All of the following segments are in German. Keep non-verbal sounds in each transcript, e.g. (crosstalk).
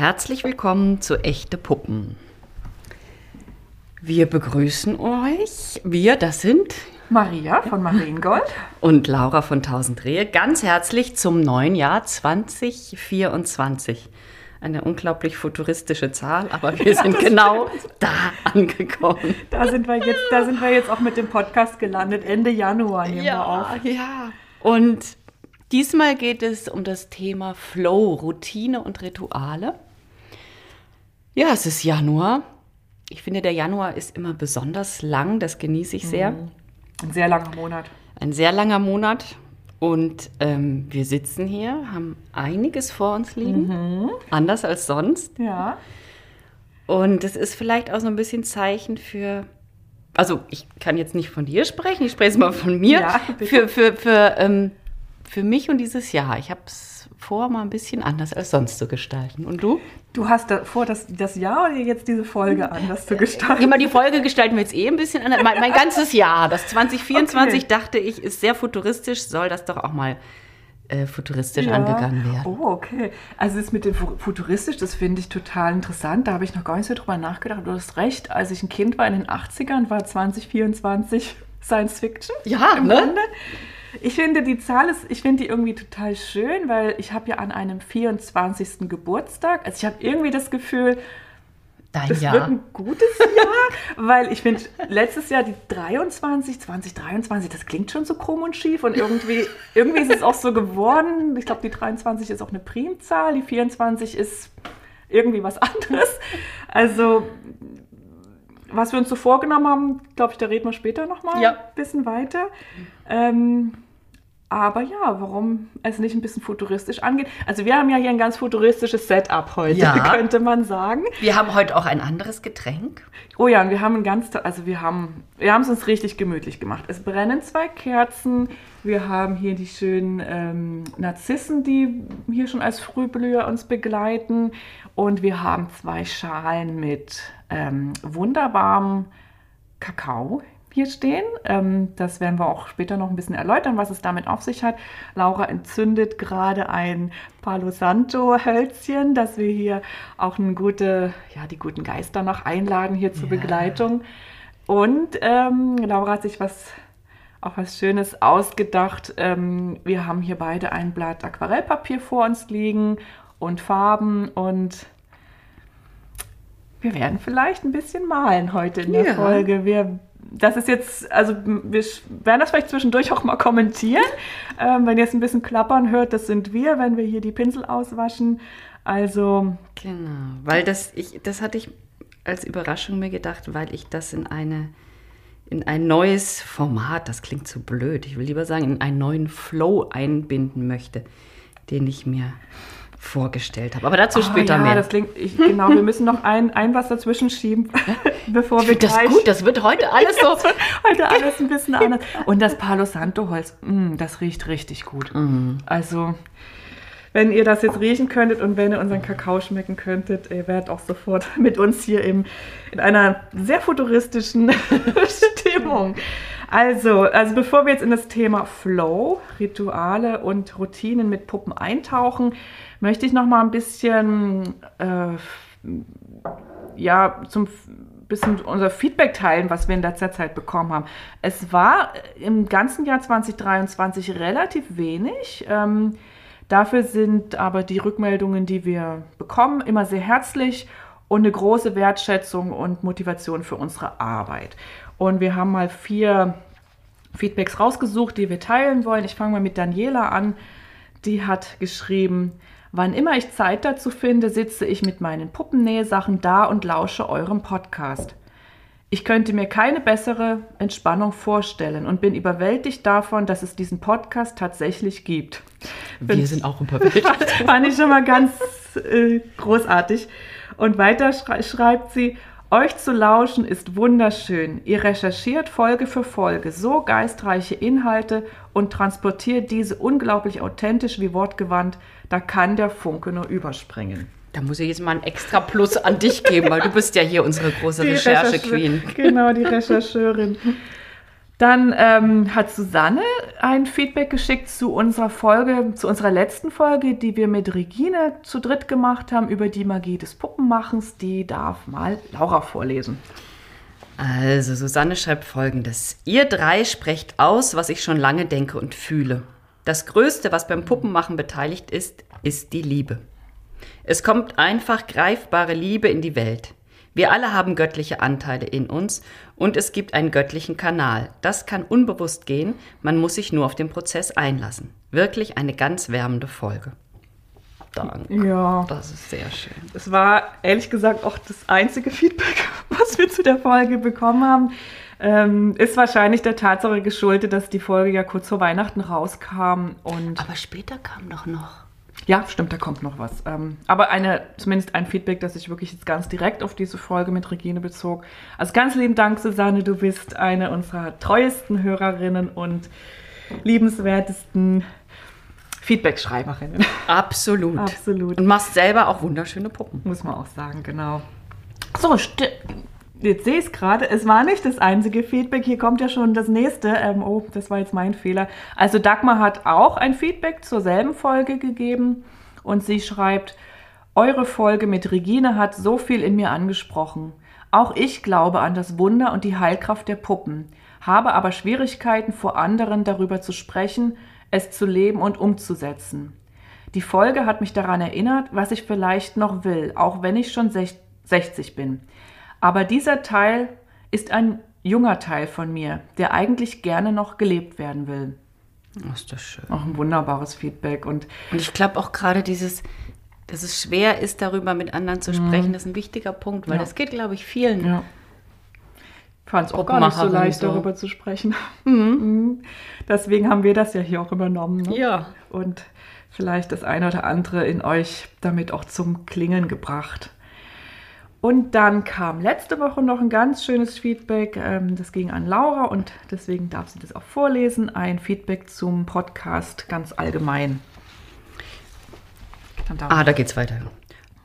Herzlich willkommen zu Echte Puppen. Wir begrüßen euch. Wir, das sind Maria von Mariengold (laughs) und Laura von Tausend Rehe ganz herzlich zum neuen Jahr 2024. Eine unglaublich futuristische Zahl, aber wir sind genau da angekommen. Da sind wir jetzt, da sind wir jetzt auch mit dem Podcast gelandet. Ende Januar nehmen ja, wir auf. Ja. Und diesmal geht es um das Thema Flow, Routine und Rituale. Ja, es ist Januar. Ich finde, der Januar ist immer besonders lang. Das genieße ich sehr. Mhm. Ein sehr langer Monat. Ein sehr langer Monat. Und ähm, wir sitzen hier, haben einiges vor uns liegen, mhm. anders als sonst. Ja. Und es ist vielleicht auch so ein bisschen Zeichen für, also ich kann jetzt nicht von dir sprechen, ich spreche jetzt mal von mir, ja, für, für, für, ähm, für mich und dieses Jahr. Ich habe es vor, mal ein bisschen anders als sonst zu gestalten. Und du? Du hast da vor, das, das Jahr oder jetzt diese Folge anders zu gestalten? Immer die Folge gestalten wir jetzt eh ein bisschen anders. Mein, mein ganzes Jahr, das 2024, okay. dachte ich, ist sehr futuristisch, soll das doch auch mal äh, futuristisch ja. angegangen werden. Oh, okay. Also das mit dem futuristisch, das finde ich total interessant. Da habe ich noch gar nicht so drüber nachgedacht. Du hast recht, als ich ein Kind war in den 80ern, war 2024 (laughs) Science Fiction. Ja, im ne? Grunde. Ich finde die Zahl ist, ich finde die irgendwie total schön, weil ich habe ja an einem 24. Geburtstag, also ich habe irgendwie das Gefühl, Dein das Jahr. wird ein gutes Jahr, (laughs) weil ich finde, letztes Jahr die 23, 2023, das klingt schon so krumm und schief und irgendwie, irgendwie ist es auch so geworden. Ich glaube, die 23 ist auch eine Primzahl, die 24 ist irgendwie was anderes. Also, was wir uns so vorgenommen haben, glaube ich, da reden wir später nochmal ja. ein bisschen weiter. Ähm, aber ja, warum es nicht ein bisschen futuristisch angeht. Also wir haben ja hier ein ganz futuristisches Setup heute, ja. (laughs) könnte man sagen. Wir haben heute auch ein anderes Getränk. Oh ja, und wir haben ein ganz, also wir haben, wir haben es uns richtig gemütlich gemacht. Es brennen zwei Kerzen. Wir haben hier die schönen ähm, Narzissen, die hier schon als Frühblüher uns begleiten. Und wir haben zwei Schalen mit ähm, wunderbarem Kakao hier stehen. Ähm, das werden wir auch später noch ein bisschen erläutern, was es damit auf sich hat. Laura entzündet gerade ein Palo Santo Hölzchen, dass wir hier auch eine gute, ja, die guten Geister noch einladen hier zur ja. Begleitung. Und ähm, Laura hat sich was auch was Schönes ausgedacht. Ähm, wir haben hier beide ein Blatt Aquarellpapier vor uns liegen und Farben und wir werden vielleicht ein bisschen malen heute in der ja. Folge. Wir das ist jetzt, also wir werden das vielleicht zwischendurch auch mal kommentieren. Ähm, wenn ihr es ein bisschen klappern hört, das sind wir, wenn wir hier die Pinsel auswaschen. Also. Genau, weil das, ich, das hatte ich als Überraschung mir gedacht, weil ich das in eine in ein neues Format, das klingt so blöd, ich will lieber sagen, in einen neuen Flow einbinden möchte, den ich mir vorgestellt habe. Aber dazu oh, später ja, mehr. Das klingt, ich, genau, wir müssen noch ein, ein was dazwischen schieben, (laughs) bevor wir das gut, das wird heute (laughs) alles so. heute alles ein bisschen anders. Und das Palo Santo Holz, mh, mm, das riecht richtig gut. Mhm. Also, wenn ihr das jetzt riechen könntet und wenn ihr unseren Kakao schmecken könntet, ihr werdet auch sofort (laughs) mit uns hier im, in einer sehr futuristischen Stimmung. Also, also bevor wir jetzt in das Thema Flow, Rituale und Routinen mit Puppen eintauchen, möchte ich noch mal ein bisschen äh, ja zum bisschen unser Feedback teilen, was wir in letzter Zeit bekommen haben. Es war im ganzen Jahr 2023 relativ wenig. Ähm, dafür sind aber die Rückmeldungen, die wir bekommen, immer sehr herzlich und eine große Wertschätzung und Motivation für unsere Arbeit. Und wir haben mal vier Feedbacks rausgesucht, die wir teilen wollen. Ich fange mal mit Daniela an. Die hat geschrieben, Wann immer ich Zeit dazu finde, sitze ich mit meinen Puppennähsachen da und lausche eurem Podcast. Ich könnte mir keine bessere Entspannung vorstellen und bin überwältigt davon, dass es diesen Podcast tatsächlich gibt. Wir sind auch überwältigt. (laughs) Fand ich schon mal ganz äh, großartig. Und weiter schreibt sie, euch zu lauschen ist wunderschön. Ihr recherchiert Folge für Folge so geistreiche Inhalte und transportiert diese unglaublich authentisch wie wortgewandt. Da kann der Funke nur überspringen. Da muss ich jetzt mal ein extra Plus an dich geben, weil du bist ja hier unsere große Recherche-Queen. genau, die Rechercheurin. Dann ähm, hat Susanne ein Feedback geschickt zu unserer Folge, zu unserer letzten Folge, die wir mit Regine zu dritt gemacht haben über die Magie des Puppenmachens. Die darf mal Laura vorlesen. Also, Susanne schreibt folgendes. Ihr drei sprecht aus, was ich schon lange denke und fühle. Das Größte, was beim Puppenmachen beteiligt ist, ist die Liebe. Es kommt einfach greifbare Liebe in die Welt. Wir alle haben göttliche Anteile in uns und es gibt einen göttlichen Kanal. Das kann unbewusst gehen, man muss sich nur auf den Prozess einlassen. Wirklich eine ganz wärmende Folge. Danke. Ja. Das ist sehr schön. Es war ehrlich gesagt auch das einzige Feedback, (laughs) was wir zu der Folge bekommen haben. Ähm, ist wahrscheinlich der Tatsache geschuldet, dass die Folge ja kurz vor Weihnachten rauskam und. Aber später kam doch noch. Ja, stimmt, da kommt noch was. Ähm, aber eine, zumindest ein Feedback, das sich wirklich jetzt ganz direkt auf diese Folge mit Regine bezog. Also ganz lieben Dank, Susanne, du bist eine unserer treuesten Hörerinnen und liebenswertesten Feedback-Schreiberinnen. Absolut. Absolut. Und machst selber auch wunderschöne Puppen. Muss man auch sagen, genau. So, sti- jetzt sehe ich es gerade. Es war nicht das einzige Feedback. Hier kommt ja schon das nächste. Ähm, oh, das war jetzt mein Fehler. Also Dagmar hat auch ein Feedback zur selben Folge gegeben und sie schreibt, eure Folge mit Regine hat so viel in mir angesprochen. Auch ich glaube an das Wunder und die Heilkraft der Puppen, habe aber Schwierigkeiten vor anderen darüber zu sprechen, es zu leben und umzusetzen. Die Folge hat mich daran erinnert, was ich vielleicht noch will, auch wenn ich schon sech- 60 bin. Aber dieser Teil ist ein junger Teil von mir, der eigentlich gerne noch gelebt werden will. Oh, ist das schön. Auch ein wunderbares Feedback. Und Und ich glaube auch gerade dieses, dass es schwer ist, darüber mit anderen zu sprechen, ist ein wichtiger Punkt, weil Ja. das geht, glaube ich, vielen. ja, fand es auch gar nicht so leicht, so. darüber zu sprechen. (laughs) Mhm. Deswegen haben wir das ja hier auch übernommen. Ne? Ja. Und vielleicht das eine oder andere in euch damit auch zum Klingen gebracht. Und dann kam letzte Woche noch ein ganz schönes Feedback. ähm, Das ging an Laura und deswegen darf sie das auch vorlesen. Ein Feedback zum Podcast ganz allgemein. Ah, da geht's weiter.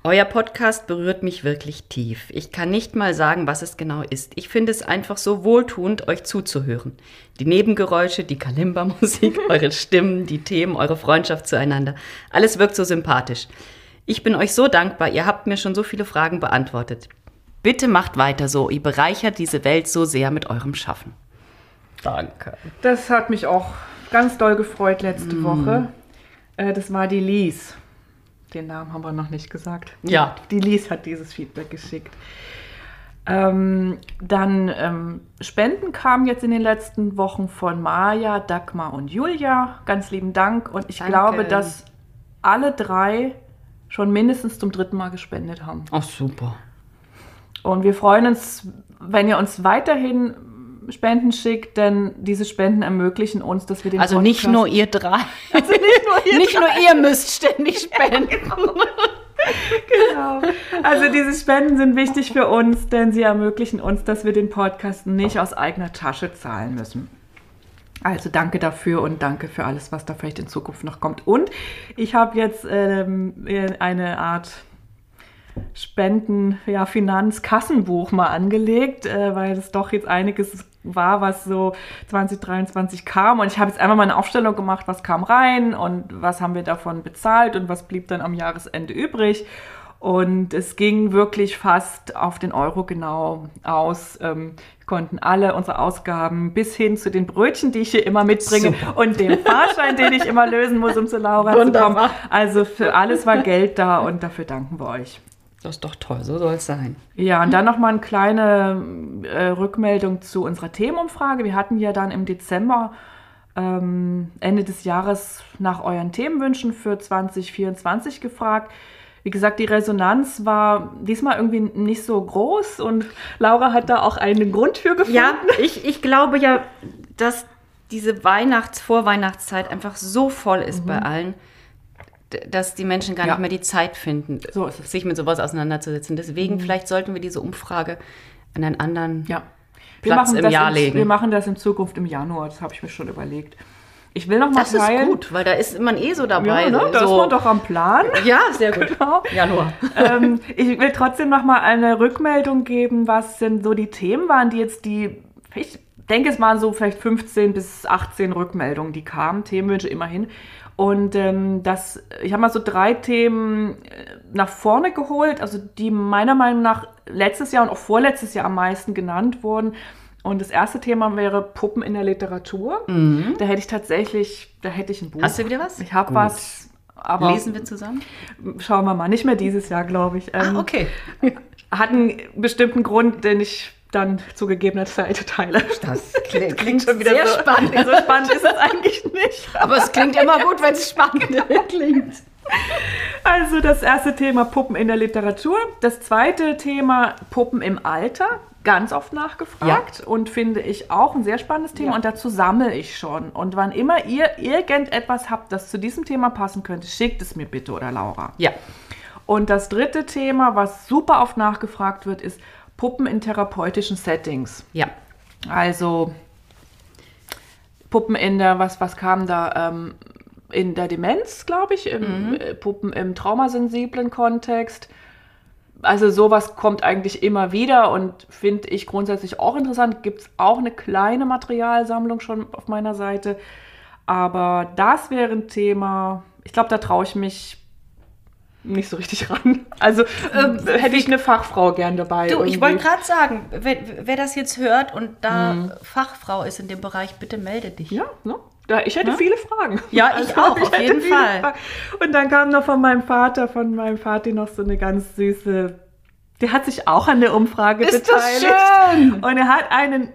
Euer Podcast berührt mich wirklich tief. Ich kann nicht mal sagen, was es genau ist. Ich finde es einfach so wohltuend, euch zuzuhören. Die Nebengeräusche, die Kalimba-Musik, (laughs) eure Stimmen, die Themen, eure Freundschaft zueinander. Alles wirkt so sympathisch. Ich bin euch so dankbar. Ihr habt mir schon so viele Fragen beantwortet. Bitte macht weiter so. Ihr bereichert diese Welt so sehr mit eurem Schaffen. Danke. Das hat mich auch ganz doll gefreut letzte Woche. Äh, Das war die Lies. Den Namen haben wir noch nicht gesagt. Ja. Die Lies hat dieses Feedback geschickt. Ähm, dann ähm, Spenden kamen jetzt in den letzten Wochen von Maja, Dagmar und Julia. Ganz lieben Dank. Und ich Danke. glaube, dass alle drei schon mindestens zum dritten Mal gespendet haben. Ach, super. Und wir freuen uns, wenn ihr uns weiterhin Spenden schickt, denn diese Spenden ermöglichen uns, dass wir den Also nicht Podcast- nur ihr drei. Also nicht nur ihr (laughs) Nicht nur ihr müsst ständig (laughs) spenden. Genau. Also diese Spenden sind wichtig für uns, denn sie ermöglichen uns, dass wir den Podcast nicht aus eigener Tasche zahlen müssen. Also danke dafür und danke für alles, was da vielleicht in Zukunft noch kommt. Und ich habe jetzt ähm, eine Art Spenden, ja, Finanzkassenbuch mal angelegt, äh, weil es doch jetzt einiges war, was so 2023 kam. Und ich habe jetzt einfach mal eine Aufstellung gemacht, was kam rein und was haben wir davon bezahlt und was blieb dann am Jahresende übrig. Und es ging wirklich fast auf den Euro genau aus. Ähm, konnten alle unsere Ausgaben bis hin zu den Brötchen, die ich hier immer mitbringe und dem Fahrschein, den ich immer lösen muss, um zu Laura zu kommen. Wunderbar. Also für alles war Geld da und dafür danken wir euch. Das ist doch toll, so soll es sein. Ja, und dann nochmal eine kleine äh, Rückmeldung zu unserer Themenumfrage. Wir hatten ja dann im Dezember, ähm, Ende des Jahres, nach euren Themenwünschen für 2024 gefragt. Wie gesagt, die Resonanz war diesmal irgendwie nicht so groß und Laura hat da auch einen Grund für gefunden. Ja, ich, ich glaube ja, dass diese Weihnachts-, Vorweihnachtszeit einfach so voll ist bei allen, dass die Menschen gar Ja. nicht mehr die Zeit finden, So sich mit sowas auseinanderzusetzen. Deswegen, vielleicht sollten wir diese Umfrage an einen anderen. Ja. Platz im das Jahr in, legen. Wir machen das in Zukunft im Januar, das habe ich mir schon überlegt. Ich will noch mal Das ist teilen. gut, weil da ist man eh so dabei. Ja, ne? da ist so. man doch am Plan. ja, sehr gut. (laughs) Genau. Januar. ähm, ich will trotzdem noch mal eine Rückmeldung geben, was denn so die Themen waren, die jetzt die vielleicht denke, es waren so vielleicht 15 bis 18 Rückmeldungen, die kamen, Themenwünsche immerhin. Und ähm, das, ich habe mal so drei Themen äh, nach vorne geholt, also die meiner Meinung nach letztes Jahr und auch vorletztes Jahr am meisten genannt wurden. Und das erste Thema wäre Puppen in der Literatur. Da hätte ich tatsächlich, da hätte ich ein Buch. Mhm. Hast du wieder was? Ich habe was, aber Lesen wir zusammen? schauen wir mal. Nicht mehr dieses Jahr, glaube ich. Ähm, Ah, okay. Hat einen bestimmten Grund, den ich dann zu gegebener Zeit teile. Das klingt, (laughs) klingt Schon wieder sehr so, spannend. (laughs) So spannend ist es eigentlich nicht. Aber es klingt immer gut, wenn es (laughs) spannend klingt. Also das erste Thema Puppen in der Literatur. Das zweite Thema Puppen im Alter. Ganz oft nachgefragt und finde ich auch ein sehr spannendes Thema Ja. und dazu sammle ich schon. Und wann immer ihr irgendetwas habt, das zu diesem Thema passen könnte, schickt es mir bitte oder Laura. Ja. Und das dritte Thema, was super oft nachgefragt wird, ist Puppen in therapeutischen Settings. Ja. Also Puppen in der, was, was kam da? Ähm, in der Demenz, glaube ich, im, Mhm. äh, Puppen im traumasensiblen Kontext. Also sowas kommt eigentlich immer wieder und finde ich grundsätzlich auch interessant. Gibt es auch eine kleine Materialsammlung schon auf meiner Seite. Aber das wäre ein Thema, ich glaube, da traue ich mich nicht so richtig ran. Also ähm, hätte ich eine Fachfrau gern dabei. Du, ich wollte gerade sagen, wer, wer das jetzt hört und da Fachfrau ist in dem Bereich, bitte melde dich. Ja, ne? Da, ich hätte Ja? viele Fragen. Ja, ich auch, (laughs) auf hätte jeden Fall. Fragen. Und dann kam noch von meinem Vater, von meinem Vati noch so eine ganz süße, der hat sich auch an der Umfrage Ist das beteiligt. schön? Und er hat einen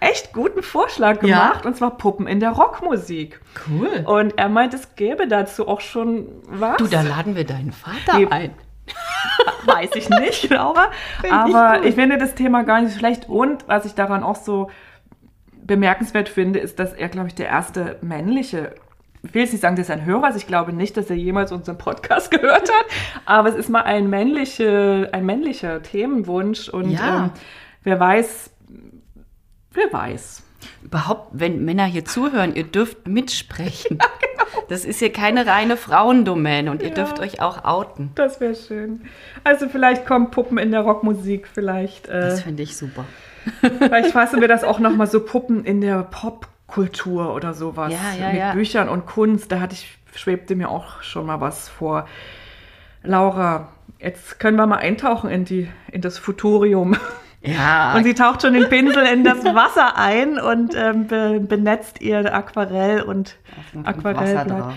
echt guten Vorschlag Ja? gemacht, und zwar Puppen in der Rockmusik. Cool. Und er meint, es gäbe dazu auch schon was. Du, da laden wir deinen Vater Nee. ein. (laughs) Weiß ich nicht, ich Aber gut. ich finde das Thema gar nicht schlecht. Und was ich daran auch so bemerkenswert finde, ist, dass er, glaube ich, der erste männliche, ich will jetzt nicht sagen, dass er ein Hörer ist. Ich glaube nicht, dass er jemals unseren Podcast (laughs) gehört hat. Aber es ist mal ein, männliche, ein männlicher Themenwunsch. Und Ja. ähm, wer weiß, wer weiß. Überhaupt, wenn Männer hier zuhören, ihr dürft mitsprechen. (laughs) Das ist hier keine reine Frauendomäne und ihr genau. Ja. dürft euch auch outen. Das wäre schön. Also vielleicht kommen Puppen in der Rockmusik, vielleicht. Äh, Das finde ich super. Vielleicht fassen wir das auch nochmal so Puppen in der Popkultur oder sowas. Ja, ja, mit ja. Büchern und Kunst. Da hatte ich, schwebte mir auch schon mal was vor. Laura, jetzt können wir mal eintauchen in, die, in das Futurium. Ja, Und sie taucht schon den Pinsel in das Wasser ein und ähm, be, benetzt ihr Aquarell und Aquarellblatt. drauf.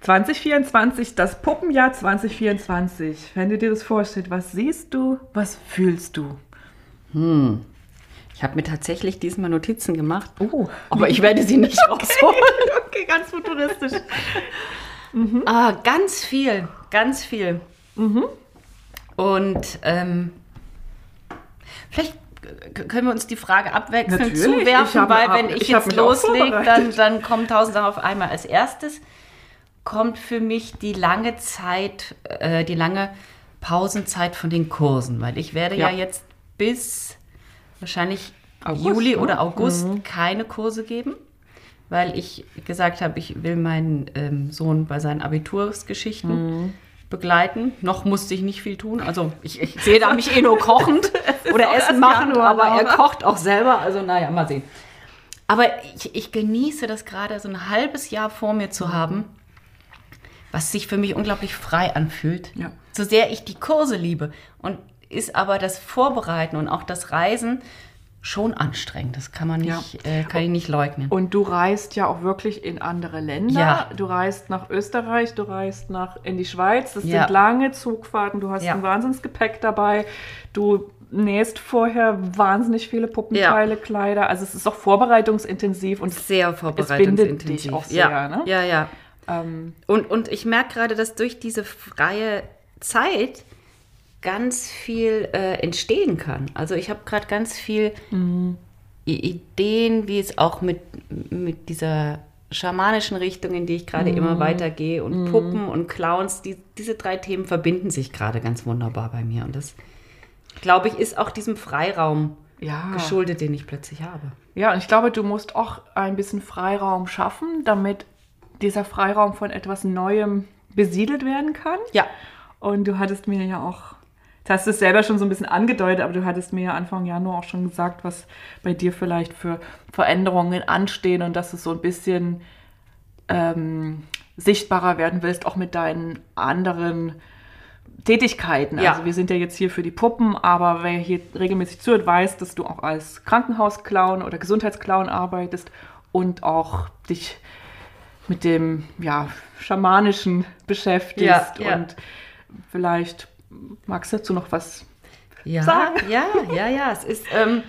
2024, das Puppenjahr 2024. Wenn du dir das vorstellst, was siehst du, was fühlst du? Ich habe mir tatsächlich diesmal Notizen gemacht, Oh, aber ich werde sie nicht (laughs) rausholen. okay, ganz futuristisch. (laughs) Ah, ganz viel, ganz viel. Und ähm, vielleicht können wir uns die Frage abwechselnd Natürlich, zuwerfen, weil wenn ich, ich jetzt loslege, dann, dann kommen tausend Sachen auf einmal. Als erstes kommt für mich die lange Zeit, äh, die lange Pausenzeit von den Kursen, weil ich werde ja, Ja. jetzt bis wahrscheinlich August, Juli ne? oder August keine Kurse geben, weil ich gesagt habe, ich will meinen ähm, Sohn bei seinen Abitursgeschichten begleiten. Noch musste ich nicht viel tun. Also ich, ich (laughs) sehe da mich eh nur kochend oder Essen machen, Januar, aber er Laura. kocht auch selber. Also naja, mal sehen. Aber ich, ich genieße das gerade, so ein halbes Jahr vor mir zu haben, was sich für mich unglaublich frei anfühlt. Ja. So sehr ich die Kurse liebe. Und ist aber das Vorbereiten und auch das Reisen schon anstrengend. Das kann man nicht, äh, kann ich nicht leugnen. Und du reist ja auch wirklich in andere Länder. Ja. Du reist nach Österreich, du reist nach in die Schweiz. Das Ja. sind lange Zugfahrten. Du hast Ja. ein Wahnsinnsgepäck dabei. Du nähst vorher wahnsinnig viele Puppenteile, Kleider. Also es ist auch vorbereitungsintensiv und sehr bindet vorbereitungsintensiv. dich auch sehr, ja. ne? ja, ja. ähm, Und, und ich merke gerade, dass durch diese freie Zeit ganz viel äh, entstehen kann. Also ich habe gerade ganz viel I- Ideen, wie es auch mit, mit dieser schamanischen Richtung, in die ich gerade immer weitergehe und Puppen und Clowns, die, diese drei Themen verbinden sich gerade ganz wunderbar bei mir. Und das, glaube ich, ist auch diesem Freiraum ja. geschuldet, den ich plötzlich habe. Ja, und ich glaube, du musst auch ein bisschen Freiraum schaffen, damit dieser Freiraum von etwas Neuem besiedelt werden kann. Ja, Und du hattest mir ja auch hast du es selber schon so ein bisschen angedeutet, aber du hattest mir ja Anfang Januar auch schon gesagt, was bei dir vielleicht für Veränderungen anstehen und dass du so ein bisschen ähm, sichtbarer werden willst, auch mit deinen anderen Tätigkeiten. Ja. Also wir sind ja jetzt hier für die Puppen, aber wer hier regelmäßig zuhört, weiß, dass du auch als Krankenhausclown oder Gesundheitsclown arbeitest und auch dich mit dem ja, Schamanischen beschäftigst. Ja. Und vielleicht magst du dazu noch was Ja, sagen. ja, ja, ja. Es ist, ähm,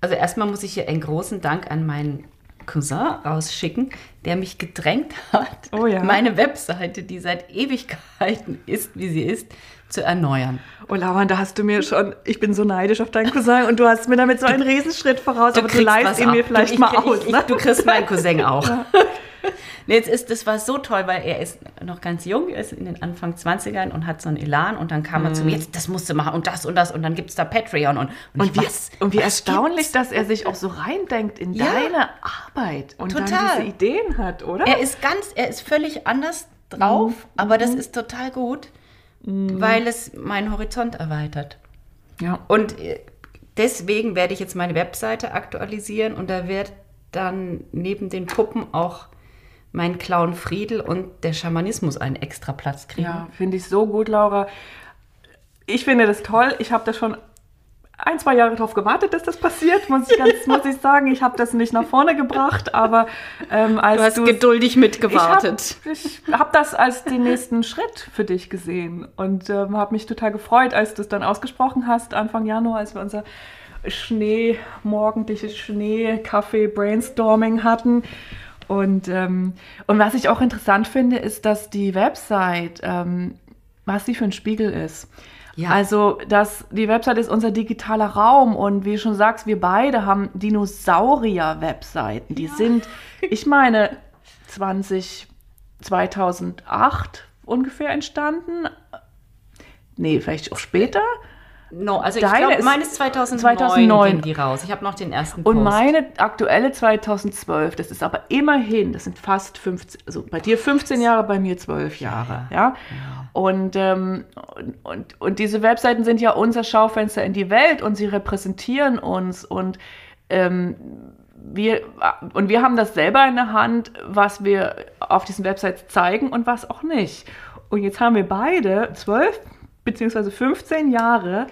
also erstmal muss ich hier einen großen Dank an meinen Cousin rausschicken, der mich gedrängt hat, Oh ja. meine Webseite, die seit Ewigkeiten ist, wie sie ist, zu erneuern. Oh, Lauren, da hast du mir schon, ich bin so neidisch auf deinen Cousin und du hast mir damit so einen Riesenschritt voraus, aber du leist ihn mir ab. vielleicht du, mal ich, aus. Ich, ne? du kriegst meinen Cousin auch. Nee, Jetzt ist, das war so toll, weil er ist noch ganz jung, er ist in den Anfang 20ern und hat so einen Elan und dann kam er zu mir, jetzt, das musst du machen und das und das und dann gibt es da Patreon und, und, Mhm. Und ich, wie, was? und wie was erstaunlich, gibt's? dass er sich auch so reindenkt in Ja. deine Arbeit und dann Total. diese Ideen hat, oder? Er ist ganz, er ist völlig anders drauf, Mhm. aber das ist total gut, weil es meinen Horizont erweitert. ja. Und äh, deswegen werde ich jetzt meine Webseite aktualisieren und da wird dann neben den Puppen auch mein Clown Friedel und der Schamanismus einen extra Platz kriegen. Ja, finde ich so gut, Laura. Ich finde das toll. Ich habe da schon ein, zwei Jahre drauf gewartet, dass das passiert, muss ich, ganz, muss ich sagen. Ich habe das nicht nach vorne gebracht, aber ähm, als Du hast du's- geduldig mitgewartet. Ich habe hab das als den nächsten Schritt für dich gesehen und ähm, habe mich total gefreut, als du es dann ausgesprochen hast, Anfang Januar, als wir unser Schnee, morgendliches Schnee-Kaffee-Brainstorming hatten. Und, ähm, und was ich auch interessant finde, ist, dass die Website, ähm, was sie für ein Spiegel ist. Ja. Also, dass die Website ist unser digitaler Raum und wie du schon sagst, wir beide haben Dinosaurier-Webseiten. Die sind, ich meine, 20, 2008 ungefähr entstanden. Nee, vielleicht auch später. No, also ich Deine glaube, ist meine ist 2009, 2009. ging die raus. Ich habe noch den ersten Und Post. meine aktuelle 2012, das ist aber immerhin, das sind fast 15, also bei dir 15 Jahre, bei mir 12 Jahre, ja. Und, ähm, und, und, diese Webseiten sind ja unser Schaufenster in die Welt und sie repräsentieren uns und ähm, wir, und wir haben das selber in der Hand, was wir auf diesen Websites zeigen und was auch nicht. Und jetzt haben wir beide 12 beziehungsweise 15 Jahre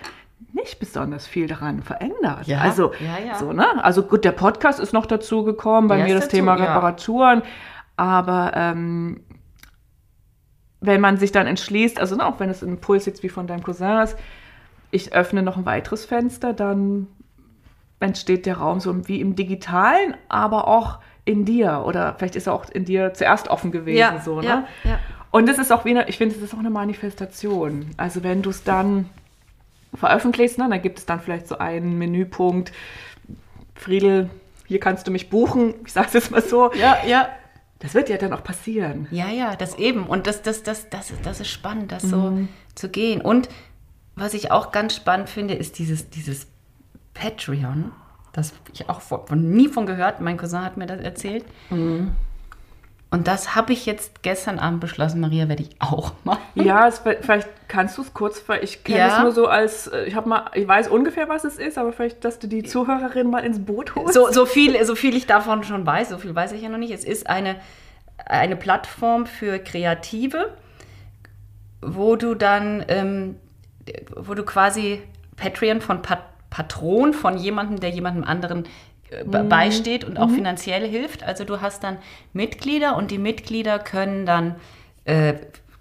nicht besonders viel daran verändert. Ja, also, ja, ja. So, ne? also gut, der Podcast ist noch dazu gekommen, bei mir das dazu, Thema. Reparaturen, aber ähm, wenn man sich dann entschließt, also ne, auch wenn es ein Impuls jetzt wie von deinem Cousin ist, ich öffne noch ein weiteres Fenster, dann entsteht der Raum so wie im Digitalen, aber auch in dir. Oder vielleicht ist er auch in dir zuerst offen gewesen. ja, so, ne? ja, ja. Und das ist auch wie eine, ich finde, es ist auch eine Manifestation. Also wenn du es dann veröffentlichst, ne, dann gibt es dann vielleicht so einen Menüpunkt, Friedel, hier kannst du mich buchen. Ich sage es jetzt mal so. Ja, ja. Das wird ja dann auch passieren. Ja, ja, das eben. Und das, das, das, das, ist- das ist spannend, das so zu gehen. Und was ich auch ganz spannend finde, ist dieses, dieses Patreon, das ich auch von, nie von gehört. Mein Cousin hat mir das erzählt. Und das habe ich jetzt gestern Abend beschlossen, Maria, werde ich auch machen. Ja, es, vielleicht kannst du es kurz, weil ich kenne Ja. es nur so als, äh, ich habe mal, ich weiß ungefähr, was es ist, aber vielleicht, dass du die Zuhörerin mal ins Boot holst. So, so, viel, so viel ich davon schon weiß, so viel weiß ich ja noch nicht. Es ist eine, eine Plattform für Kreative, wo du dann, ähm, wo du quasi Patreon von Pat Patron von jemandem, der jemandem anderen äh, be- beisteht und auch finanziell hilft. Also du hast dann Mitglieder und die Mitglieder können dann äh,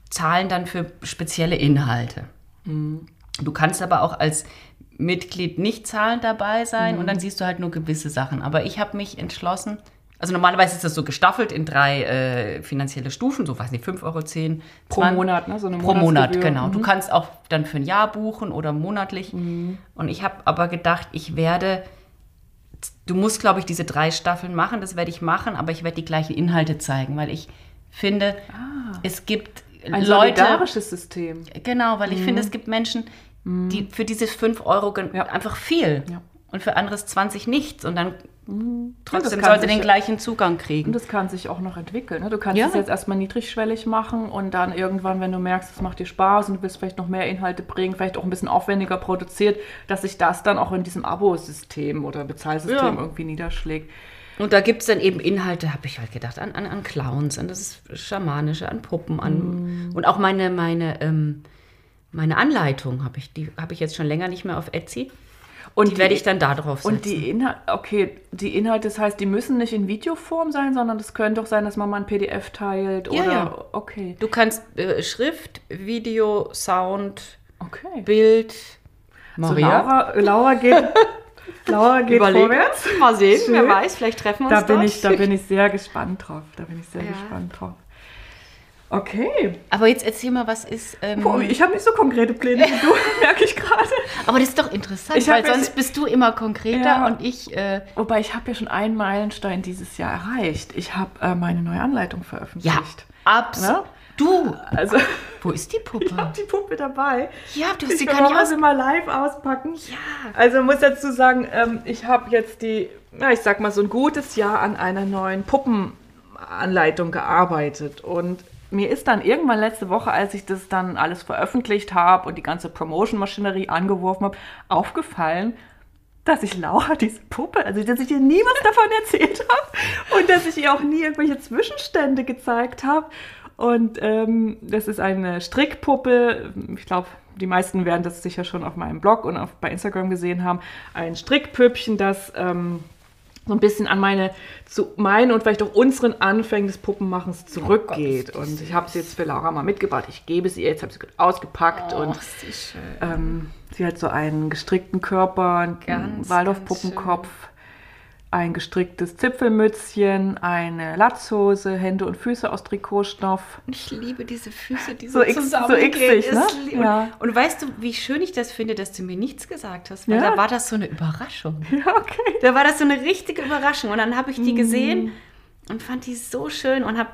zahlen dann für spezielle Inhalte. Du kannst aber auch als Mitglied nicht zahlend dabei sein und dann siehst du halt nur gewisse Sachen. Aber ich habe mich entschlossen, also normalerweise ist das so gestaffelt in drei äh, finanzielle Stufen, so weiß nicht, 5 Euro, 10, Pro 20 Monat, ne? So Pro Monat, genau. Du Mhm. kannst auch dann für ein Jahr buchen oder monatlich. Und ich habe aber gedacht, ich werde, du musst, glaube ich, diese drei Staffeln machen, das werde ich machen, aber ich werde die gleichen Inhalte zeigen, weil ich finde, es gibt Ah. Ein Leute, solidarisches System. Genau, weil ich finde, es gibt Menschen, die für diese 5 Euro Ja. einfach viel Ja. und für anderes 20 nichts. Und dann Trotzdem kann sollte sich- den gleichen Zugang kriegen. Und das kann sich auch noch entwickeln. Ne? Du kannst Ja. es jetzt erstmal niedrigschwellig machen und dann irgendwann, wenn du merkst, es macht dir Spaß und du willst vielleicht noch mehr Inhalte bringen, vielleicht auch ein bisschen aufwendiger produziert, dass sich das dann auch in diesem Abo-System oder Bezahlsystem Ja. irgendwie niederschlägt. Und da gibt es dann eben Inhalte, habe ich halt gedacht, an, an, an Clowns, an das Schamanische, an Puppen, an. Und auch meine, meine, ähm, meine Anleitung habe ich, die habe ich jetzt schon länger nicht mehr auf Etsy. Und die, werde ich dann da drauf setzen. Und die Inhalte, okay, die Inhalte, das heißt, die müssen nicht in Videoform sein, sondern es könnte auch sein, dass man mal ein PDF teilt Ja, oder ja. okay. du kannst äh, Schrift, Video, Sound, Okay. Bild. Maria, Laura, Laura geht, (laughs) Laura geht überlegen. vorwärts. Mal sehen, Schön. wer weiß, vielleicht treffen wir uns Da bin, dort. ich, da bin ich sehr gespannt drauf. Da bin ich sehr Ja. gespannt drauf. Okay. Aber jetzt erzähl mal, was ist. Ähm, Boah, ich habe nicht so konkrete Pläne wie du, (laughs) merke ich gerade. aber das ist doch interessant, weil sonst bist du immer konkreter Ja. und ich. Äh, Wobei ich habe ja schon einen Meilenstein dieses Jahr erreicht. Ich habe äh, meine neue Anleitung ja, veröffentlicht. absolut. Ne? Du, Also, (laughs) wo ist die (laughs) Puppe? ich habe die Puppe dabei. Ja, du hast kann gar nicht aus. sie mal live auspacken. Ja. Also muss dazu sagen, ähm, ich habe jetzt die, ja, ich sag mal so ein gutes Jahr an einer neuen Puppenanleitung gearbeitet und mir ist dann irgendwann letzte Woche, als ich das dann alles veröffentlicht habe und die ganze Promotion-Maschinerie angeworfen habe, aufgefallen, dass ich Laura diese Puppe, also dass ich ihr nie was davon erzählt habe und dass ich ihr auch nie irgendwelche Zwischenstände gezeigt habe. Und ähm, das ist eine Strickpuppe. Ich glaube, die meisten werden das sicher schon auf meinem Blog und auf, bei Instagram gesehen haben. Ein Strickpüppchen, das ähm, so ein bisschen an meine, zu meinen und vielleicht auch unseren Anfängen des Puppenmachens zurückgeht. und ich habe sie jetzt für Laura mal mitgebracht. Ich gebe sie ihr, jetzt habe ich sie gut ausgepackt Oh, und ähm, sie hat so einen gestrickten Körper, einen Ganz, Waldorf-Puppenkopf, ein gestricktes Zipfelmützchen, eine Latzhose, Hände und Füße aus Trikotstoff. Ich liebe diese Füße, die So so, x- so ne? Ist. Ja. Und weißt du, wie schön ich das finde, dass du mir nichts gesagt hast? Weil Ja. da war das so eine Überraschung. (laughs) Ja, okay. Da war das so eine richtige Überraschung. Und dann habe ich die Mhm. gesehen und fand die so schön und habe.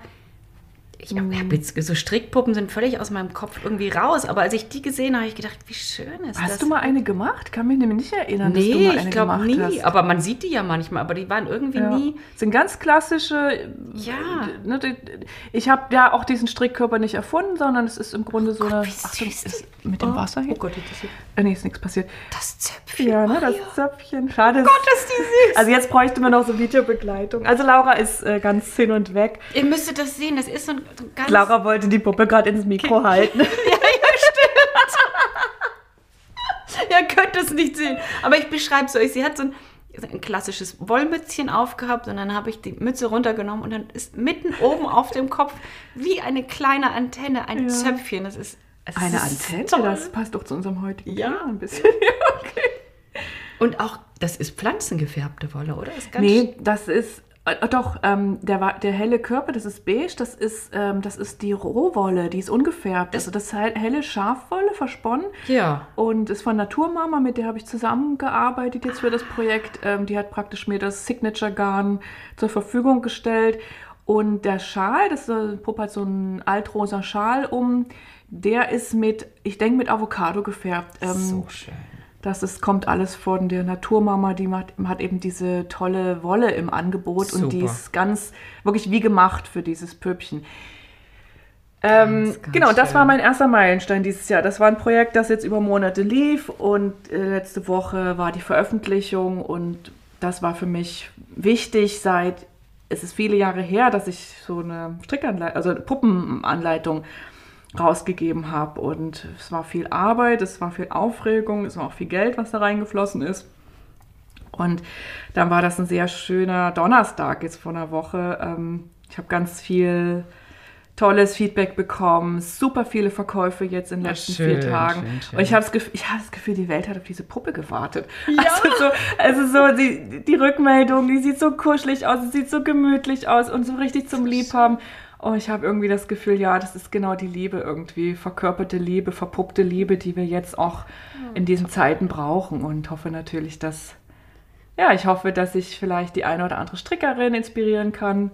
Ich Mhm. habe jetzt so Strickpuppen sind völlig aus meinem Kopf irgendwie raus, aber als ich die gesehen habe, habe ich gedacht, wie schön ist das. Hast du mal eine gemacht? Kann mich nämlich nicht erinnern, dass du Nee, mal eine ich glaube nie. hast. Aber man sieht die ja manchmal, aber die waren irgendwie Ja. nie. Sind ganz klassische. Ja. Ne, die- ich habe ja auch diesen Strickkörper nicht erfunden, sondern es ist im Grunde so eine. wie süß ist die- mit dem Wasser hier? Oh Gott, das ist Äh, nee, ist nichts passiert. das Zöpfchen. Ja, ne, Oh das. Zöpfchen. Schade. Gott, ist die süß. Also jetzt bräuchte man noch so Videobegleitung. Also Laura ist äh, ganz hin und weg. Ihr müsstet das sehen, das ist so ein ganz. Laura wollte die Puppe gerade ins Mikro halten. (laughs) Ja, ja, stimmt. (laughs) Ihr könnt es nicht sehen. Aber ich beschreibe es euch. Sie hat so ein, ein klassisches Wollmützchen aufgehabt und dann habe ich die Mütze runtergenommen und dann ist mitten oben auf dem Kopf wie eine kleine Antenne ein Ja. Zöpfchen. Das ist Eine ist Antenne, toll. das passt doch zu unserem heutigen Ja. Thema ein bisschen. (laughs) Ja, okay. Und auch, das ist pflanzengefärbte Wolle, oder? Ist Nee, das ist. Äh, doch, ähm, der, der helle Körper, das ist beige, das ist, ähm, das ist die Rohwolle, die ist ungefärbt. Also das hell- helle Schafwolle versponnen Ja. und ist von Naturmama, mit der habe ich zusammengearbeitet jetzt für das Projekt. Ähm, die hat praktisch mir das Signature Garn zur Verfügung gestellt. Und der Schal, das ist, Puppe hat so einen altrosa Schal um, der ist mit, ich denke, mit Avocado gefärbt. Ähm, so schön. Das ist, kommt alles von der Naturmama, die macht, hat eben diese tolle Wolle im Angebot und die Super. ist ganz, wirklich wie gemacht für dieses Püppchen. Ähm, Ganz, ganz genau, das schön. war mein erster Meilenstein dieses Jahr. Das war ein Projekt, das jetzt über Monate lief und äh, letzte Woche war die Veröffentlichung und das war für mich wichtig seit, es ist viele Jahre her, dass ich so eine Strickanleitung, also eine Puppenanleitung rausgegeben habe und es war viel Arbeit, es war viel Aufregung, es war auch viel Geld, was da reingeflossen ist. Und dann war das ein sehr schöner Donnerstag jetzt vor einer Woche. Ähm, ich habe ganz viel tolles Feedback bekommen, super viele Verkäufe jetzt in den Ja, letzten schön, vier Tagen. schön, schön. Und ich habe das, Gefühl- ich hab das Gefühl, die Welt hat auf diese Puppe gewartet. Also so, also so die, die Rückmeldung, die sieht so kuschelig aus, sie sieht so gemütlich aus und so richtig zum Liebhaben. Oh, ich habe irgendwie das Gefühl, ja, das ist genau die Liebe irgendwie, verkörperte Liebe, verpuppte Liebe, die wir jetzt auch in diesen Zeiten brauchen und hoffe natürlich, dass ja, ich hoffe, dass ich vielleicht die eine oder andere Strickerin inspirieren kann,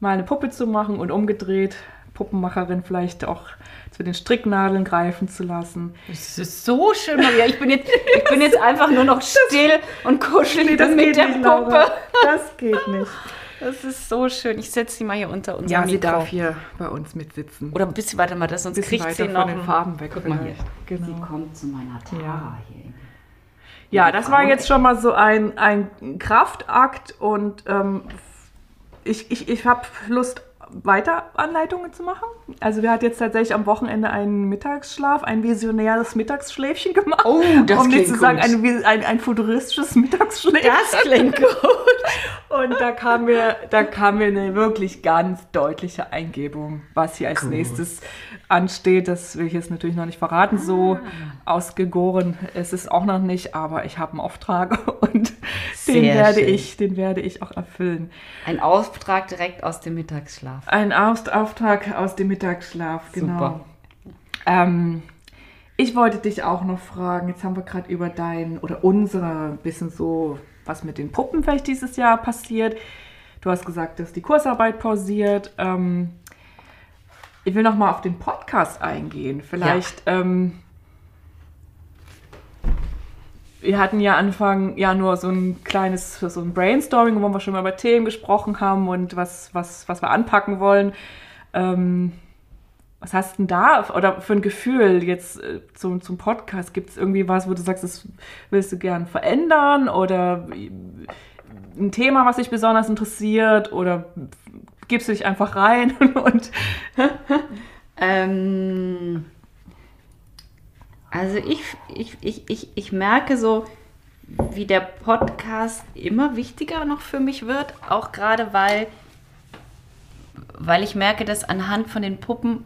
mal eine Puppe zu machen und umgedreht Puppenmacherin vielleicht auch zu den Stricknadeln greifen zu lassen. Das ist so schön, Maria. Ich bin jetzt, ich bin jetzt (laughs) einfach nur noch still und kuschelig Nee, das mit geht der nicht, Puppe. Laura. Das geht nicht. Das ist so schön. Ich setze sie mal hier unter unser Ja, Mikro. sie darf hier bei uns mitsitzen. Oder ein bisschen, warte mal, das, sonst kriegt sie weiter noch von den Farben weg. Guck mal hier. vielleicht. Sie Genau. kommt zu meiner Tara Ja. hier. Ja, das war jetzt schon mal so ein, ein Kraftakt und ähm, ich, ich, ich habe Lust, weiter Anleitungen zu machen. Also wir hatten jetzt tatsächlich am Wochenende einen Mittagsschlaf, ein visionäres Mittagsschläfchen gemacht. Oh, das um nicht zu sagen, ein, ein, ein futuristisches Mittagsschläfchen. Das klingt (laughs) gut. Und da kam mir, da kam mir eine wirklich ganz deutliche Eingebung, was hier als Cool. nächstes ansteht. Das will ich jetzt natürlich noch nicht verraten. So Ah. ausgegoren ist es auch noch nicht, aber ich habe einen Auftrag (laughs) und Sehr den werde schön. ich, den werde ich auch erfüllen. Ein Auftrag direkt aus dem Mittagsschlaf. Ein Auftrag aus dem Mittagsschlaf, genau. Super. Ähm, ich wollte dich auch noch fragen, jetzt haben wir gerade über dein oder unsere bisschen so, was mit den Puppen vielleicht dieses Jahr passiert. Du hast gesagt, dass die Kursarbeit pausiert. Ähm, ich will noch mal auf den Podcast eingehen. Vielleicht, ähm, wir hatten ja Anfang Januar so ein kleines, so ein Brainstorming, wo wir schon mal über Themen gesprochen haben und was, was, was wir anpacken wollen. Ähm, was hast du denn da oder für ein Gefühl jetzt äh, zum, zum Podcast? Gibt es irgendwie was, wo du sagst, das willst du gern verändern oder äh, ein Thema, was dich besonders interessiert oder gibst du dich einfach rein (laughs) und Ähm, also ich, ich, ich, ich, ich merke so, wie der Podcast immer wichtiger noch für mich wird, auch gerade weil, weil ich merke, dass anhand von den Puppen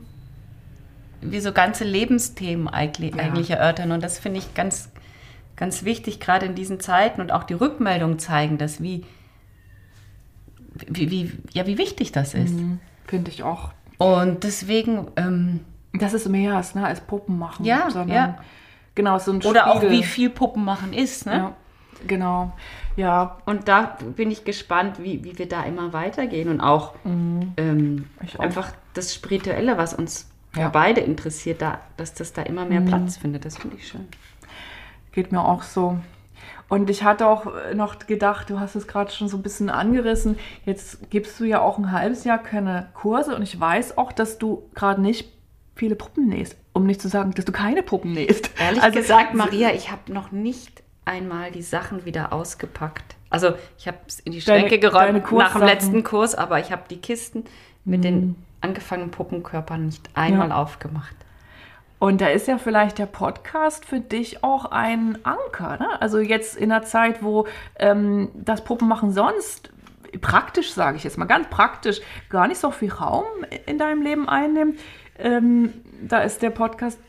wir so ganze Lebensthemen eigentlich, Ja. eigentlich erörtern und das finde ich ganz, ganz wichtig, gerade in diesen Zeiten und auch die Rückmeldungen zeigen das, wie, wie, wie, ja, wie wichtig das ist. finde ich auch. Und deswegen, ähm, Das ist mehr als, ne, als Puppen machen. Ja, sondern ja. Genau, so ein Oder auch Spiegel. wie viel Puppen machen ist. Ne? Ja, genau. Ja, Und da bin ich gespannt, wie, wie wir da immer weitergehen. Und auch, ähm, Mhm. Ich auch. einfach das Spirituelle, was uns ja. Beide interessiert, da, dass das da immer Mhm. mehr Platz findet. Das finde ich schön. Geht mir auch so. Und ich hatte auch äh, noch gedacht, du hast es gerade schon so ein bisschen angerissen, jetzt gibst du ja auch ein halbes Jahr keine Kurse und ich weiß auch, dass du gerade nicht viele Puppen nähst, um nicht zu sagen, dass du keine Puppen nähst. Ehrlich Also, gesagt, Maria, ich habe noch nicht einmal die Sachen wieder ausgepackt. Also ich habe es in die Schränke geräumt nach dem letzten Kurs, aber ich habe die Kisten mit den angefangenen Puppenkörpern nicht einmal Ja. aufgemacht. Und da ist ja vielleicht der Podcast für dich auch ein Anker. Ne? Also jetzt in einer Zeit, wo ähm, das Puppenmachen sonst praktisch, sage ich jetzt mal ganz praktisch, gar nicht so viel Raum in deinem Leben einnimmt, ähm, da ist der Podcast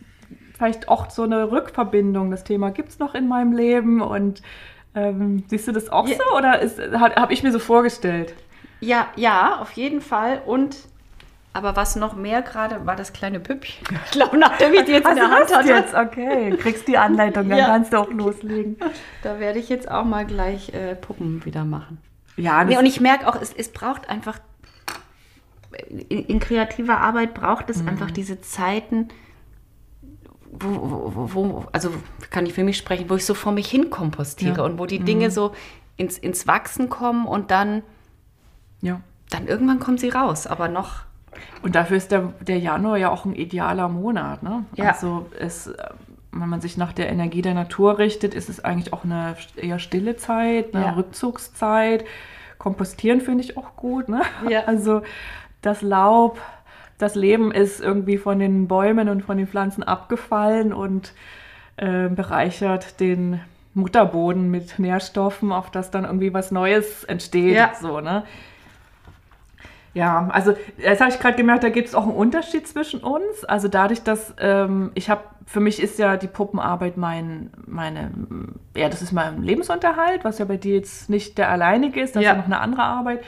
vielleicht auch so eine Rückverbindung. Das Thema gibt es noch in meinem Leben und ähm, siehst du das auch Ja. so oder habe ich mir so vorgestellt? Ja, ja, auf jeden Fall. Und aber was noch mehr gerade war das kleine Püppchen. Ich glaube, nachdem ich die jetzt in der Hand hatte, jetzt, okay, kriegst die Anleitung, dann Ja. kannst du auch loslegen. da werde ich jetzt auch mal gleich äh, Puppen wieder machen. Ja, Nee, und ich merke auch, es, es braucht einfach, in, in kreativer Arbeit braucht es einfach diese Zeiten, wo, wo, wo, also kann ich für mich sprechen, wo ich so vor mich hin kompostiere Ja. und wo die Dinge so ins, ins Wachsen kommen und dann, ja. dann irgendwann kommen sie raus, aber noch, Und dafür ist der, der Januar ja auch ein idealer Monat. Ne? Ja. Also es, äh, wenn man sich nach der Energie der Natur richtet, ist es eigentlich auch eine eher stille Zeit, eine Ja. Rückzugszeit. Kompostieren finde ich auch gut. Ne? Ja. (laughs) Also das Laub, das Leben ist irgendwie von den Bäumen und von den Pflanzen abgefallen und äh, bereichert den Mutterboden mit Nährstoffen, auf das dann irgendwie was Neues entsteht. Ja. So, ne? Ja, also jetzt habe ich gerade gemerkt, da gibt es auch einen Unterschied zwischen uns. Also dadurch, dass ähm, ich habe, für mich ist ja die Puppenarbeit mein, meine, ja, das ist mein Lebensunterhalt, was ja bei dir jetzt nicht der alleinige ist, das Ja. ist ja noch eine andere Arbeit.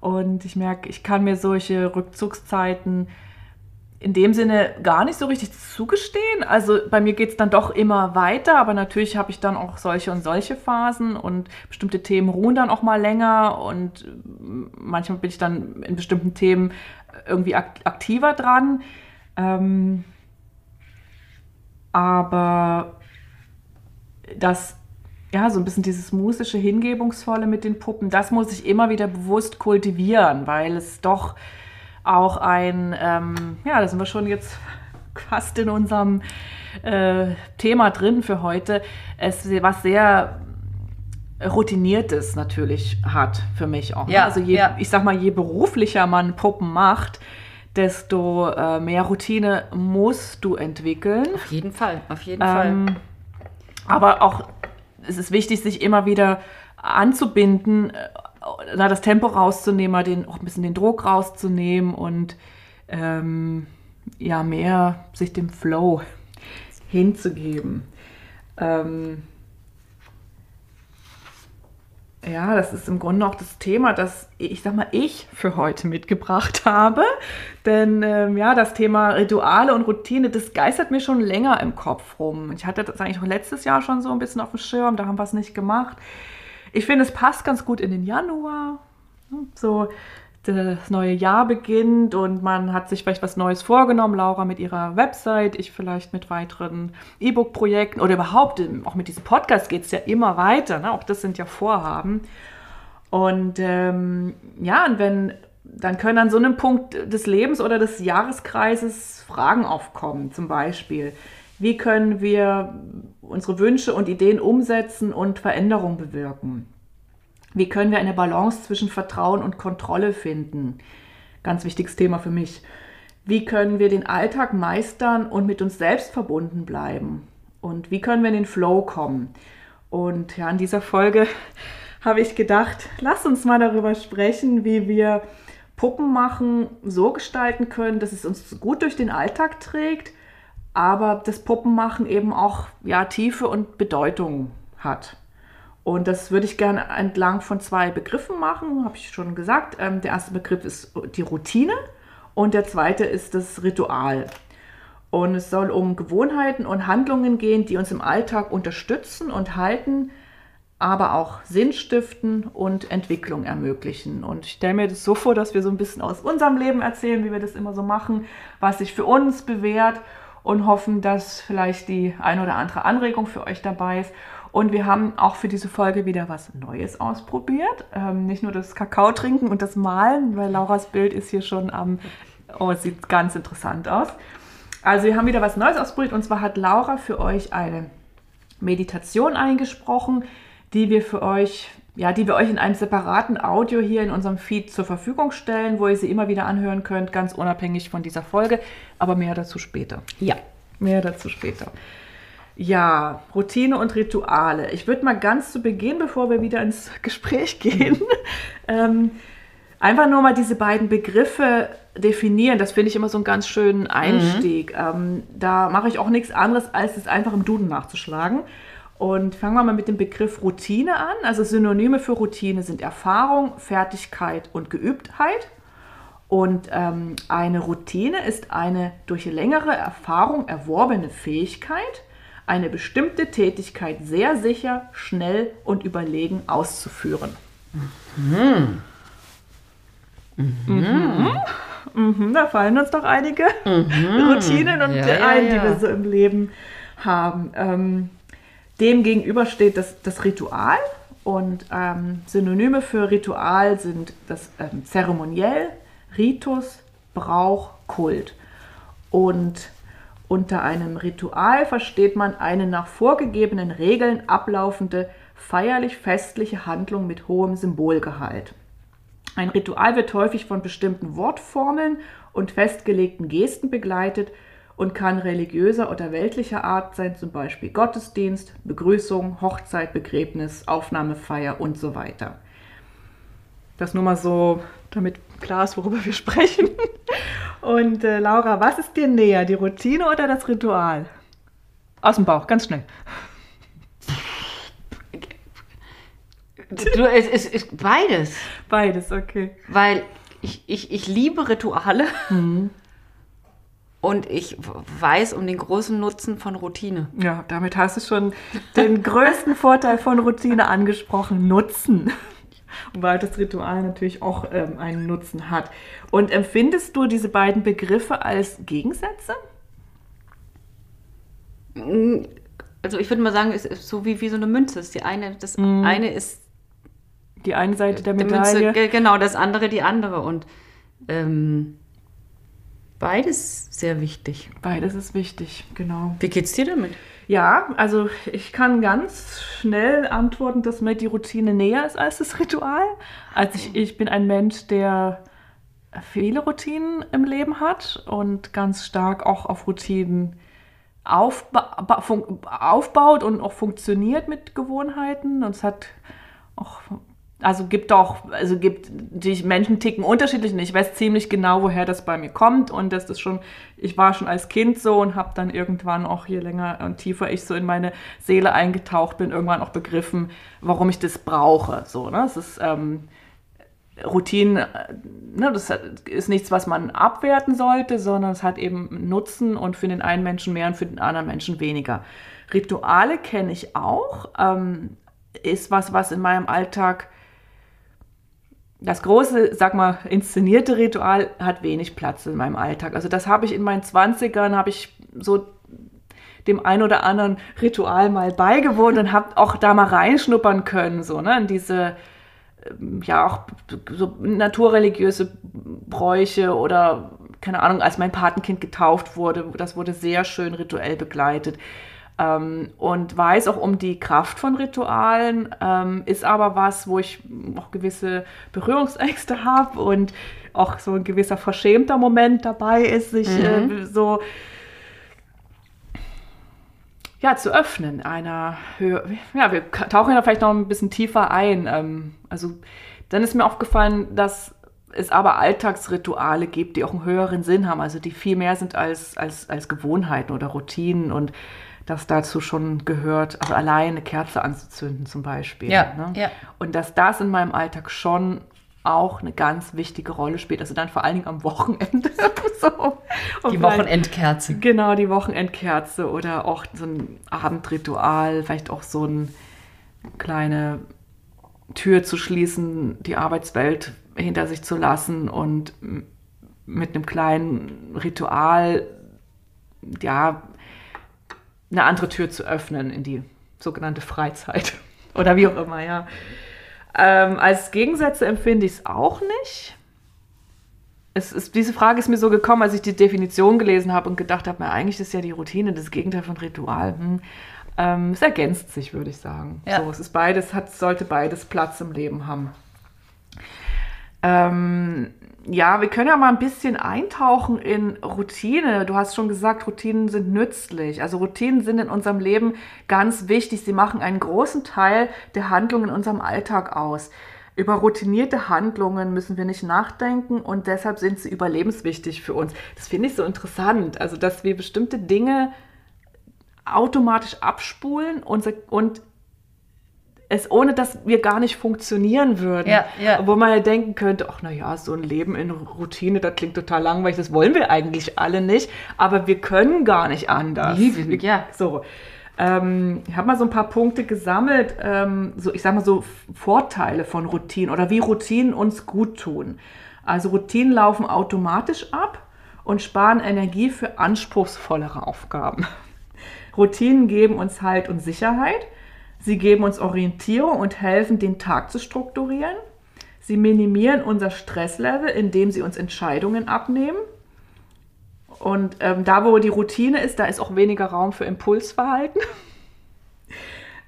Und ich merke, ich kann mir solche Rückzugszeiten in dem Sinne gar nicht so richtig zugestehen. Also bei mir geht es dann doch immer weiter, aber natürlich habe ich dann auch solche und solche Phasen und bestimmte Themen ruhen dann auch mal länger und äh, manchmal bin ich dann in bestimmten Themen irgendwie ak aktiver dran. Ähm, aber das, ja, so ein bisschen dieses musische, hingebungsvolle mit den Puppen, das muss ich immer wieder bewusst kultivieren, weil es doch auch ein, ähm, ja, da sind wir schon jetzt (laughs) fast in unserem äh, Thema drin für heute, es was sehr routiniertes natürlich hat für mich auch. Ne? Ja, also je, ja. ich sag mal, je beruflicher man Puppen macht, desto äh, mehr Routine musst du entwickeln. Auf jeden Fall, auf jeden Fall. Ähm, aber auch es ist wichtig, sich immer wieder anzubinden, na, das Tempo rauszunehmen, den, auch ein bisschen den Druck rauszunehmen und ähm, ja, mehr sich dem Flow hinzugeben. Ähm, ja, das ist im Grunde auch das Thema, das ich sag mal ich für heute mitgebracht habe. Denn ähm, ja, das Thema Rituale und Routine, das geistert mir schon länger im Kopf rum. Ich hatte das eigentlich auch letztes Jahr schon so ein bisschen auf dem Schirm, da haben wir es nicht gemacht. Ich finde, es passt ganz gut in den Januar. So, das neue Jahr beginnt und man hat sich vielleicht was Neues vorgenommen, Laura mit ihrer Website, ich vielleicht mit weiteren E-Book-Projekten oder überhaupt, auch mit diesem Podcast geht es ja immer weiter, ne? auch das sind ja Vorhaben. Und ähm, ja, und wenn, dann können an so einem Punkt des Lebens oder des Jahreskreises Fragen aufkommen, zum Beispiel, wie können wir unsere Wünsche und Ideen umsetzen und Veränderung bewirken? Wie können wir eine Balance zwischen Vertrauen und Kontrolle finden? Ganz wichtiges Thema für mich. Wie können wir den Alltag meistern und mit uns selbst verbunden bleiben? Und wie können wir in den Flow kommen? Und ja, in dieser Folge (laughs) habe ich gedacht, lass uns mal darüber sprechen, wie wir Puppen machen so gestalten können, dass es uns gut durch den Alltag trägt, aber das Puppenmachen eben auch ja, Tiefe und Bedeutung hat. Und das würde ich gerne entlang von zwei Begriffen machen, habe ich schon gesagt. Ähm, der erste Begriff ist die Routine und der zweite ist das Ritual. Und es soll um Gewohnheiten und Handlungen gehen, die uns im Alltag unterstützen und halten, aber auch Sinn stiften und Entwicklung ermöglichen. Und ich stelle mir das so vor, dass wir so ein bisschen aus unserem Leben erzählen, wie wir das immer so machen, was sich für uns bewährt und hoffen, dass vielleicht die ein oder andere Anregung für euch dabei ist. Und wir haben auch für diese Folge wieder was Neues ausprobiert. Ähm, nicht nur das Kakao trinken und das Malen, weil Lauras Bild ist hier schon am, oh, es sieht ganz interessant aus. Also wir haben wieder was Neues ausprobiert und zwar hat Laura für euch eine Meditation eingesprochen, die wir für euch, ja, die wir euch in einem separaten Audio hier in unserem Feed zur Verfügung stellen, wo ihr sie immer wieder anhören könnt, ganz unabhängig von dieser Folge. Aber mehr dazu später. Ja. Mehr dazu später. Ja, Routine und Rituale. Ich würde mal ganz zu Beginn, bevor wir wieder ins (laughs) Gespräch gehen, (laughs) ähm, einfach nur mal diese beiden Begriffe definieren. Das finde ich immer so einen ganz schönen Einstieg. Mhm. Ähm, da mache ich auch nichts anderes, als es einfach im Duden nachzuschlagen. Und fangen wir mal mit dem Begriff Routine an. Also Synonyme für Routine sind Erfahrung, Fertigkeit und Geübtheit. Und ähm, eine Routine ist eine durch längere Erfahrung erworbene Fähigkeit, eine bestimmte Tätigkeit sehr sicher, schnell und überlegen auszuführen. Mhm. Mhm. Mhm. Da fallen uns doch einige mhm. Routinen und ja, ein, ja, ja. die wir so im Leben haben. Ähm, dem gegenüber steht das, das Ritual und ähm, Synonyme für Ritual sind das ähm, Zeremoniell, Ritus, Brauch, Kult. Und unter einem Ritual versteht man eine nach vorgegebenen Regeln ablaufende feierlich-festliche Handlung mit hohem Symbolgehalt. Ein Ritual wird häufig von bestimmten Wortformeln und festgelegten Gesten begleitet und kann religiöser oder weltlicher Art sein, zum Beispiel Gottesdienst, Begrüßung, Hochzeit, Begräbnis, Aufnahmefeier und so weiter. Das nur mal so, damit klar ist, worüber wir (laughs) sprechen. Und äh, Laura, was ist dir näher, die Routine oder das Ritual? Aus dem Bauch, ganz schnell. Du, es ist, ist beides. Beides, okay. Weil ich, ich, ich liebe Rituale mhm. Und ich weiß um den großen Nutzen von Routine. Ja, damit hast du schon den größten Vorteil von Routine angesprochen, Nutzen. weil das Ritual natürlich auch ähm, einen Nutzen hat. Und empfindest du diese beiden Begriffe als Gegensätze? Also ich würde mal sagen, es ist so wie, wie so eine Münze. Die eine, das mm. eine ist die eine Seite der Medaille. Münze, genau, das andere die andere. Und ähm, beides sehr wichtig. Beides ist wichtig, genau. Wie geht's dir damit? Ja, also ich kann ganz schnell antworten, dass mir die Routine näher ist als das Ritual. Also ich, ich bin ein Mensch, der viele Routinen im Leben hat und ganz stark auch auf Routinen aufba aufbaut und auch funktioniert mit Gewohnheiten. Und es hat auch also gibt auch, also gibt, die Menschen ticken unterschiedlich und ich weiß ziemlich genau, woher das bei mir kommt und das ist schon, ich war schon als Kind so und habe dann irgendwann auch je länger und tiefer ich so in meine Seele eingetaucht bin, irgendwann auch begriffen, warum ich das brauche. So, ne? Es ist ähm, Routine, ne, das ist nichts, was man abwerten sollte, sondern es hat eben Nutzen und für den einen Menschen mehr und für den anderen Menschen weniger. Rituale kenne ich auch, ähm, ist was, was in meinem Alltag das große, sag mal, inszenierte Ritual hat wenig Platz in meinem Alltag. Also das habe ich in meinen 20ern, habe ich so dem ein oder anderen Ritual mal beigewohnt und habe auch da mal reinschnuppern können, so, ne, in diese, ähm, ja, auch so naturreligiöse Bräuche oder, keine Ahnung, als mein Patenkind getauft wurde, das wurde sehr schön rituell begleitet. Ähm, und weiß auch um die Kraft von Ritualen, ähm, ist aber was, wo ich auch gewisse Berührungsängste habe und auch so ein gewisser verschämter Moment dabei ist, sich mhm. äh, so ja, zu öffnen, einer Höhe. Ja, wir tauchen da vielleicht noch ein bisschen tiefer ein. Ähm, also dann ist mir aufgefallen, dass es aber Alltagsrituale gibt, die auch einen höheren Sinn haben, also die viel mehr sind als, als, als Gewohnheiten oder Routinen und das dazu schon gehört, also allein eine Kerze anzuzünden zum Beispiel. Ja, ne? ja. Und dass das in meinem Alltag schon auch eine ganz wichtige Rolle spielt. Also dann vor allen Dingen am Wochenende. (laughs) so. die Wochenendkerze. Genau, die Wochenendkerze oder auch so ein Abendritual, vielleicht auch so eine kleine Tür zu schließen, die Arbeitswelt hinter sich zu lassen und mit einem kleinen Ritual, ja, eine andere Tür zu öffnen in die sogenannte Freizeit (laughs) oder wie auch immer, ja. Ähm, als Gegensätze empfinde ich es auch nicht. Es ist, diese Frage ist mir so gekommen, als ich die Definition gelesen habe und gedacht habe, na, eigentlich ist ja die Routine das Gegenteil von Ritual. Hm. Ähm, es ergänzt sich, würde ich sagen. Ja. So, es ist beides, hat, sollte beides Platz im Leben haben. Ähm, ja, wir können ja mal ein bisschen eintauchen in Routine. Du hast schon gesagt, Routinen sind nützlich. Also Routinen sind in unserem Leben ganz wichtig. Sie machen einen großen Teil der Handlungen in unserem Alltag aus. Über routinierte Handlungen müssen wir nicht nachdenken und deshalb sind sie überlebenswichtig für uns. Das finde ich so interessant. Also, dass wir bestimmte Dinge automatisch abspulen und es ohne dass wir gar nicht funktionieren würden. Ja, ja. Wo man ja denken könnte, ach naja, so ein Leben in Routine, das klingt total langweilig, das wollen wir eigentlich alle nicht, aber wir können gar nicht anders. Ja. So. Ähm, ich habe mal so ein paar Punkte gesammelt, ähm, so ich sage mal so Vorteile von Routinen oder wie Routinen uns gut tun. Also Routinen laufen automatisch ab und sparen Energie für anspruchsvollere Aufgaben. (laughs) Routinen geben uns Halt und Sicherheit Sie geben uns Orientierung und helfen, den Tag zu strukturieren. Sie minimieren unser Stresslevel, indem sie uns Entscheidungen abnehmen. Und ähm, da, wo die Routine ist, da ist auch weniger Raum für Impulsverhalten. (laughs)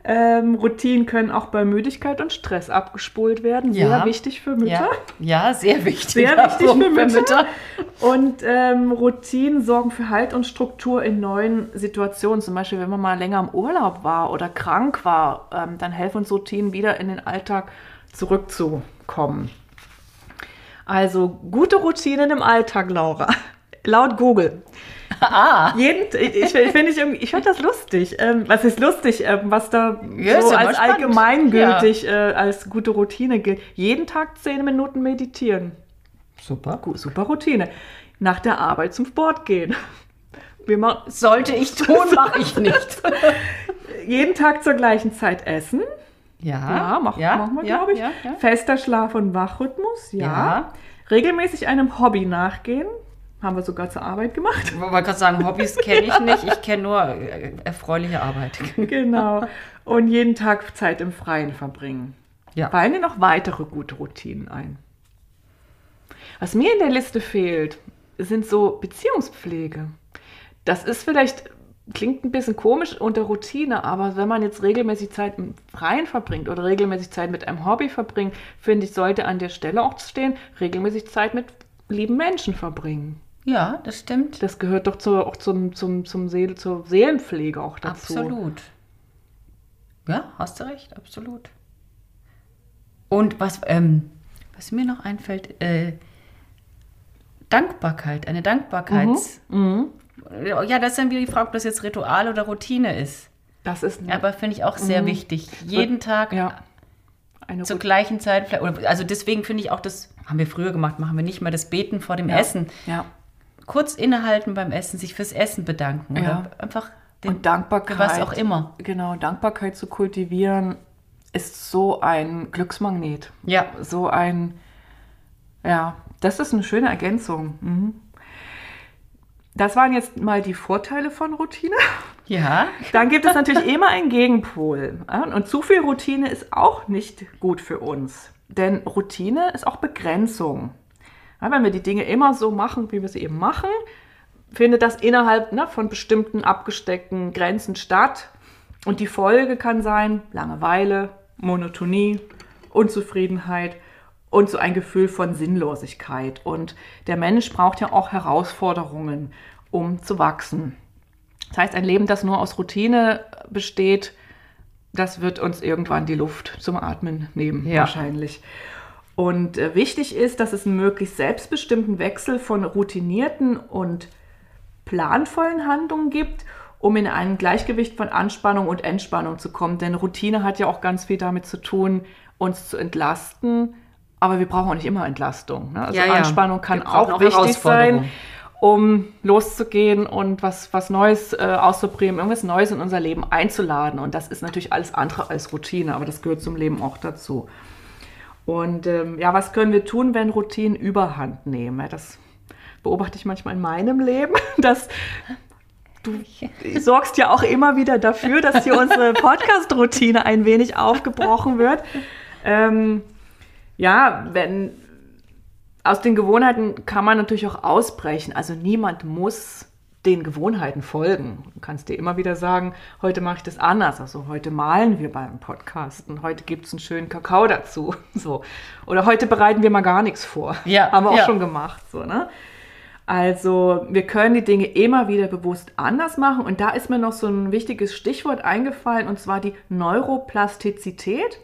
Ähm, Routinen können auch bei Müdigkeit und Stress abgespult werden. Sehr ja. wichtig für Mütter. Ja, ja sehr wichtig. Sehr wichtig für Mütter. Für Mütter. Und ähm, Routinen sorgen für Halt und Struktur in neuen Situationen. Zum Beispiel, wenn man mal länger im Urlaub war oder krank war, ähm, dann helfen uns Routinen wieder in den Alltag zurückzukommen. Also gute Routinen im Alltag, Laura. Laut Google (laughs) Ah. Jeden, ich ich, finde ich, ich finde das lustig. Ähm, was ist lustig, ähm, was da ja, so als allgemeingültig ja. äh, als gute Routine gilt. Jeden Tag zehn Minuten meditieren. Super. Gut, super Routine. Nach der Arbeit zum Sport gehen. Sollte ich tun, (laughs) mache ich nicht. Jeden Tag zur gleichen Zeit essen. Ja, Ja, mach, ja, machen wir, ja, glaube ich. ja, ja. Fester Schlaf- und Wachrhythmus, ja. Ja. Regelmäßig einem Hobby nachgehen. Haben wir sogar zur Arbeit gemacht. Ich wollte gerade sagen, Hobbys kenne ich nicht. Ich kenne nur äh, erfreuliche Arbeit. (laughs) genau. Und jeden Tag Zeit im Freien verbringen. Ja. Fallen dir noch weitere gute Routinen ein? Was mir in der Liste fehlt, sind so Beziehungspflege. Das ist vielleicht, klingt ein bisschen komisch unter Routine, aber wenn man jetzt regelmäßig Zeit im Freien verbringt oder regelmäßig Zeit mit einem Hobby verbringt, finde ich, sollte an der Stelle auch stehen, regelmäßig Zeit mit lieben Menschen verbringen. Ja, das stimmt. Das gehört doch zu, auch zum, zum, zum Seel, zur Seelenpflege auch dazu. Absolut. Ja, hast du recht, absolut. Und was, ähm, was mir noch einfällt, äh, Dankbarkeit, eine Dankbarkeits. Mhm. Ja, das ist dann wieder die Frage, ob das jetzt Ritual oder Routine ist. Das ist eine, Aber finde ich auch sehr wichtig. Jeden Tag Mhm. ja, zur gleichen Zeit. oder- Also deswegen finde ich auch das, haben wir früher gemacht, machen wir nicht mehr das Beten vor dem Ja. Essen. Ja. Kurz innehalten beim Essen, sich fürs Essen bedanken. Ja. Oder einfach den, Und Dankbarkeit. was auch immer. Genau, Dankbarkeit zu kultivieren ist so ein Glücksmagnet. Ja. So ein, ja, das ist eine schöne Ergänzung. Mhm. Das waren jetzt mal die Vorteile von Routine. Ja. (laughs) Dann gibt es natürlich immer einen Gegenpol. Und zu viel Routine ist auch nicht gut für uns. Denn Routine ist auch Begrenzung. Ja, wenn wir die Dinge immer so machen, wie wir sie eben machen, findet das innerhalb ne, von bestimmten abgesteckten Grenzen statt. Und die Folge kann sein Langeweile, Monotonie, Unzufriedenheit und so ein Gefühl von Sinnlosigkeit. Und der Mensch braucht ja auch Herausforderungen, um zu wachsen. Das heißt, ein Leben, das nur aus Routine besteht, das wird uns irgendwann die Luft zum Atmen nehmen, Ja. wahrscheinlich. Und äh, wichtig ist, dass es einen möglichst selbstbestimmten Wechsel von routinierten und planvollen Handlungen gibt, um in ein Gleichgewicht von Anspannung und Entspannung zu kommen. Denn Routine hat ja auch ganz viel damit zu tun, uns zu entlasten. Aber wir brauchen auch nicht immer Entlastung. Ne? Also Ja, ja. Anspannung kann auch auch wichtig sein, um loszugehen und was, was Neues äh, auszuprobieren, irgendwas Neues in unser Leben einzuladen. Und das ist natürlich alles andere als Routine, aber das gehört zum Leben auch dazu. Und ähm, ja, was können wir tun, wenn Routinen überhand nehmen? Das beobachte ich manchmal in meinem Leben, (laughs) dass du sorgst ja auch immer wieder dafür, dass hier unsere (laughs) Podcast-Routine ein wenig aufgebrochen wird. Ähm, ja, wenn aus den Gewohnheiten kann man natürlich auch ausbrechen. Also niemand muss den Gewohnheiten folgen. Du kannst dir immer wieder sagen, heute mache ich das anders. Also heute malen wir beim Podcasten, heute gibt es einen schönen Kakao dazu. (laughs) So. Oder heute bereiten wir mal gar nichts vor. Ja, (laughs) Haben wir auch ja. schon gemacht. So, ne? Also wir können die Dinge immer wieder bewusst anders machen. Und da ist mir noch so ein wichtiges Stichwort eingefallen, und zwar die Neuroplastizität.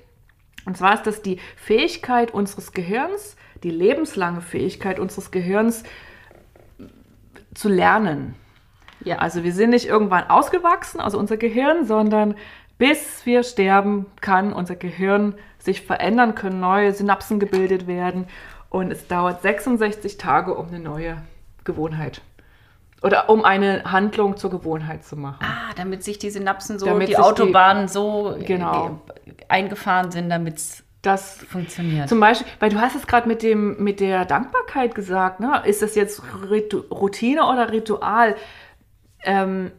Und zwar ist das die Fähigkeit unseres Gehirns, die lebenslange Fähigkeit unseres Gehirns zu lernen. Ja. Also wir sind nicht irgendwann ausgewachsen, also unser Gehirn, sondern bis wir sterben, kann unser Gehirn sich verändern, können neue Synapsen gebildet werden. Und es dauert 66 Tage, um eine neue Gewohnheit oder um eine Handlung zur Gewohnheit zu machen. Ah, damit sich die Synapsen so, Damit die sich die- Autobahnen so Genau. äh, eingefahren sind, damit es Das funktioniert. Zum Beispiel, weil du hast es gerade mit dem mit der Dankbarkeit gesagt, ne? Ist das jetzt Ritu Routine oder Ritual? Ähm,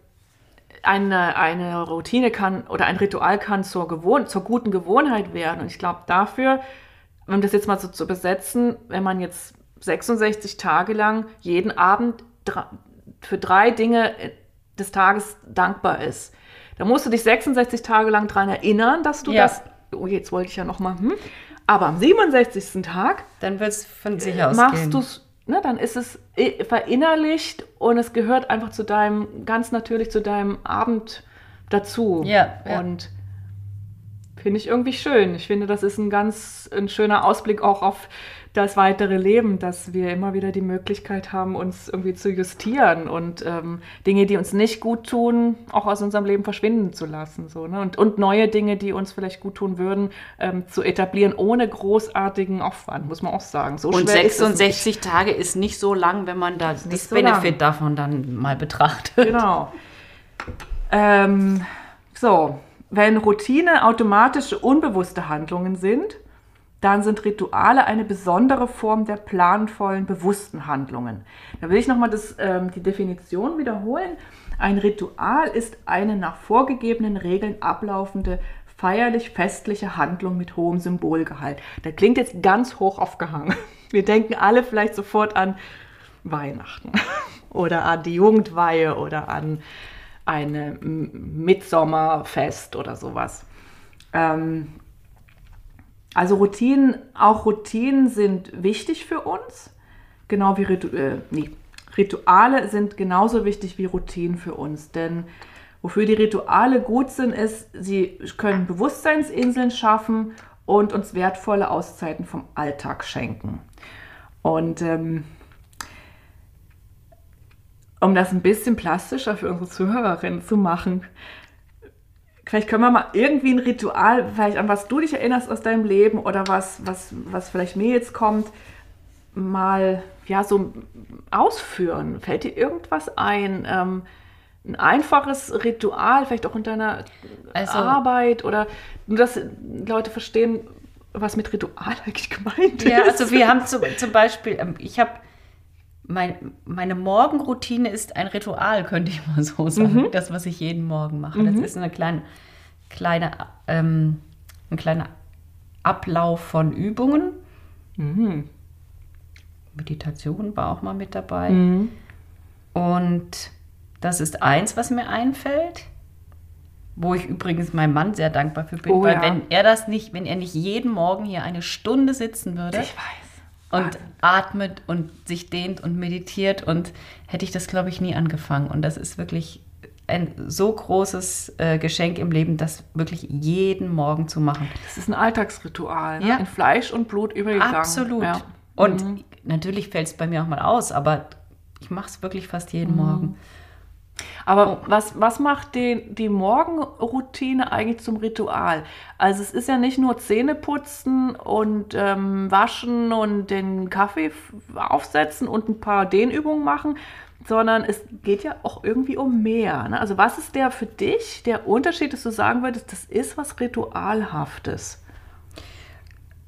eine, eine Routine kann oder ein Ritual kann zur, Gewohn zur guten Gewohnheit werden. Und ich glaube dafür, um das jetzt mal so zu übersetzen, wenn man jetzt 66 Tage lang jeden Abend für drei Dinge des Tages dankbar ist, dann musst du dich 66 Tage lang daran erinnern, dass du Ja. das. Oh, jetzt wollte ich ja noch mal. Hm? Aber am 67. Tag Dann wird es von sich aus machst du es, ne, dann ist es i- verinnerlicht und es gehört einfach zu deinem, ganz natürlich zu deinem Abend dazu. Ja, ja. Und finde ich irgendwie schön. Ich finde, das ist ein ganz ein schöner Ausblick auch auf das weitere Leben, dass wir immer wieder die Möglichkeit haben, uns irgendwie zu justieren und ähm, Dinge, die uns nicht gut tun, auch aus unserem Leben verschwinden zu lassen. So, ne? und, und neue Dinge, die uns vielleicht gut tun würden, ähm, zu etablieren, ohne großartigen Aufwand, muss man auch sagen. So Und schwer ist es nicht. 66 Tage ist nicht so lang, wenn man da das so Benefit davon dann mal betrachtet. Genau. ähm, so, wenn Routine automatische, unbewusste Handlungen sind, dann sind Rituale eine besondere Form der planvollen, bewussten Handlungen. Da will ich nochmal ähm, die Definition wiederholen. Ein Ritual ist eine nach vorgegebenen Regeln ablaufende, feierlich-festliche Handlung mit hohem Symbolgehalt. Da klingt jetzt ganz hoch aufgehangen. (laughs) Wir denken alle vielleicht sofort an Weihnachten (laughs) oder an die Jugendweihe oder an ein Mitsommerfest oder sowas. Ähm, also Routinen, auch Routinen sind wichtig für uns, genau wie Ritu äh, nee, Rituale sind genauso wichtig wie Routinen für uns, denn wofür die Rituale gut sind, ist, sie können Bewusstseinsinseln schaffen und uns wertvolle Auszeiten vom Alltag schenken. Und ähm, um das ein bisschen plastischer für unsere Zuhörerinnen zu machen, vielleicht können wir mal irgendwie ein Ritual, vielleicht an was du dich erinnerst aus deinem Leben oder was, was, was vielleicht mir jetzt kommt, mal ja so ausführen. Fällt dir irgendwas ein? Ähm, ein einfaches Ritual, vielleicht auch in deiner also, Arbeit oder nur, dass Leute verstehen, was mit Ritual (laughs) eigentlich gemeint ist. Ja, also wir haben zum, zum Beispiel, ähm, ich habe mein, meine Morgenroutine ist ein Ritual, könnte ich mal so sagen. Mhm. Das, was ich jeden Morgen mache. Mhm. Das ist eine kleine, kleine, ähm, ein kleiner Ablauf von Übungen. Mhm. Meditation war auch mal mit dabei. Mhm. Und das ist eins, was mir einfällt. Wo ich übrigens meinem Mann sehr dankbar für bin, oh, weil ja. wenn er das nicht, wenn er nicht jeden Morgen hier eine Stunde sitzen würde. Ich weiß und atmet und sich dehnt und meditiert und hätte ich das, glaube ich, nie angefangen. Und das ist wirklich ein so großes äh, Geschenk im Leben, das wirklich jeden Morgen zu machen. Das ist ein Alltagsritual, ne? ja. in Fleisch und Blut übergegangen. Absolut. Ja. Und mhm. natürlich fällt es bei mir auch mal aus, aber ich mache es wirklich fast jeden mhm. Morgen. Aber oh. was, was macht die, die Morgenroutine eigentlich zum Ritual? Also es ist ja nicht nur Zähne putzen und ähm, waschen und den Kaffee aufsetzen und ein paar Dehnübungen machen, sondern es geht ja auch irgendwie um mehr. Ne? Also was ist der für dich der Unterschied, dass du sagen würdest, das ist was Ritualhaftes?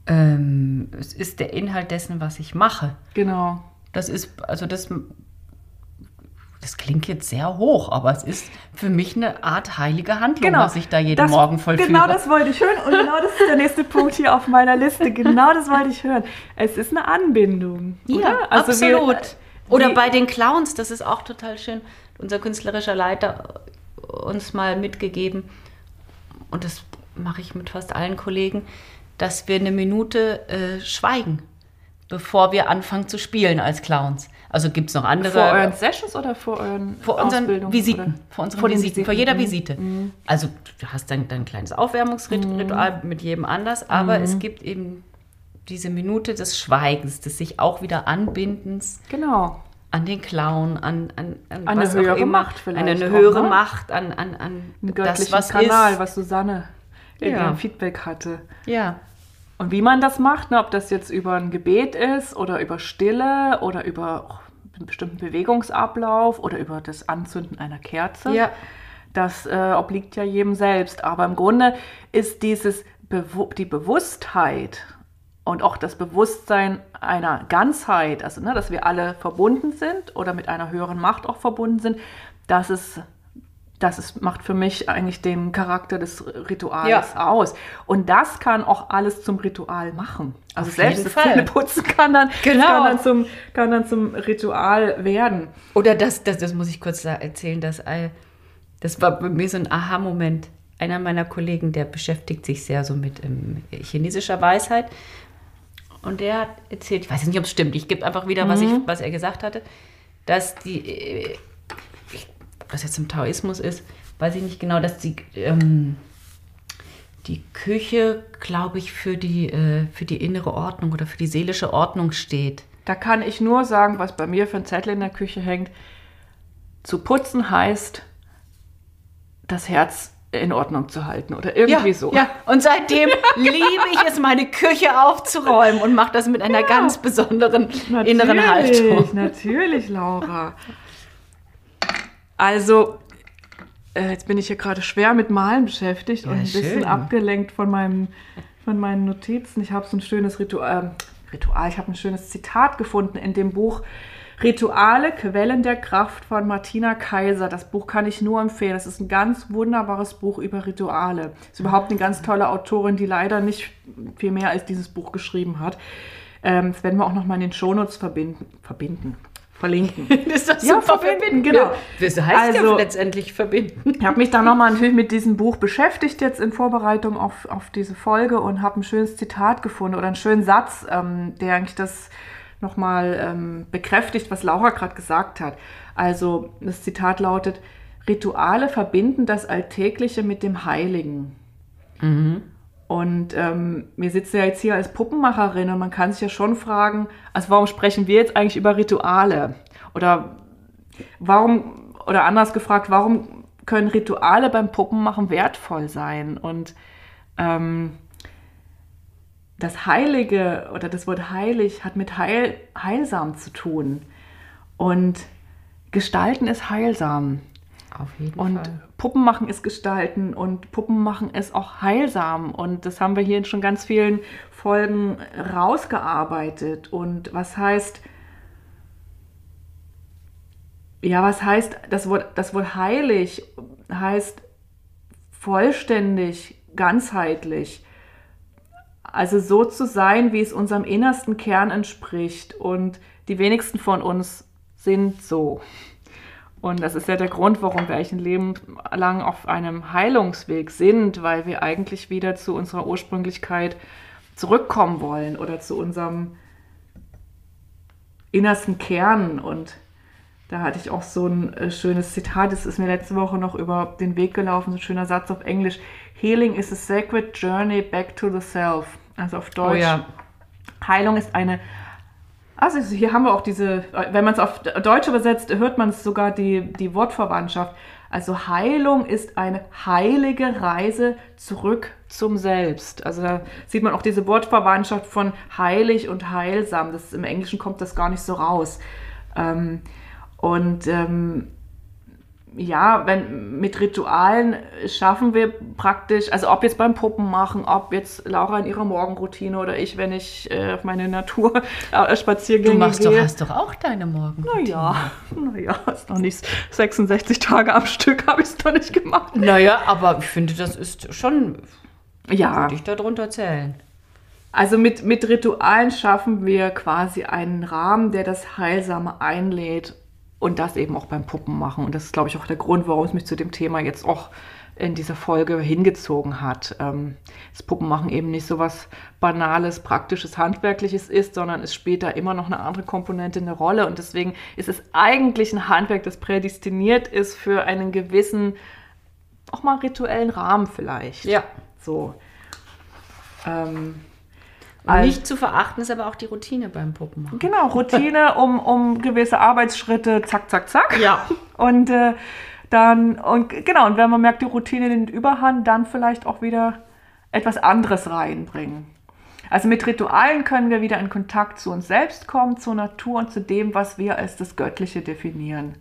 Ähm, es ist der Inhalt dessen, was ich mache. Genau. Das ist, also das das klingt jetzt sehr hoch, aber es ist für mich eine Art heilige Handlung, genau, was ich da jeden das, Morgen vollführe. Genau das wollte ich hören und genau das ist der nächste Punkt hier auf meiner Liste. Genau das wollte ich hören. Es ist eine Anbindung. Ja, also absolut. Wir, oder bei den Clowns, das ist auch total schön. Unser künstlerischer Leiter uns mal mitgegeben, und das mache ich mit fast allen Kollegen, dass wir eine Minute äh, schweigen, bevor wir anfangen zu spielen als Clowns. Also gibt es noch andere. Vor euren Sessions oder vor euren Vor unseren Visiten. Oder? Vor unseren vor Visiten, Visiten, vor jeder mhm. Visite. Mhm. Also du hast dann dein kleines Aufwärmungsritual mhm. mit jedem anders, aber mhm. es gibt eben diese Minute des Schweigens, des sich auch wieder Anbindens. Genau. An den Clown, an, an, an eine was höhere immer, Macht vielleicht. Eine, eine höhere ne? Macht, an, an, an das, was Kanal, ist. was Susanne in ja. ihrem Feedback hatte. Ja. Und wie man das macht, ne, ob das jetzt über ein Gebet ist oder über Stille oder über einen bestimmten Bewegungsablauf oder über das Anzünden einer Kerze, ja. das äh, obliegt ja jedem selbst. Aber im Grunde ist dieses Bewu die Bewusstheit und auch das Bewusstsein einer Ganzheit, also ne, dass wir alle verbunden sind oder mit einer höheren Macht auch verbunden sind, das ist das ist, macht für mich eigentlich den Charakter des Rituals ja. aus. Und das kann auch alles zum Ritual machen. Also Auf selbst das Zähneputzen kann dann, genau. kann, dann zum, kann dann zum Ritual werden. Oder das, das, das muss ich kurz erzählen, dass, das war bei mir so ein Aha-Moment. Einer meiner Kollegen, der beschäftigt sich sehr so mit ähm, chinesischer Weisheit. Und der hat erzählt, ich weiß nicht, ob es stimmt, ich gebe einfach wieder, mhm. was, ich, was er gesagt hatte, dass die äh, ob das jetzt im Taoismus ist, weiß ich nicht genau, dass die, ähm, die Küche, glaube ich, für die, äh, für die innere Ordnung oder für die seelische Ordnung steht. Da kann ich nur sagen, was bei mir für ein Zettel in der Küche hängt. Zu putzen heißt, das Herz in Ordnung zu halten oder irgendwie ja, so. Ja, und seitdem (laughs) liebe ich es, meine Küche aufzuräumen und mache das mit einer ja. ganz besonderen inneren Haltung. Natürlich, Laura. Also, äh, jetzt bin ich hier gerade schwer mit Malen beschäftigt Ja, und ein schön. bisschen abgelenkt von, meinem, von meinen Notizen. Ich habe so ein schönes Ritual, äh, Ritual, ich habe ein schönes Zitat gefunden in dem Buch Rituale, Quellen der Kraft von Martina Kaiser. Das Buch kann ich nur empfehlen. Es ist ein ganz wunderbares Buch über Rituale. Ist überhaupt eine ganz tolle Autorin, die leider nicht viel mehr als dieses Buch geschrieben hat. Ähm, das werden wir auch noch mal in den Shownotes verbinden. Verbinden. Verlinken. (laughs) Das ist doch Ja, super verbinden, genau. Das heißt ja Also- letztendlich verbinden. Ich habe mich dann nochmal natürlich mit diesem Buch beschäftigt jetzt in Vorbereitung auf, auf diese Folge und habe ein schönes Zitat gefunden oder einen schönen Satz, ähm, der eigentlich das nochmal ähm, bekräftigt, was Laura gerade gesagt hat. Also das Zitat lautet, Rituale verbinden das Alltägliche mit dem Heiligen. Und ähm, wir sitzen ja jetzt hier als Puppenmacherin und man kann sich ja schon fragen, also warum sprechen wir jetzt eigentlich über Rituale? Oder warum, oder anders gefragt, warum können Rituale beim Puppenmachen wertvoll sein? Und ähm, das Heilige oder das Wort heilig hat mit heil, heilsam zu tun. Und Gestalten ist heilsam. Auf jeden Und Fall. Puppen machen ist Gestalten und Puppen machen ist auch heilsam. Und das haben wir hier in schon ganz vielen Folgen rausgearbeitet. Und was heißt, ja, was heißt, das Wort, das Wort heilig heißt vollständig, ganzheitlich. Also so zu sein, wie es unserem innersten Kern entspricht. Und die wenigsten von uns sind so. Und das ist ja der Grund, warum wir eigentlich ein Leben lang auf einem Heilungsweg sind, weil wir eigentlich wieder zu unserer Ursprünglichkeit zurückkommen wollen oder zu unserem innersten Kern. Und da hatte ich auch so ein äh, schönes Zitat, das ist mir letzte Woche noch über den Weg gelaufen, so ein schöner Satz auf Englisch. Healing is a sacred journey back to the self. Also auf Deutsch. Oh ja. Heilung ist eine. Also hier haben wir auch diese, wenn man es auf Deutsch übersetzt, hört man es sogar die, die Wortverwandtschaft. Also Heilung ist eine heilige Reise zurück zum Selbst. Also da sieht man auch diese Wortverwandtschaft von heilig und heilsam. Das, Im Englischen kommt das gar nicht so raus. Ähm, und ähm, ja, wenn mit Ritualen schaffen wir praktisch, also ob jetzt beim Puppen machen, ob jetzt Laura in ihrer Morgenroutine oder ich, wenn ich äh, auf meine Natur äh, Du machst gehe. doch, hast doch auch deine Morgen. Naja, naja, ist noch nicht 66 Tage am Stück, habe ich es noch nicht gemacht. Naja, aber ich finde, das ist schon, Ja, würde ich darunter zählen. also mit, mit Ritualen schaffen wir quasi einen Rahmen, der das Heilsame einlädt und das eben auch beim Puppen machen. Und das ist, glaube ich, auch der Grund, warum es mich zu dem Thema jetzt auch in dieser Folge hingezogen hat. Ähm, das Puppenmachen eben nicht so was Banales, Praktisches, Handwerkliches ist, sondern es spielt da immer noch eine andere Komponente eine Rolle. Und deswegen ist es eigentlich ein Handwerk, das prädestiniert ist für einen gewissen, auch mal rituellen Rahmen vielleicht. Ja. So. Ähm, Also- nicht zu verachten ist aber auch die Routine beim Puppenmachen. Genau, Routine (laughs) um, um gewisse Arbeitsschritte, zack, zack, zack. Ja. Und äh, dann, und genau, und wenn man merkt, die Routine nimmt Überhand, dann vielleicht auch wieder etwas anderes reinbringen. Also mit Ritualen können wir wieder in Kontakt zu uns selbst kommen, zur Natur und zu dem, was wir als das Göttliche definieren.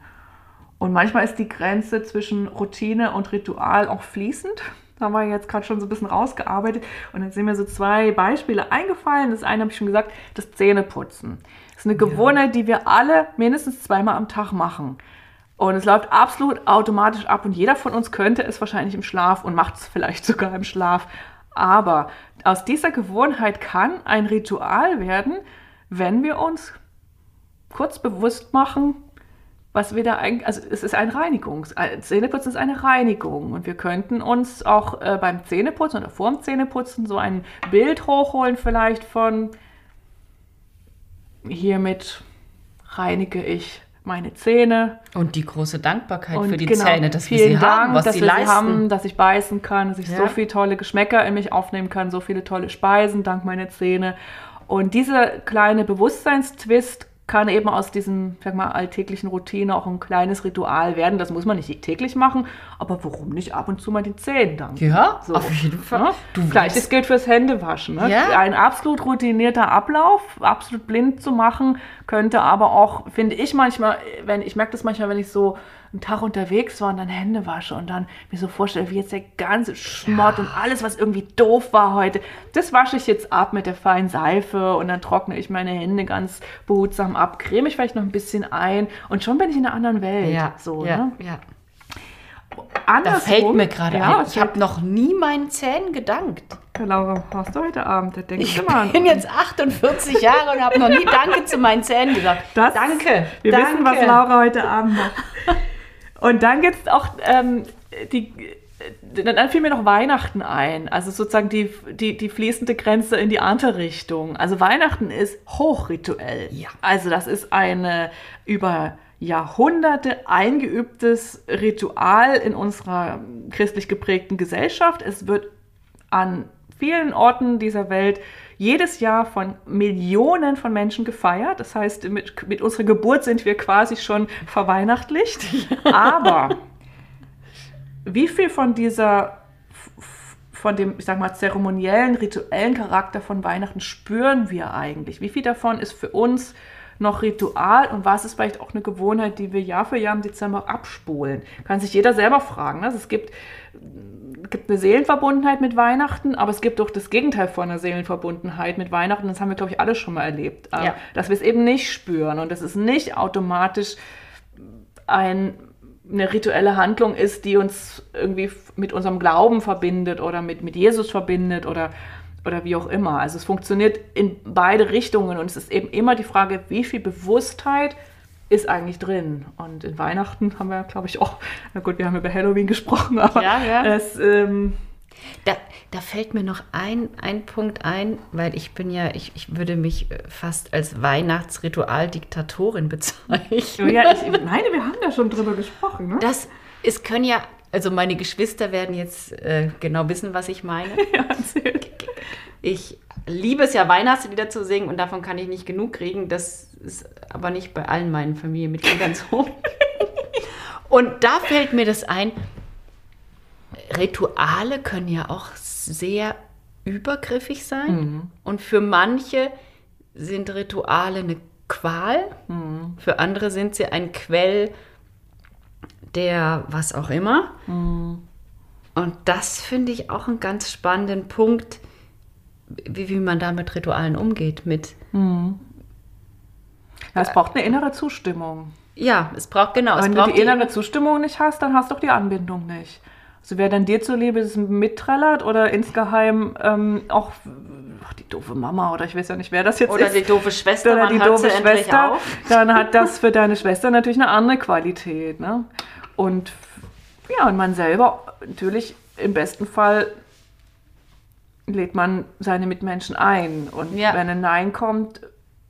Und manchmal ist die Grenze zwischen Routine und Ritual auch fließend. Da haben wir jetzt gerade schon so ein bisschen rausgearbeitet. Und dann sind mir so zwei Beispiele eingefallen. Das eine habe ich schon gesagt, das Zähneputzen. Das ist eine Gewohnheit, die wir alle mindestens zweimal am Tag machen. Und es läuft absolut automatisch ab und jeder von uns könnte es wahrscheinlich im Schlaf und macht es vielleicht sogar im Schlaf. Aber aus dieser Gewohnheit kann ein Ritual werden, wenn wir uns kurz bewusst machen, was wir da eigentlich, also es ist ein Reinigungs, äh, Zähneputzen ist eine Reinigung und wir könnten uns auch äh, beim Zähneputzen oder vorm Zähneputzen so ein Bild hochholen vielleicht von hiermit reinige ich meine Zähne Und die große Dankbarkeit und für die genau, Zähne, dass wir sie haben, Dank, was dass sie wir leisten. sie haben, dass ich beißen kann, dass ich so Ja. viele tolle Geschmäcker in mich aufnehmen kann, so viele tolle Speisen dank meiner Zähne. Und dieser kleine Bewusstseinstwist kann eben aus diesem, sag mal, alltäglichen Routine auch ein kleines Ritual werden. Das muss man nicht täglich machen, aber warum nicht ab und zu mal die Zähne dann? Ja, auf jeden Fall. Ne? Du Gleiches weißt- gilt fürs Händewaschen. Ne? Ja. Ein absolut routinierter Ablauf, absolut blind zu machen, könnte aber auch, finde ich manchmal, wenn ich merke das manchmal, wenn ich so einen Tag unterwegs war und dann Hände wasche und dann mir so vorstelle, wie jetzt der ganze Schmott und alles, was irgendwie doof war heute, das wasche ich jetzt ab mit der feinen Seife und dann trockne ich meine Hände ganz behutsam ab, creme ich vielleicht noch ein bisschen ein und schon bin ich in einer anderen Welt. Ja, so, ja, ne? ja. Andersrum- fällt mir gerade ja, ein, ich habe noch nie meinen Zähnen gedankt. fällt- Laura, hast du heute Abend? Da denke ich Ich immer an. bin jetzt 48 Jahre und habe noch nie Danke zu meinen Zähnen gesagt. Das- danke. Wir danke. wissen, was Laura heute Abend macht. (laughs) Und dann gibt es auch ähm, die. Dann fiel mir noch Weihnachten ein, also sozusagen die, die, die fließende Grenze in die andere Richtung. Also Weihnachten ist hochrituell. Ja. Also das ist eine über Jahrhunderte eingeübtes Ritual in unserer christlich geprägten Gesellschaft. Es wird an vielen Orten dieser Welt jedes Jahr von Millionen von Menschen gefeiert. Das heißt, mit, mit unserer Geburt sind wir quasi schon verweihnachtlicht. (laughs) Aber wie viel von dieser, von dem, ich sag mal, zeremoniellen, rituellen Charakter von Weihnachten spüren wir eigentlich? Wie viel davon ist für uns noch Ritual und was ist vielleicht auch eine Gewohnheit, die wir Jahr für Jahr im Dezember abspulen? Kann sich jeder selber fragen. Ne? Also es gibt gibt eine Seelenverbundenheit mit Weihnachten, aber es gibt auch das Gegenteil von einer Seelenverbundenheit mit Weihnachten. Das haben wir, glaube ich, alle schon mal erlebt. Äh, Ja. Dass wir es eben nicht spüren und dass es nicht automatisch ein, eine rituelle Handlung ist, die uns irgendwie mit unserem Glauben verbindet oder mit, mit Jesus verbindet oder, oder wie auch immer. Also es funktioniert in beide Richtungen und es ist eben immer die Frage, wie viel Bewusstheit ist eigentlich drin. Und in Weihnachten haben wir, glaube ich, auch, na gut, wir haben über Halloween gesprochen, (laughs) aber Ja, ja. es, ähm, Da, da fällt mir noch ein, ein Punkt ein, weil ich bin ja, ich, ich würde mich äh, fast als Weihnachtsritualdiktatorin bezeichnen. ja, ich meine, wir haben da schon drüber gesprochen, ne? Das, es können ja, also meine Geschwister werden jetzt äh, genau wissen, was ich meine. (laughs) Ja. Ich liebe es ja, Weihnachtslieder zu singen und davon kann ich nicht genug kriegen. Das ist aber nicht bei allen meinen Familienmitgliedern (laughs) so. Und da fällt mir das ein, Rituale können ja auch sehr übergriffig sein. Und für manche sind Rituale eine Qual, für andere sind sie ein Quell der was auch immer. Und das finde ich auch einen ganz spannenden Punkt, wie, wie man da mit Ritualen umgeht. Mit, Ja, es braucht eine innere Zustimmung. ja, es braucht genau, Wenn du braucht die innere Zustimmung nicht hast, dann hast du auch die Anbindung nicht. Also wer dann dir zuliebe das mitträllert oder insgeheim ähm, auch ach, die doofe Mama oder ich weiß ja nicht, wer das jetzt Oder ist. die doofe Schwester, oder die doofe Schwester, auf? dann hat das (laughs) für deine Schwester natürlich eine andere Qualität. Ne? Und ja, und man selber natürlich im besten Fall lädt man seine Mitmenschen ein. Und Ja. wenn ein Nein kommt,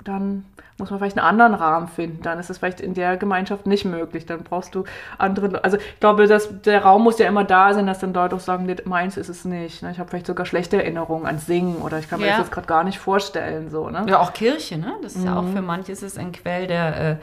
dann muss man vielleicht einen anderen Rahmen finden. Dann ist es vielleicht in der Gemeinschaft nicht möglich. Dann brauchst du andere. Also ich glaube, dass der Raum muss ja immer da sein, dass dann Leute auch sagen, meins ist es nicht. ne? Ich habe vielleicht sogar schlechte Erinnerungen ans Singen oder ich kann mir Ja. das jetzt gerade gar nicht vorstellen. So, ne? Ja, auch Kirche, ne? Das ist ja Mhm. auch für manche ist es ein Quell der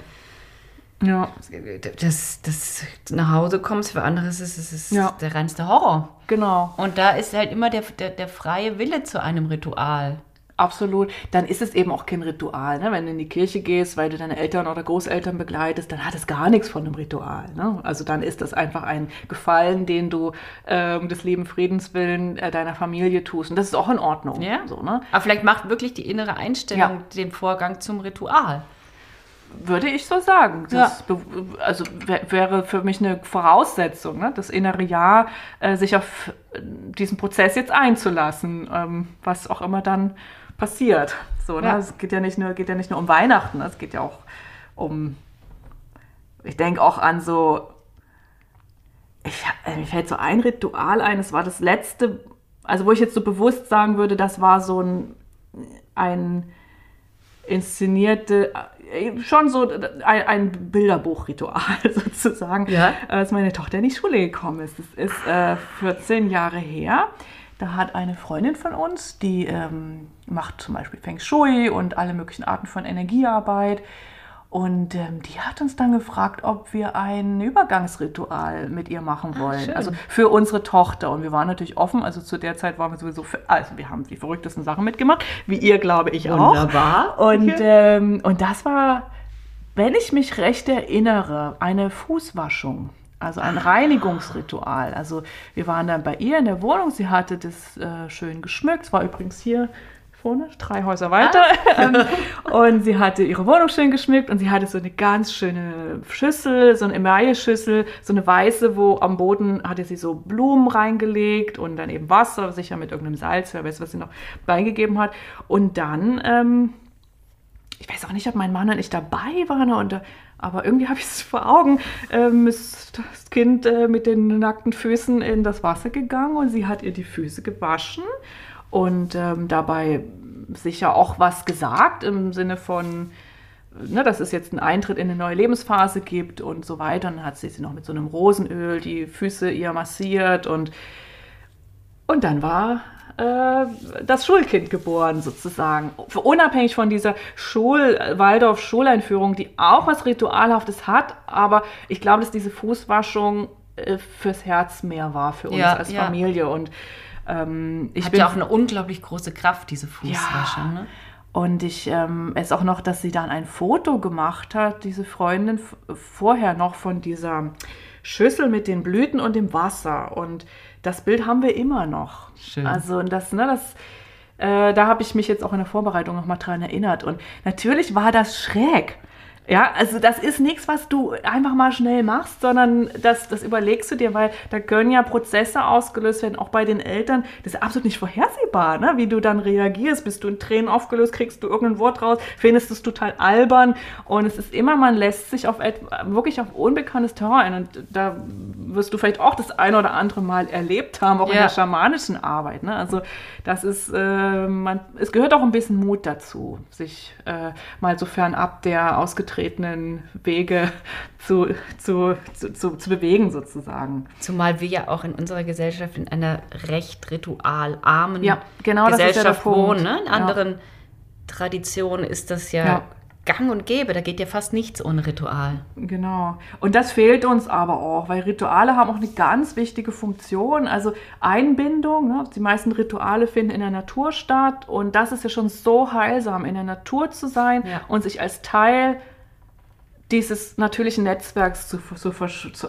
ja. äh, das, das nach Hause kommst, für andere ist es, ist Ja. der reinste Horror. Genau. Und da ist halt immer der, der, der freie Wille zu einem Ritual. Absolut. Dann ist es eben auch kein Ritual. Ne? Wenn du in die Kirche gehst, weil du deine Eltern oder Großeltern begleitest, dann hat es gar nichts von einem Ritual. Ne? Also dann ist das einfach ein Gefallen, den du ähm, des lieben Friedens willen äh, deiner Familie tust. Und das ist auch in Ordnung. Ja. So, ne? Aber vielleicht macht wirklich die innere Einstellung Ja. den Vorgang zum Ritual. Würde ich so sagen. Das be- Also wär- wäre für mich eine Voraussetzung, ne? das innere Ja, äh, sich auf äh, diesen Prozess jetzt einzulassen, ähm, was auch immer dann passiert. So, ne? Ja. Es geht ja, nicht nur, geht ja nicht nur um Weihnachten, es geht ja auch um, ich denke auch an so, ich, äh, mir fällt so ein Ritual ein, es war das letzte, also wo ich jetzt so bewusst sagen würde, das war so ein, ein inszenierte, schon so ein, ein Bilderbuchritual (laughs) sozusagen, Ja. als meine Tochter in die Schule gekommen ist. Das ist äh, 14 Jahre her. Da hat eine Freundin von uns, die ähm, macht zum Beispiel Feng Shui und alle möglichen Arten von Energiearbeit. Und ähm, die hat uns dann gefragt, ob wir ein Übergangsritual mit ihr machen Ah, wollen. schön. also für unsere Tochter. Und wir waren natürlich offen. Also zu der Zeit waren wir sowieso für, also wir haben die verrücktesten Sachen mitgemacht, wie ihr, glaube ich, auch. Wunderbar. Und, ähm, und das war, wenn ich mich recht erinnere, eine Fußwaschung. Also ein Reinigungsritual. Also wir waren dann bei ihr in der Wohnung. Sie hatte das äh, schön geschmückt. Es war übrigens hier vorne, drei Häuser weiter. Ähm, (laughs) und sie hatte ihre Wohnung schön geschmückt und sie hatte so eine ganz schöne Schüssel, so eine Emaille-Schüssel, so eine weiße, wo am Boden hatte sie so Blumen reingelegt und dann eben Wasser, sicher mit irgendeinem Salz, wer weiß, was sie noch beigegeben hat. Und dann, ähm, ich weiß auch nicht, ob mein Mann und ich dabei waren, und, aber irgendwie habe ich es vor Augen, ähm, ist das Kind äh, mit den nackten Füßen in das Wasser gegangen und sie hat ihr die Füße gewaschen und ähm, dabei sicher auch was gesagt im Sinne von, ne, dass es jetzt einen Eintritt in eine neue Lebensphase gibt und so weiter. Und dann hat sie sie noch mit so einem Rosenöl die Füße ihr massiert und, und dann war äh, das Schulkind geboren sozusagen. Unabhängig von dieser Schul Waldorf-Schuleinführung, die auch was Ritualhaftes hat, aber ich glaube, dass diese Fußwaschung äh, fürs Herz mehr war für uns Ja, als ja. Familie und ähm, ich Hat bin ja auch eine unglaublich große Kraft, diese Fußwasche. Ja. Ne? und ich ähm, es auch noch, dass sie dann ein Foto gemacht hat, diese Freundin vorher noch von dieser Schüssel mit den Blüten und dem Wasser. Und das Bild haben wir immer noch. Schön. Also und das, ne, das, äh, da habe ich mich jetzt auch in der Vorbereitung noch mal dran erinnert. Und natürlich war das schräg. Ja, also das ist nichts, was du einfach mal schnell machst, sondern das, das überlegst du dir, weil da können ja Prozesse ausgelöst werden, auch bei den Eltern. Das ist absolut nicht vorhersehbar, ne? wie du dann reagierst. Bist du in Tränen aufgelöst, kriegst du irgendein Wort raus, findest es total albern. Und es ist immer, man lässt sich auf wirklich auf unbekanntes Terrain ein. Und da wirst du vielleicht auch das ein oder andere Mal erlebt haben, auch in Ja. der schamanischen Arbeit. Ne? Also das ist, äh, man, es gehört auch ein bisschen Mut dazu, sich äh, mal so fernab der ausgetretenen Wege zu, zu, zu, zu, zu bewegen sozusagen. Zumal wir ja auch in unserer Gesellschaft in einer recht ritualarmen Ja, genau, Gesellschaft wohnen. Ne? In Ja. anderen Traditionen ist das ja, Ja. gang und gäbe. Da geht ja fast nichts ohne Ritual. Genau. Und das fehlt uns aber auch, weil Rituale haben auch eine ganz wichtige Funktion. Also Einbindung. Ne? Die meisten Rituale finden in der Natur statt. Und das ist ja schon so heilsam, in der Natur zu sein Ja. und sich als Teil dieses natürlichen Netzwerks zu, zu,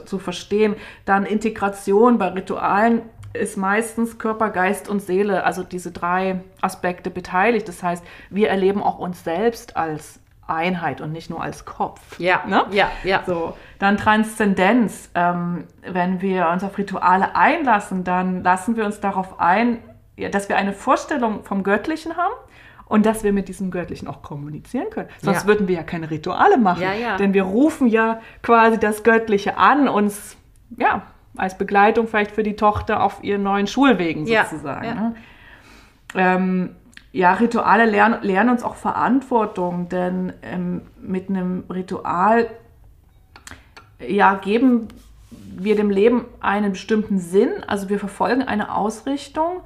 zu, verstehen. Dann Integration bei Ritualen ist meistens Körper, Geist und Seele, also diese drei Aspekte beteiligt. Das heißt, wir erleben auch uns selbst als Einheit und nicht nur als Kopf. Ja, Ne? ja, ja. So, dann Transzendenz. Ähm, wenn wir uns auf Rituale einlassen, dann lassen wir uns darauf ein, dass wir eine Vorstellung vom Göttlichen haben und dass wir mit diesem Göttlichen auch kommunizieren können. Sonst Ja. würden wir ja keine Rituale machen. Ja, ja. Denn wir rufen ja quasi das Göttliche an, uns ja als Begleitung vielleicht für die Tochter auf ihren neuen Schulwegen sozusagen. ja. Ne? Ähm, ja, Rituale lernen, lernen uns auch Verantwortung, denn ähm, mit einem Ritual ja, geben wir dem Leben einen bestimmten Sinn, also wir verfolgen eine Ausrichtung,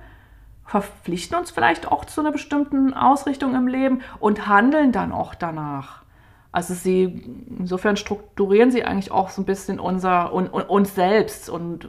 verpflichten uns vielleicht auch zu einer bestimmten Ausrichtung im Leben und handeln dann auch danach. Also sie, insofern strukturieren sie eigentlich auch so ein bisschen unser, un, un, uns selbst und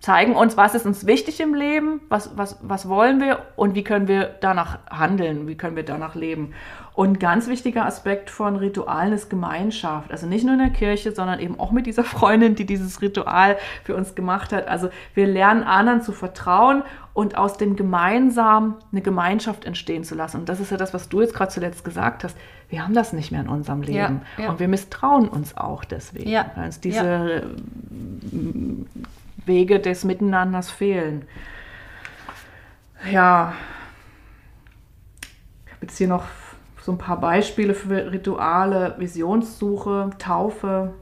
zeigen uns, was ist uns wichtig im Leben, was, was, was wollen wir und wie können wir danach handeln, wie können wir danach leben. Und ganz wichtiger Aspekt von Ritualen ist Gemeinschaft. Also nicht nur in der Kirche, sondern eben auch mit dieser Freundin, die dieses Ritual für uns gemacht hat. Also wir lernen anderen zu vertrauen und aus dem Gemeinsamen eine Gemeinschaft entstehen zu lassen. Und das ist ja das, was du jetzt gerade zuletzt gesagt hast. Wir haben das nicht mehr in unserem Leben. Ja, ja. Und wir misstrauen uns auch deswegen, Ja, weil uns diese Wege des Miteinanders fehlen. Ja, ich habe jetzt hier noch so ein paar Beispiele für Rituale, Visionssuche, Taufe,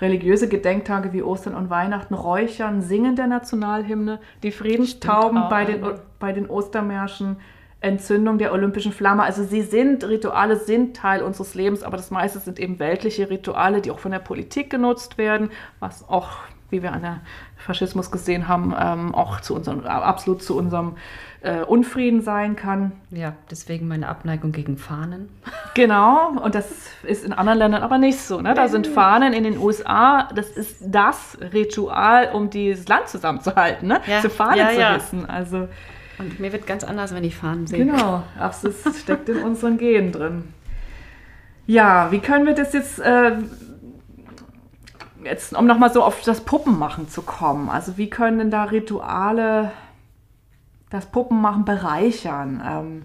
religiöse Gedenktage wie Ostern und Weihnachten, Räuchern, Singen der Nationalhymne, die Friedenstauben bei den, bei den Ostermärschen, Entzündung der olympischen Flamme. Also sie sind, Rituale sind Teil unseres Lebens, aber das meiste sind eben weltliche Rituale, die auch von der Politik genutzt werden, was auch wie wir an der Faschismus gesehen haben, ähm, auch zu unserem, absolut zu unserem äh, Unfrieden sein kann. Ja, deswegen meine Abneigung gegen Fahnen. (laughs) Genau, und das ist in anderen Ländern aber nicht so. Ne? Da sind Fahnen in den USA, das ist das Ritual, um dieses Land zusammenzuhalten, ne? Ja. zu Fahnen Ja, zu ja. wissen. Also Und mir wird ganz anders, wenn ich Fahnen sehe. Genau, ach, das steckt in unseren Genen drin. Ja, wie können wir das jetzt, äh, jetzt um nochmal so auf das Puppenmachen zu kommen? Also wie können denn da Rituale das Puppenmachen bereichern? Ähm,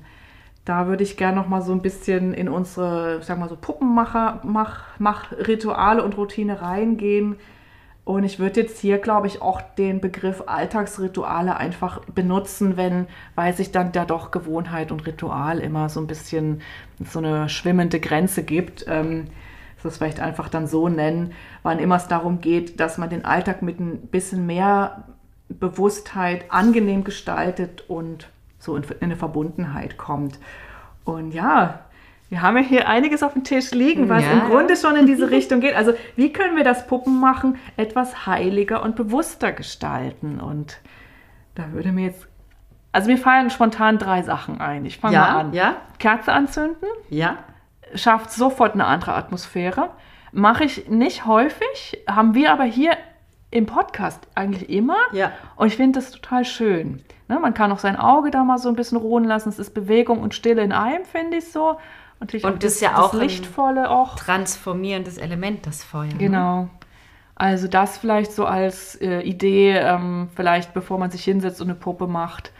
da würde ich gerne nochmal so ein bisschen in unsere, ich sag mal so Puppenmacher, Mach, Mach Rituale und Routine reingehen. Und ich würde jetzt hier, glaube ich, auch den Begriff Alltagsrituale einfach benutzen, wenn, weil sich dann da doch Gewohnheit und Ritual immer so ein bisschen so eine schwimmende Grenze gibt. Ähm, das vielleicht einfach dann so nennen, wann immer es darum geht, dass man den Alltag mit ein bisschen mehr Bewusstheit angenehm gestaltet und so in, in eine Verbundenheit kommt. Und ja, wir haben ja hier einiges auf dem Tisch liegen, was Ja. im Grunde schon in diese Richtung geht. Also wie können wir das Puppenmachen etwas heiliger und bewusster gestalten? Und da würde mir jetzt, also mir fallen spontan drei Sachen ein. Ich fange mal Ja, an. ja, Kerze anzünden, ja. Schafft sofort eine andere Atmosphäre. Mache ich nicht häufig, haben wir aber hier im Podcast eigentlich immer. Ja. Und ich finde das total schön. Ne, man kann auch sein Auge da mal so ein bisschen ruhen lassen. Es ist Bewegung und Stille in einem, finde ich so. Natürlich Und das ist ja auch ein- Lichtvolle auch. Transformierendes Element, das Feuer. ne? Genau. Also das vielleicht so als äh, Idee, ähm, vielleicht bevor man sich hinsetzt und eine Puppe macht,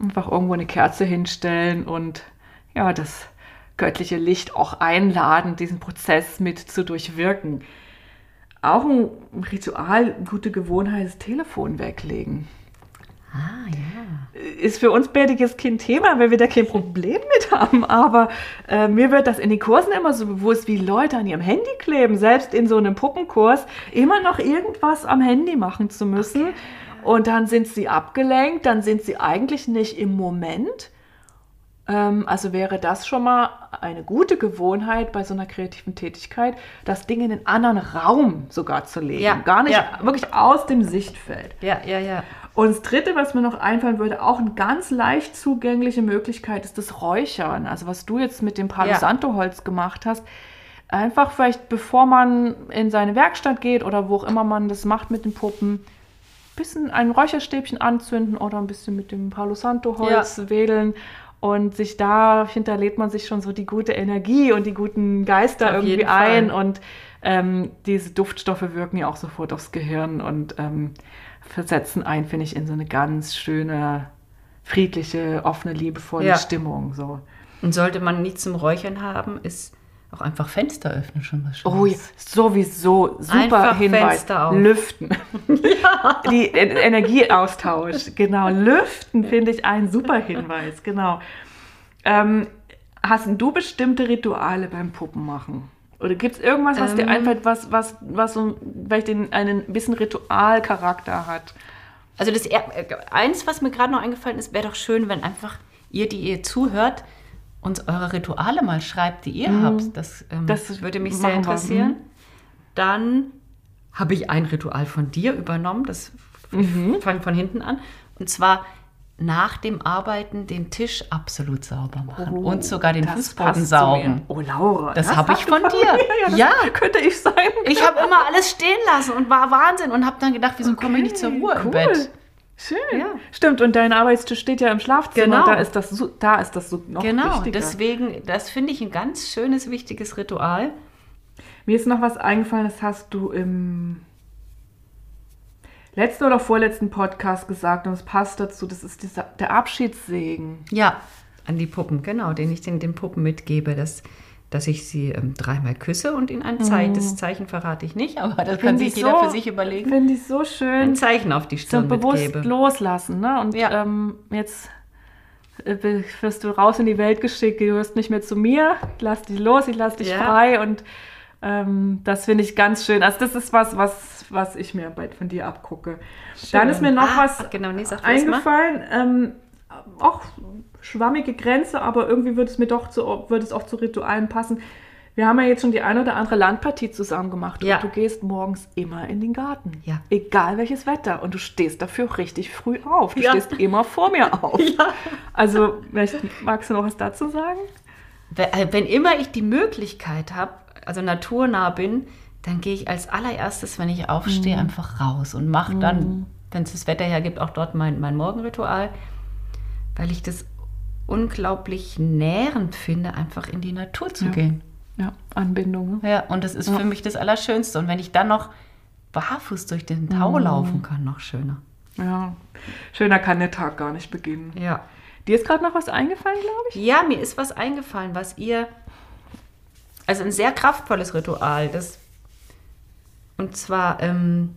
einfach irgendwo eine Kerze hinstellen und ja, das göttliche Licht auch einladen, diesen Prozess mit zu durchwirken. Auch ein Ritual, gute Gewohnheit, das Telefon weglegen. Ah, ja. Ist für uns jetzt kein Thema, weil wir da kein Problem mit haben. Aber äh, mir wird das in den Kursen immer so bewusst, wie Leute an ihrem Handy kleben, selbst in so einem Puppenkurs, immer noch irgendwas am Handy machen zu müssen. Und dann sind sie abgelenkt, dann sind sie eigentlich nicht im Moment. Ähm, also wäre das schon mal eine gute Gewohnheit bei so einer kreativen Tätigkeit, das Ding in einen anderen Raum sogar zu legen. Ja, Gar nicht ja. wirklich aus dem Sichtfeld. Ja, ja, ja. Und das Dritte, was mir noch einfallen würde, auch eine ganz leicht zugängliche Möglichkeit, ist das Räuchern. Also was du jetzt mit dem Palo Ja. Santo Holz gemacht hast. Einfach vielleicht, bevor man in seine Werkstatt geht oder wo auch immer man das macht mit den Puppen, ein bisschen ein Räucherstäbchen anzünden oder ein bisschen mit dem Palo Santo Holz wedeln. Und sich da hinterlädt man sich schon so die gute Energie und die guten Geister Auf irgendwie ein. Und ähm, diese Duftstoffe wirken ja auch sofort aufs Gehirn und ähm, versetzen ein, finde ich, in so eine ganz schöne, friedliche, offene, liebevolle Ja. Stimmung. So. Und sollte man nichts zum Räuchern haben, ist auch einfach Fenster öffnen schon was Schönes. Oh ja, sowieso, super Einfach Hinweis. Fenster auf. Lüften. (laughs) Die e (laughs) Energieaustausch, genau. Lüften finde ich ein super Hinweis, genau. Ähm, hast du bestimmte Rituale beim Puppenmachen? Oder gibt es irgendwas, was dir Ähm. einfällt, was, was, was so vielleicht den, einen bisschen Ritualcharakter hat? Also das äh, eins, was mir gerade noch eingefallen ist, wäre doch schön, wenn einfach ihr, die ihr zuhört, uns eure Rituale mal schreibt, die ihr habt. Das, ähm, Mhm. Das das würde mich sehr interessieren. Mhm. Dann habe ich ein Ritual von dir übernommen. Das Mhm. fange von hinten an. Und zwar nach dem Arbeiten den Tisch absolut sauber machen und sogar den Oh, Das Fußboden saugen. Oh, Laura. Das habe ich von dir. (laughs) Ja, das Ja. könnte ich sein. Ich habe immer alles stehen lassen und war Wahnsinn und habe dann gedacht, wieso komme ich nicht zur Ruhe im cool. Bett? Schön. Ja. Stimmt, und dein Arbeitstisch steht ja im Schlafzimmer. Genau. Da ist das, so- da ist das so noch Genau, wichtiger. deswegen, das finde ich ein ganz schönes, wichtiges Ritual. Mir ist noch was eingefallen, das hast du im letzten oder vorletzten Podcast gesagt und es passt dazu. Das ist dieser, der Abschiedssegen. Ja, an die Puppen, genau, den ich den, den Puppen mitgebe, dass, dass ich sie ähm, dreimal küsse und ihnen ein Zeichen, das Zeichen verrate ich nicht, aber das kann sich ich jeder so- für sich überlegen, Finde ich so ein schön. Zeichen auf die So Stirn bewusst mitgebe. loslassen. Ne? Und Ja. ähm, jetzt äh, wirst du raus in die Welt geschickt, du hörst nicht mehr zu mir, lass dich los, ich lass dich Ja. frei und ähm, das finde ich ganz schön. Also das ist was, was, was ich mir bald von dir abgucke. Dann ist mir noch Ah, was genau, nee, eingefallen. Ähm, auch schwammige Grenze, aber irgendwie würde es mir doch zu, würde es auch zu Ritualen passen. Wir haben ja jetzt schon die eine oder andere Landpartie zusammen gemacht Ja. und du gehst morgens immer in den Garten. Ja. Egal welches Wetter. Und du stehst dafür richtig früh auf. Du Ja. stehst immer vor mir auf. (laughs) Ja. Also, magst du noch was dazu sagen? Wenn äh, wenn immer ich die Möglichkeit habe, also naturnah bin, dann gehe ich als allererstes, wenn ich aufstehe, Mhm. einfach raus und mache dann, wenn es das Wetter hergibt, auch dort mein, mein Morgenritual, weil ich das unglaublich nährend finde, einfach in die Natur zu Ja. gehen. Ja, Anbindung. Ne? Ja, und das ist Ja. für mich das Allerschönste. Und wenn ich dann noch barfuß durch den Tau Mhm. laufen kann, noch schöner. Ja. Schöner kann der Tag gar nicht beginnen. Ja. Dir ist gerade noch was eingefallen, glaube ich? Ja, mir ist was eingefallen, was ihr. Also ein sehr kraftvolles Ritual, das. Und zwar ähm,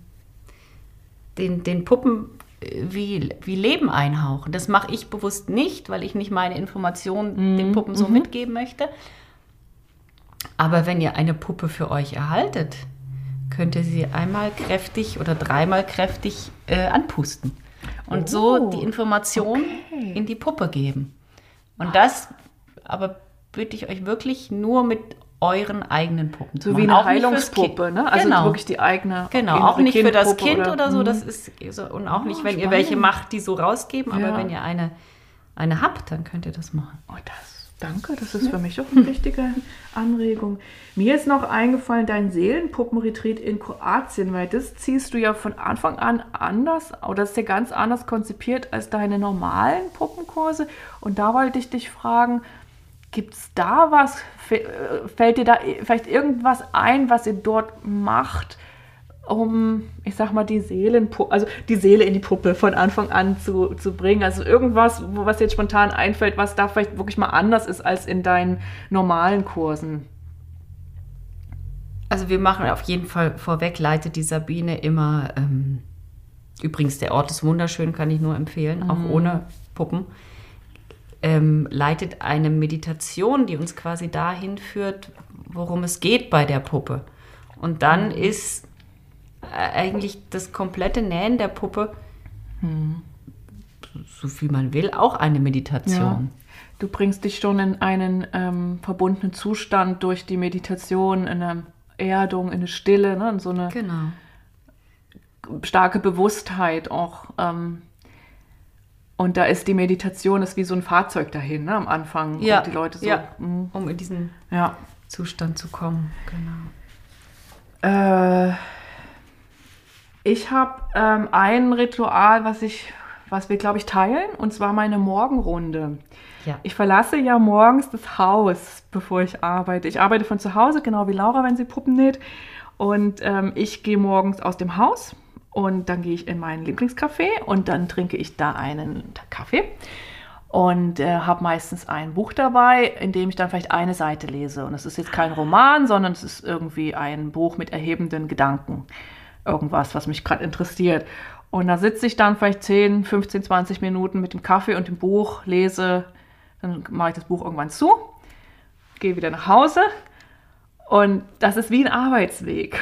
den, den Puppen wie, wie Leben einhauchen. Das mache ich bewusst nicht, weil ich nicht meine Informationen den Puppen so mitgeben möchte. Aber wenn ihr eine Puppe für euch erhaltet, könnt ihr sie einmal kräftig oder dreimal kräftig äh, anpusten. Und so Oh, die Information okay. in die Puppe geben. Und das aber bitte ich euch wirklich nur mit euren eigenen Puppen zu So wie machen. eine Auch nicht fürs Heilungspuppe, ne? Also genau. wirklich die eigene. Genau, auch nicht für das Kindpuppe Kind oder, so. Mhm. Das ist so, und auch nicht, Oh, wenn ihr spannend. welche macht, die so rausgeben. Aber Ja. wenn ihr eine, eine habt, dann könnt ihr das machen. Oh, das, danke, das ist für mich auch eine richtige Anregung. Mir ist noch eingefallen, dein Seelenpuppenretreat in Kroatien, weil das ziehst du ja von Anfang an anders, oder ist ja ganz anders konzipiert als deine normalen Puppenkurse. Und da wollte ich dich fragen, gibt es da was, äh, fällt dir da vielleicht irgendwas ein, was ihr dort macht, um, ich sag mal, die Seelenpuppe, also die Seele in die Puppe von Anfang an zu, zu bringen. Also irgendwas, was jetzt spontan einfällt, was da vielleicht wirklich mal anders ist als in deinen normalen Kursen. Also wir machen auf jeden Fall vorweg, leitet die Sabine immer, ähm, übrigens der Ort ist wunderschön, kann ich nur empfehlen, auch ohne Puppen, ähm, leitet eine Meditation, die uns quasi dahin führt, worum es geht bei der Puppe. Und dann ist äh, eigentlich das komplette Nähen der Puppe, so viel man will, auch eine Meditation. Du bringst dich schon in einen ähm, verbundenen Zustand durch die Meditation, in eine Erdung, in eine Stille, ne? in so eine Genau. starke Bewusstheit auch. Ähm, und da ist die Meditation ist wie so ein Fahrzeug dahin, ne? am Anfang. Ja, Und die Leute so. ja. mm, Um in diesen ja. Zustand zu kommen. Genau. Äh, ich habe ähm, ein Ritual, was ich, was wir, glaube ich, teilen, und zwar meine Morgenrunde. Ja. Ich verlasse ja morgens das Haus, bevor ich arbeite. Ich arbeite von zu Hause, genau wie Laura, wenn sie Puppen näht. Und ähm, ich gehe morgens aus dem Haus und dann gehe ich in meinen Lieblingscafé und dann trinke ich da einen Kaffee und äh, habe meistens ein Buch dabei, in dem ich dann vielleicht eine Seite lese. Und es ist jetzt kein Roman, sondern es ist irgendwie ein Buch mit erhebenden Gedanken. Irgendwas, was mich gerade interessiert. Und da sitze ich dann vielleicht 10, 15, 20 Minuten mit dem Kaffee und dem Buch, lese, dann mache ich das Buch irgendwann zu, gehe wieder nach Hause und das ist wie ein Arbeitsweg.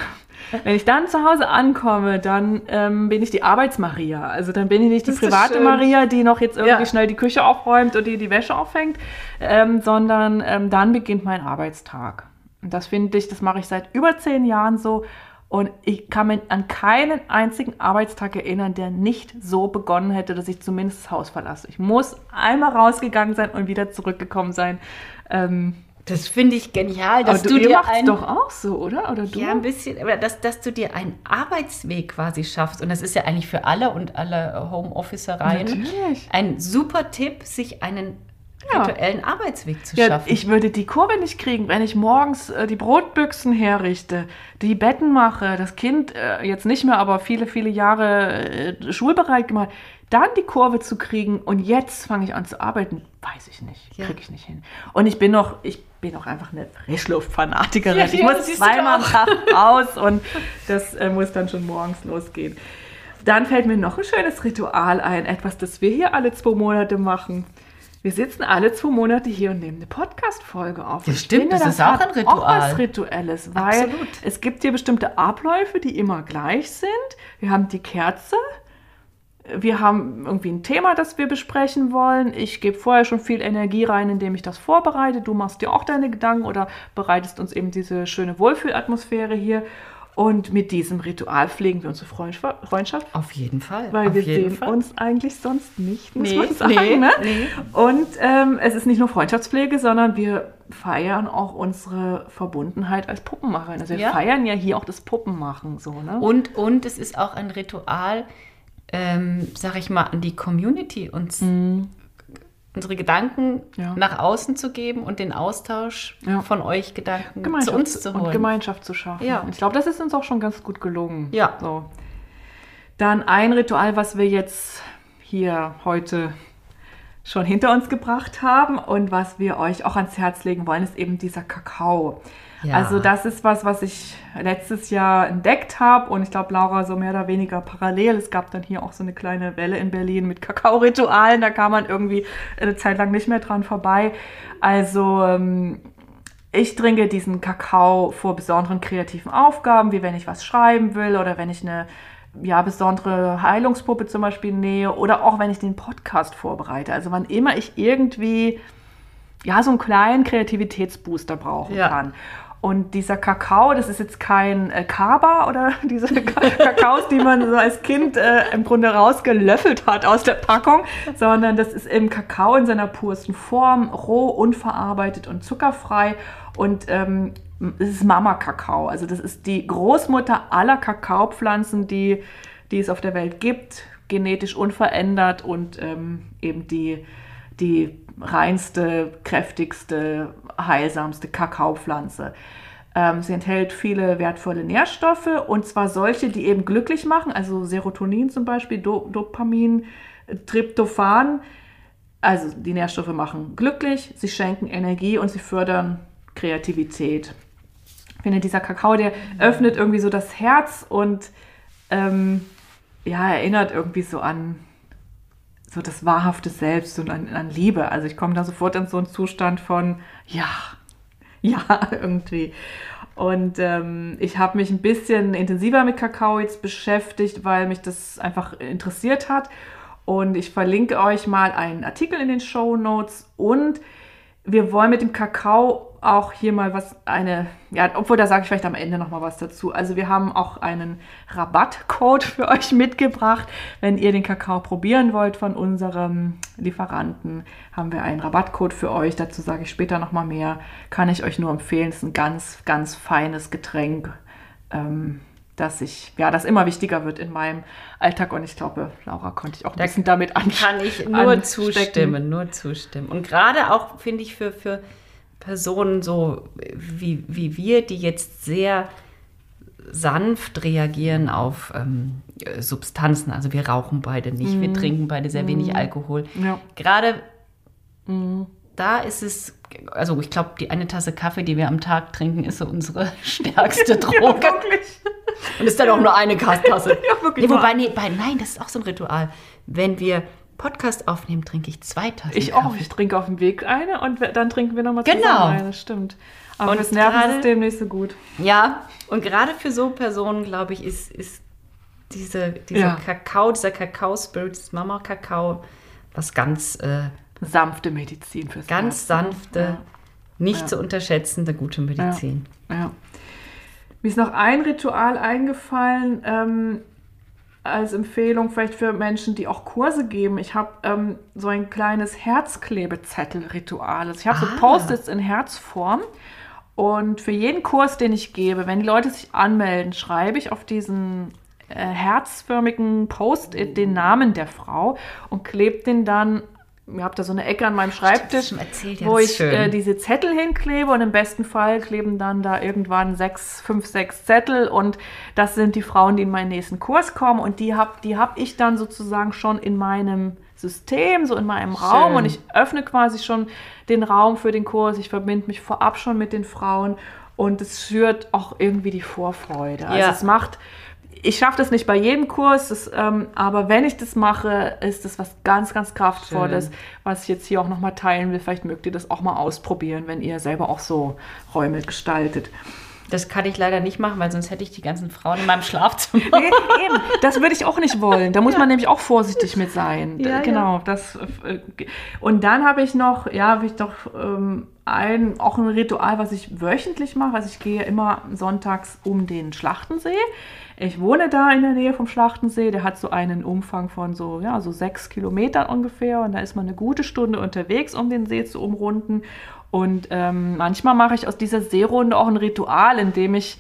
Wenn ich dann zu Hause ankomme, dann ähm, bin ich die Arbeitsmaria. Also dann bin ich nicht die Das private. Maria, die noch jetzt irgendwie Ja. schnell die Küche aufräumt und die die Wäsche aufhängt, ähm, sondern ähm, dann beginnt mein Arbeitstag. Und das finde ich, das mache ich seit über zehn Jahren so. Und ich kann mich an keinen einzigen Arbeitstag erinnern, der nicht so begonnen hätte, dass ich zumindest das Haus verlasse. Ich muss einmal rausgegangen sein und wieder zurückgekommen sein. Ähm, Das finde ich genial, dass aber du, du, dir macht's ein, doch auch so, oder? Oder du? ja ein bisschen, aber dass, dass du dir einen Arbeitsweg quasi schaffst und das ist ja eigentlich für alle und alle Homeofficereien Natürlich. ein super Tipp, sich einen Ja. virtuellen Arbeitsweg zu Ja, schaffen. ich würde die Kurve nicht kriegen, wenn ich morgens äh, die Brotbüchsen herrichte, die Betten mache, das Kind äh, jetzt nicht mehr, aber viele, viele Jahre äh, schulbereit gemacht, dann die Kurve zu kriegen und jetzt fange ich an zu arbeiten, weiß ich nicht, Ja. kriege ich nicht hin. Und ich bin noch, ich bin auch einfach eine Frischluftfanatikerin. Ja, ich muss das zweimal am. Tag raus und das äh, muss dann schon morgens losgehen. Dann fällt mir noch ein schönes Ritual ein, etwas, das wir hier alle zwei Monate machen. Wir sitzen alle zwei Monate hier und nehmen eine Podcast-Folge auf. Ich stimmt, finde, das ist auch ein Ritual. Auch was Rituelles, weil Absolut. es gibt hier bestimmte Abläufe, die immer gleich sind. Wir haben die Kerze, wir haben irgendwie ein Thema, das wir besprechen wollen. Ich gebe vorher schon viel Energie rein, indem ich das vorbereite. Du machst dir auch deine Gedanken oder bereitest uns eben diese schöne Wohlfühlatmosphäre hier. Und mit diesem Ritual pflegen wir unsere Freundschaft. Auf jeden Fall. Weil Auf wir sehen Fall. uns eigentlich sonst nicht, muss Nee, man sagen. nee, ne? nee. Und ähm, es ist nicht nur Freundschaftspflege, sondern wir feiern auch unsere Verbundenheit als Puppenmacherin. Also wir Ja. feiern ja hier auch das Puppenmachen so, ne? Und, und es ist auch ein Ritual, ähm, sag ich mal, an die Community, uns unsere Gedanken Mhm. Ja. nach außen zu geben und den Austausch Ja. von euch Gedanken zu uns zu und holen. Gemeinschaft zu schaffen. Ja. Und ich glaube, das ist uns auch schon ganz gut gelungen. Ja. So. Dann ein Ritual, was wir jetzt hier heute schon hinter uns gebracht haben und was wir euch auch ans Herz legen wollen, ist eben dieser Kakao. Ja. Also das ist was, was ich letztes Jahr entdeckt habe und ich glaube, Laura so mehr oder weniger parallel. Es gab dann hier auch so eine kleine Welle in Berlin mit Kakao-Ritualen, da kam man irgendwie eine Zeit lang nicht mehr dran vorbei. Also ähm, ich trinke diesen Kakao vor besonderen kreativen Aufgaben, wie wenn ich was schreiben will oder wenn ich eine ja, besondere Heilungspuppe zum Beispiel nähe oder auch wenn ich den Podcast vorbereite. Also wann immer ich irgendwie ja, so einen kleinen Kreativitätsbooster brauchen Ja. kann. Und dieser Kakao, das ist jetzt kein äh, Kaba oder (laughs) diese Ka Kakaos, die man so als Kind äh, im Grunde rausgelöffelt hat aus der Packung, sondern das ist eben Kakao in seiner pursten Form, roh, unverarbeitet und zuckerfrei. Und ähm, es ist Mama-Kakao. Also das ist die Großmutter aller Kakaopflanzen, die, die es auf der Welt gibt, genetisch unverändert und ähm, eben die, die reinste, kräftigste, heilsamste Kakaopflanze. Ähm, sie enthält viele wertvolle Nährstoffe und zwar solche, die eben glücklich machen, also Serotonin zum Beispiel, Do Dopamin, Tryptophan. Also die Nährstoffe machen glücklich, sie schenken Energie und sie fördern Kreativität. Ich finde, dieser Kakao, der öffnet irgendwie so das Herz und ähm, ja, erinnert irgendwie so an so das wahrhafte Selbst und an, an Liebe. Also ich komme da sofort in so einen Zustand von, ja, (laughs) ja, irgendwie. Und ähm, ich habe mich ein bisschen intensiver mit Kakao jetzt beschäftigt, weil mich das einfach interessiert hat. Und ich verlinke euch mal einen Artikel in den Show Notes. Und wir wollen mit dem Kakao auch hier mal was, eine, ja, obwohl da sage ich vielleicht am Ende noch mal was dazu. Also wir haben auch einen Rabattcode für euch mitgebracht. Wenn ihr den Kakao probieren wollt von unserem Lieferanten, haben wir einen Rabattcode für euch. Dazu sage ich später noch mal mehr. Kann ich euch nur empfehlen. Es ist ein ganz, ganz feines Getränk. Ähm, dass ich, ja, das immer wichtiger wird in meinem Alltag und ich glaube, Laura konnte ich auch ein Da bisschen damit an Kann ich nur anstecken. zustimmen, nur zustimmen. Und gerade auch, finde ich, für, für Personen so wie, wie wir, die jetzt sehr sanft reagieren auf ähm, Substanzen. Also wir rauchen beide nicht, wir trinken beide sehr wenig Alkohol. Ja. Gerade da ist es, also ich glaube, die eine Tasse Kaffee, die wir am Tag trinken, ist so unsere (laughs) stärkste (laughs) Droge. wirklich. Und ist dann auch nur eine Tasse. (laughs) Ja, wirklich Nee, wobei, nee, bei, nein, das ist auch so ein Ritual. Wenn wir Podcast aufnehmen, trinke ich zwei Tassen Ich Kaffee. auch. Ich trinke auf dem Weg eine und dann trinken wir nochmal Genau. zusammen eine. Das stimmt. Aber Und das Nervensystem nicht so gut. Ja, und gerade für so Personen, glaube ich, ist, ist diese, dieser Ja. Kakao, dieser Kakao-Spirit, das Mama-Kakao, was ganz, äh, Sanfte Medizin fürs ganz Herz, ne? sanfte, nicht zu unterschätzende gute Medizin. Ja. ja. Mir ist noch ein Ritual eingefallen, ähm, als Empfehlung vielleicht für Menschen, die auch Kurse geben. Ich habe ähm, so ein kleines Herzklebezettel-Ritual. Also ich habe Ah. so Post-its in Herzform. Und für jeden Kurs, den ich gebe, wenn die Leute sich anmelden, schreibe ich auf diesen äh, herzförmigen Post-it den Namen der Frau und klebe den dann. Ihr habt da so eine Ecke an meinem Schreibtisch, erzählt, wo ich schön. äh, diese Zettel hinklebe und im besten Fall kleben dann da irgendwann sechs, fünf, sechs Zettel und das sind die Frauen, die in meinen nächsten Kurs kommen und die habe die hab ich dann sozusagen schon in meinem System, so in meinem Raum und ich öffne quasi schon den Raum für den Kurs, ich verbinde mich vorab schon mit den Frauen und es schürt auch irgendwie die Vorfreude. Also Ja. es macht ich schaffe das nicht bei jedem Kurs, das, ähm, aber wenn ich das mache, ist das was ganz, ganz Kraftvolles, Schön. was ich jetzt hier auch nochmal teilen will. Vielleicht mögt ihr das auch mal ausprobieren, wenn ihr selber auch so Räume gestaltet. Das kann ich leider nicht machen, weil sonst hätte ich die ganzen Frauen in meinem Schlafzimmer. Nee, eben. Das würde ich auch nicht wollen. Da muss man nämlich auch vorsichtig mit sein. Ja, genau. Das, äh, und dann habe ich noch, ja, habe ich doch ähm, ein, auch ein Ritual, was ich wöchentlich mache. Also ich gehe immer sonntags um den Schlachtensee. Ich wohne da in der Nähe vom Schlachtensee. Der hat so einen Umfang von so, ja, so sechs Kilometern ungefähr. Und da ist man eine gute Stunde unterwegs, um den See zu umrunden. Und ähm, manchmal mache ich aus dieser Seerunde auch ein Ritual, in dem ich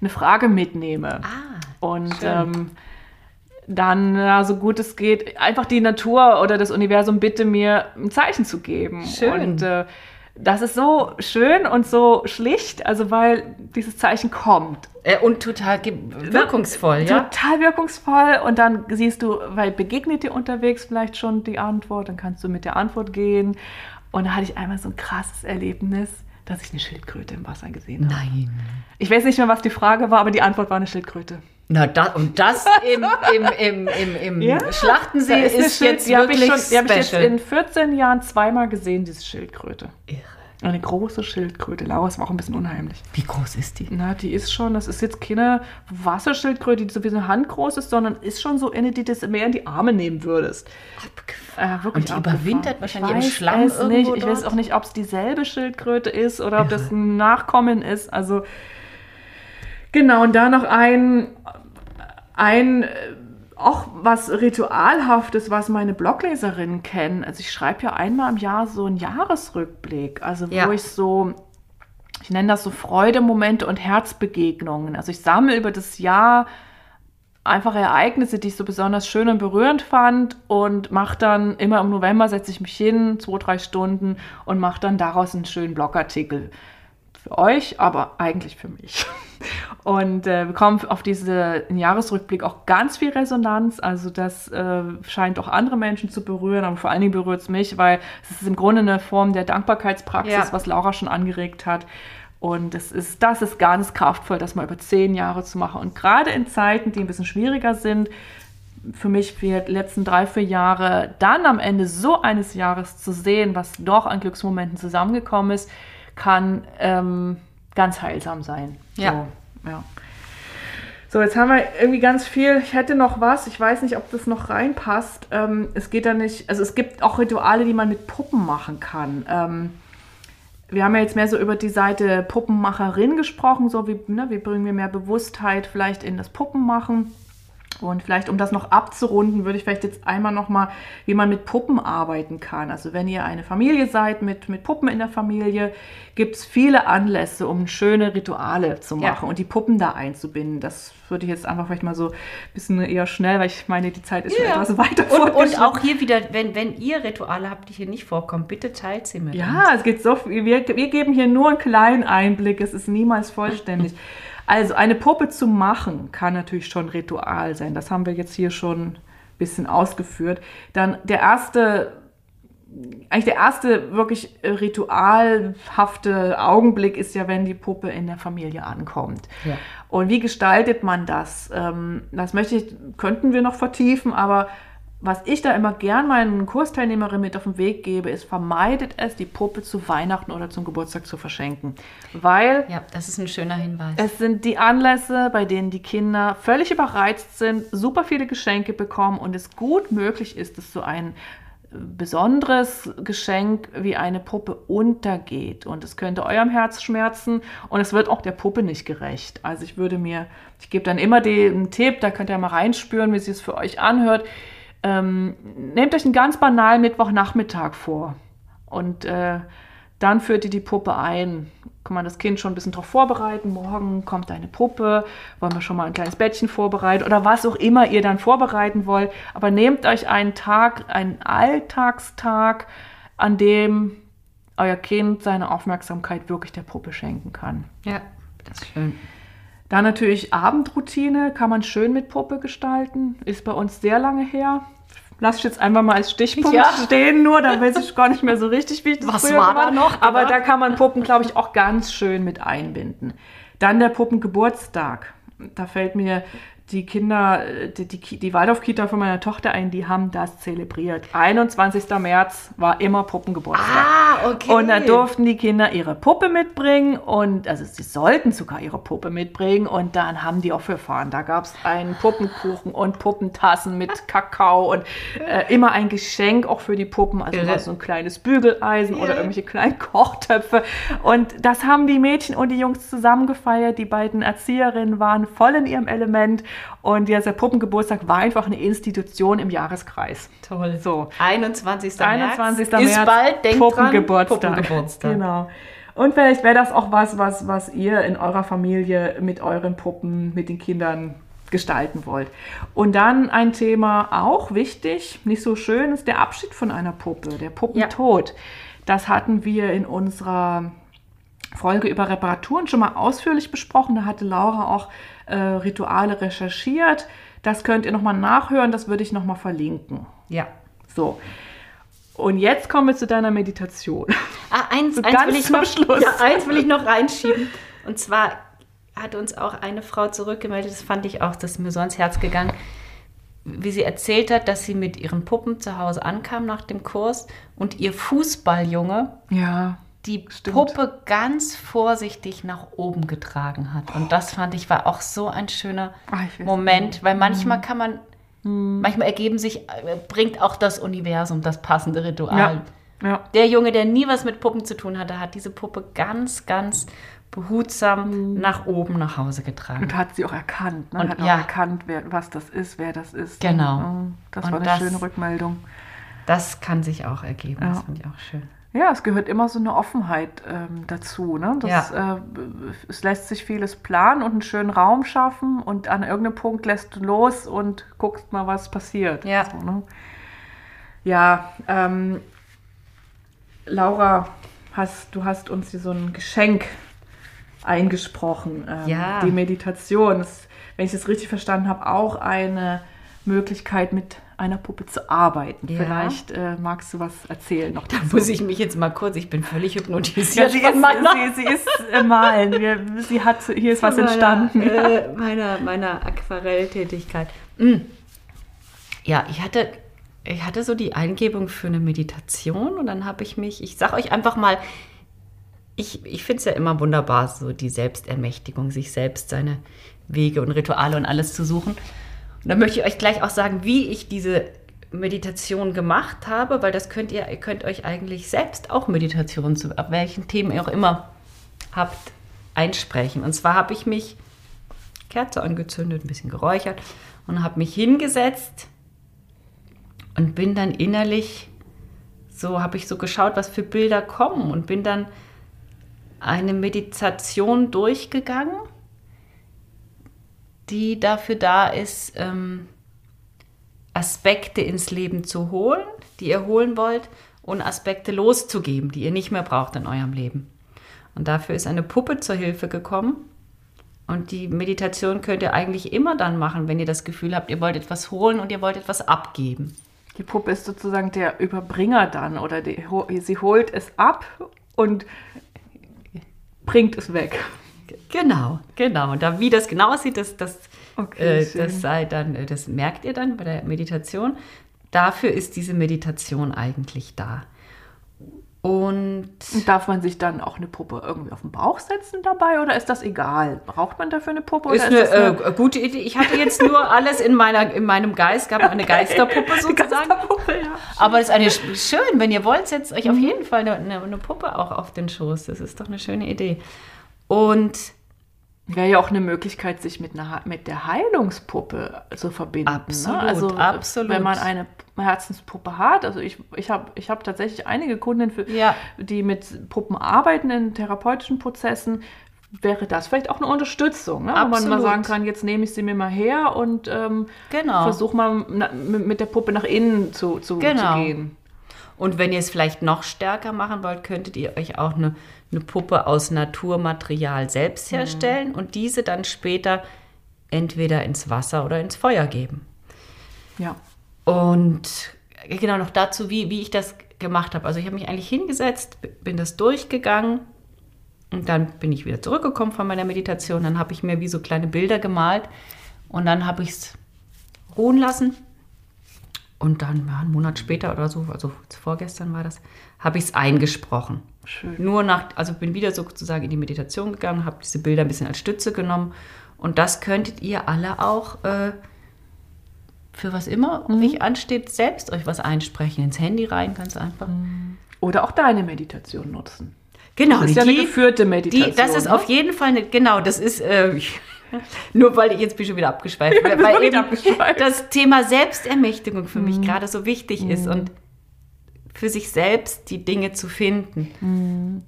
eine Frage mitnehme. Ah, und ähm, dann, ja, so gut es geht, einfach die Natur oder das Universum bitte mir ein Zeichen zu geben. Schön. Und äh, das ist so schön und so schlicht, also weil dieses Zeichen kommt. Äh, und total wirkungsvoll, ja? Total wirkungsvoll. Und dann siehst du, weil begegnet dir unterwegs vielleicht schon die Antwort, dann kannst du mit der Antwort gehen. Und da hatte ich einmal so ein krasses Erlebnis, dass ich eine Schildkröte im Wasser gesehen habe. Nein. Ich weiß nicht mehr, was die Frage war, aber die Antwort war eine Schildkröte. Na, da, und das im, im, im, im, im Ja. Schlachtensee ist, eine Schild- jetzt wirklich schon- die habe ich jetzt special. in 14 Jahren zweimal gesehen, diese Schildkröte. Irre. Eine große Schildkröte. Laura, es war auch ein bisschen unheimlich. Wie groß ist die? Na, die ist schon, das ist jetzt keine Wasserschildkröte, die so wie so eine Hand groß ist, sondern ist schon so eine, die das mehr in die Arme nehmen würdest. Äh, wirklich Und die abgefahren. überwintert wahrscheinlich im ich weiß Schlamm es nicht. irgendwo Ich weiß dort? auch nicht, ob es dieselbe Schildkröte ist oder ob das ein Nachkommen ist. Also genau, und da noch ein, ein äh, auch was Ritualhaftes, was meine Blogleserinnen kennen. Also ich schreibe ja einmal im Jahr so einen Jahresrückblick, also wo Ja. ich so ich nenne das so Freudemomente und Herzbegegnungen. Also ich sammle über das Jahr einfach Ereignisse, die ich so besonders schön und berührend fand und mache dann immer im November setze ich mich hin, zwei, drei Stunden und mache dann daraus einen schönen Blogartikel. Für euch, aber eigentlich für mich. (laughs) Und äh, bekomme auf diesen Jahresrückblick auch ganz viel Resonanz. Also das äh, scheint auch andere Menschen zu berühren, aber vor allen Dingen berührt es mich, weil es ist im Grunde eine Form der Dankbarkeitspraxis, Ja. was Laura schon angeregt hat. Und es ist, das ist ganz kraftvoll, das mal über zehn Jahre zu machen. Und gerade in Zeiten, die ein bisschen schwieriger sind, für mich für die letzten drei, vier Jahre, dann am Ende so eines Jahres zu sehen, was doch an Glücksmomenten zusammengekommen ist, kann ähm, ganz heilsam sein. Ja. So, ja. So, jetzt haben wir irgendwie ganz viel. Ich hätte noch was. Ich weiß nicht, ob das noch reinpasst. Ähm, es geht da nicht. Also es gibt auch Rituale, die man mit Puppen machen kann. Ähm, wir haben ja jetzt mehr so über die Seite Puppenmacherin gesprochen, so wie, ne, wie bringen wir mehr Bewusstheit vielleicht in das Puppenmachen. Und vielleicht, um das noch abzurunden, würde ich vielleicht jetzt einmal nochmal, wie man mit Puppen arbeiten kann. Also wenn ihr eine Familie seid mit, mit Puppen in der Familie, gibt es viele Anlässe, um schöne Rituale zu Ja. machen und die Puppen da einzubinden. Das würde ich jetzt einfach vielleicht mal so ein bisschen eher schnell, weil ich meine, die Zeit ist Ja. etwas weiter Und, und auch hier wieder, wenn, wenn ihr Rituale habt, die hier nicht vorkommen, bitte teilt sie mit uns. Ja, es geht so viel. Wir, wir geben hier nur einen kleinen Einblick. Es ist niemals vollständig. (laughs) Also eine Puppe zu machen kann natürlich schon Ritual sein. Das haben wir jetzt hier schon ein bisschen ausgeführt. Dann der erste, eigentlich der erste wirklich ritualhafte Augenblick ist ja, wenn die Puppe in der Familie ankommt. Ja. Und wie gestaltet man das? Ähm, Das möchte ich, könnten wir noch vertiefen, aber was ich da immer gern meinen Kursteilnehmerinnen mit auf den Weg gebe, ist, vermeidet es, die Puppe zu Weihnachten oder zum Geburtstag zu verschenken. Weil Ja, das ist ein schöner Hinweis. es sind die Anlässe, bei denen die Kinder völlig überreizt sind, super viele Geschenke bekommen und es gut möglich ist, dass so ein äh, besonderes Geschenk wie eine Puppe untergeht. Und es könnte eurem Herz schmerzen und es wird auch der Puppe nicht gerecht. Also ich würde mir, ich gebe dann immer den Tipp, da könnt ihr mal reinspüren, wie sich es für euch anhört. Ähm, nehmt euch einen ganz banalen Mittwochnachmittag vor und äh, dann führt ihr die Puppe ein. Kann man das Kind schon ein bisschen darauf vorbereiten. Morgen kommt deine Puppe, wollen wir schon mal ein kleines Bettchen vorbereiten oder was auch immer ihr dann vorbereiten wollt. Aber nehmt euch einen Tag, einen Alltagstag, an dem euer Kind seine Aufmerksamkeit wirklich der Puppe schenken kann. ja, das ist schön. Dann natürlich Abendroutine, kann man schön mit Puppe gestalten. Ist bei uns sehr lange her. Lass ich jetzt einfach mal als Stichpunkt Ja. stehen, nur da weiß ich gar nicht mehr so richtig, wie ich das Was früher war da noch? Aber da kann man Puppen, glaube ich, auch ganz schön mit einbinden. Dann der Puppengeburtstag. Da fällt mir die Kinder, die, die, die Waldorf-Kita von meiner Tochter ein, die haben das zelebriert. 21. März war immer Puppengeburtstag. Ah, okay. Und da durften die Kinder ihre Puppe mitbringen und, also sie sollten sogar ihre Puppe mitbringen und dann haben die auch verfahren. Da gab es einen Puppenkuchen und Puppentassen mit Kakao und äh, immer ein Geschenk auch für die Puppen. Also mal so ein kleines Bügeleisen oder irgendwelche kleinen Kochtöpfe. Und das haben die Mädchen und die Jungs zusammen gefeiert. Die beiden Erzieherinnen waren voll in ihrem Element und dieser Puppengeburtstag war einfach eine Institution im Jahreskreis. Toll. So. 21. 21. März. Ist März, bald, denkt Puppengeburtstag. dran. Puppengeburtstag. Genau. Und vielleicht wäre das auch was, was, was ihr in eurer Familie mit euren Puppen, mit den Kindern gestalten wollt. Und dann ein Thema auch wichtig, nicht so schön, ist der Abschied von einer Puppe, der Puppentod. Das hatten wir in unserer Folge über Reparaturen schon mal ausführlich besprochen. Da hatte Laura auch äh, Rituale recherchiert. Das könnt ihr nochmal nachhören, das würde ich nochmal verlinken. Ja. So. Und jetzt kommen wir zu deiner Meditation. Ah, eins, (laughs) So eins, will ich noch, Schluss. Ja, eins will ich noch reinschieben. Und zwar hat uns auch eine Frau zurückgemeldet, das fand ich auch, das ist mir so ans Herz gegangen, wie sie erzählt hat, dass sie mit ihren Puppen zu Hause ankam nach dem Kurs und ihr Fußballjunge Ja. Die Stimmt. Puppe ganz vorsichtig nach oben getragen hat. Und das fand ich war auch so ein schöner weiß Moment, weil manchmal Mhm. kann man, manchmal ergeben sich, äh, bringt auch das Universum das passende Ritual. Ja. Ja. Der Junge, der nie was mit Puppen zu tun hatte, hat diese Puppe ganz, ganz behutsam nach oben nach Hause getragen. Und hat sie auch erkannt. Ne? Und hat auch ja. erkannt, wer, was das ist, wer das ist. Genau. Ja, Das Und war eine das- schöne Rückmeldung. Das kann sich auch ergeben. Das finde ich auch schön. Ja, es gehört immer so eine Offenheit ähm, dazu. Ne? Das, äh, es lässt sich vieles planen und einen schönen Raum schaffen und an irgendeinem Punkt lässt du los und guckst mal, was passiert. Ja. So, ne? Ja, ähm, Laura, hast, du hast uns hier so ein Geschenk eingesprochen. Ähm, Ja. Die Meditation ist, wenn ich das richtig verstanden habe, auch eine Möglichkeit, mit einer Puppe zu arbeiten. Ja. Vielleicht äh, magst du was erzählen noch Da dazu. muss ich mich jetzt mal kurz, ich bin völlig Ja, hypnotisiert sie, von ist, meiner, sie, sie ist äh, malen. Wir, sie hat, hier ist was von entstanden. Meiner, äh, meiner, meiner Aquarelltätigkeit. Mm. Ja, ich hatte, ich hatte so die Eingebung für eine Meditation und dann habe ich mich, ich sage euch einfach mal, ich, ich finde es ja immer wunderbar, so die Selbstermächtigung, sich selbst seine Wege und Rituale und alles zu suchen. Und dann möchte ich euch gleich auch sagen, wie ich diese Meditation gemacht habe, weil das könnt ihr, ihr könnt euch eigentlich selbst auch Meditationen zu ab welchen Themen ihr auch immer habt einsprechen. Und zwar habe ich mich Kerze angezündet, ein bisschen geräuchert und habe mich hingesetzt und bin dann innerlich so, habe ich so geschaut, was für Bilder kommen und bin dann eine Meditation durchgegangen, die dafür da ist, ähm, Aspekte ins Leben zu holen, die ihr holen wollt, und Aspekte loszugeben, die ihr nicht mehr braucht in eurem Leben. Und dafür ist eine Puppe zur Hilfe gekommen. Und die Meditation könnt ihr eigentlich immer dann machen, wenn ihr das Gefühl habt, ihr wollt etwas holen und ihr wollt etwas abgeben. Die Puppe ist sozusagen der Überbringer dann oder die, sie holt es ab und bringt es weg. Genau, genau. Und da wie das genau aussieht, das, das, Okay, äh, das sei dann, äh, das merkt ihr dann bei der Meditation. Dafür ist diese Meditation eigentlich da. Und Und darf man sich dann auch eine Puppe irgendwie auf den Bauch setzen dabei oder ist das egal? Braucht man dafür eine Puppe? ist eine, ist das äh, gute Idee. Ich hatte jetzt nur alles in, meiner, in meinem Geist, gab eine Geisterpuppe (laughs) sozusagen. Puppe, ja. Aber es ist eine sch- schön, wenn ihr wollt, setzt euch auf Mhm. jeden Fall eine, eine, eine Puppe auch auf den Schoß. Das ist doch eine schöne Idee. Und Wäre ja auch eine Möglichkeit, sich mit, einer, mit der Heilungspuppe zu verbinden. Absolut, ne? also, absolut. Wenn man eine Herzenspuppe hat, also ich, ich habe ich hab tatsächlich einige Kunden, für, Ja. die mit Puppen arbeiten in therapeutischen Prozessen, wäre das vielleicht auch eine Unterstützung, ne? wo man mal sagen kann, jetzt nehme ich sie mir mal her und ähm, Genau. versuche mal na, mit mit der Puppe nach innen zu, zu, Genau. zu gehen. Und wenn ihr es vielleicht noch stärker machen wollt, könntet ihr euch auch eine, eine Puppe aus Naturmaterial selbst herstellen und diese dann später entweder ins Wasser oder ins Feuer geben. Ja. Und genau noch dazu, wie, wie ich das gemacht habe. Also ich habe mich eigentlich hingesetzt, bin das durchgegangen und dann bin ich wieder zurückgekommen von meiner Meditation. Dann habe ich mir wie so kleine Bilder gemalt Und dann habe ich es ruhen lassen. Und dann, ja, einen Monat später oder so, also vorgestern war das, habe ich es eingesprochen. Schön. Nur nach, also bin wieder sozusagen in die Meditation gegangen, habe diese Bilder ein bisschen als Stütze genommen. Und das könntet ihr alle auch äh, für was immer Mhm. euch ansteht, selbst euch was einsprechen. Ins Handy rein, ganz einfach. Oder auch deine Meditation nutzen. Genau, Das ist ja eine geführte Meditation. Die, das ist ne? auf jeden Fall, eine, genau, das ist, äh, (laughs) nur weil ich jetzt bin ich schon wieder abgeschweift, weil, weil eben abgeschweift. Mhm. das Thema Selbstermächtigung für mich gerade so wichtig ist und für sich selbst die Dinge zu finden. Mhm.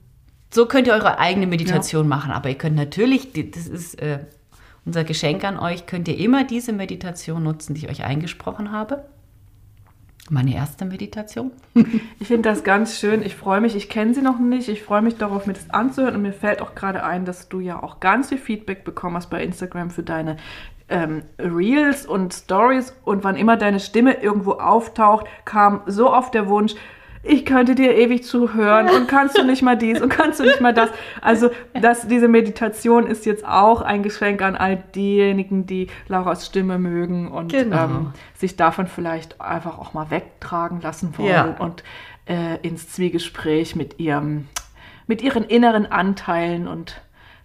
So könnt ihr eure eigene Meditation machen, aber ihr könnt natürlich, das ist äh, unser Geschenk an euch, könnt ihr immer diese Meditation nutzen, die ich euch eingesprochen habe. Meine erste Meditation. (laughs) Ich finde das ganz schön. Ich freue mich, ich kenne sie noch nicht. Ich freue mich darauf, mir das anzuhören. Und mir fällt auch gerade ein, dass du ja auch ganz viel Feedback bekommen hast bei Instagram für deine ähm, Reels und Stories. Und wann immer deine Stimme irgendwo auftaucht, kam so oft der Wunsch, ich könnte dir ewig zuhören und kannst du nicht mal dies und kannst du nicht mal das. Also das, diese Meditation ist jetzt auch ein Geschenk an all diejenigen, die Lauras Stimme mögen und Genau. ähm, sich davon vielleicht einfach auch mal wegtragen lassen wollen Ja. und äh, ins Zwiegespräch mit ihrem, mit ihren inneren Anteilen und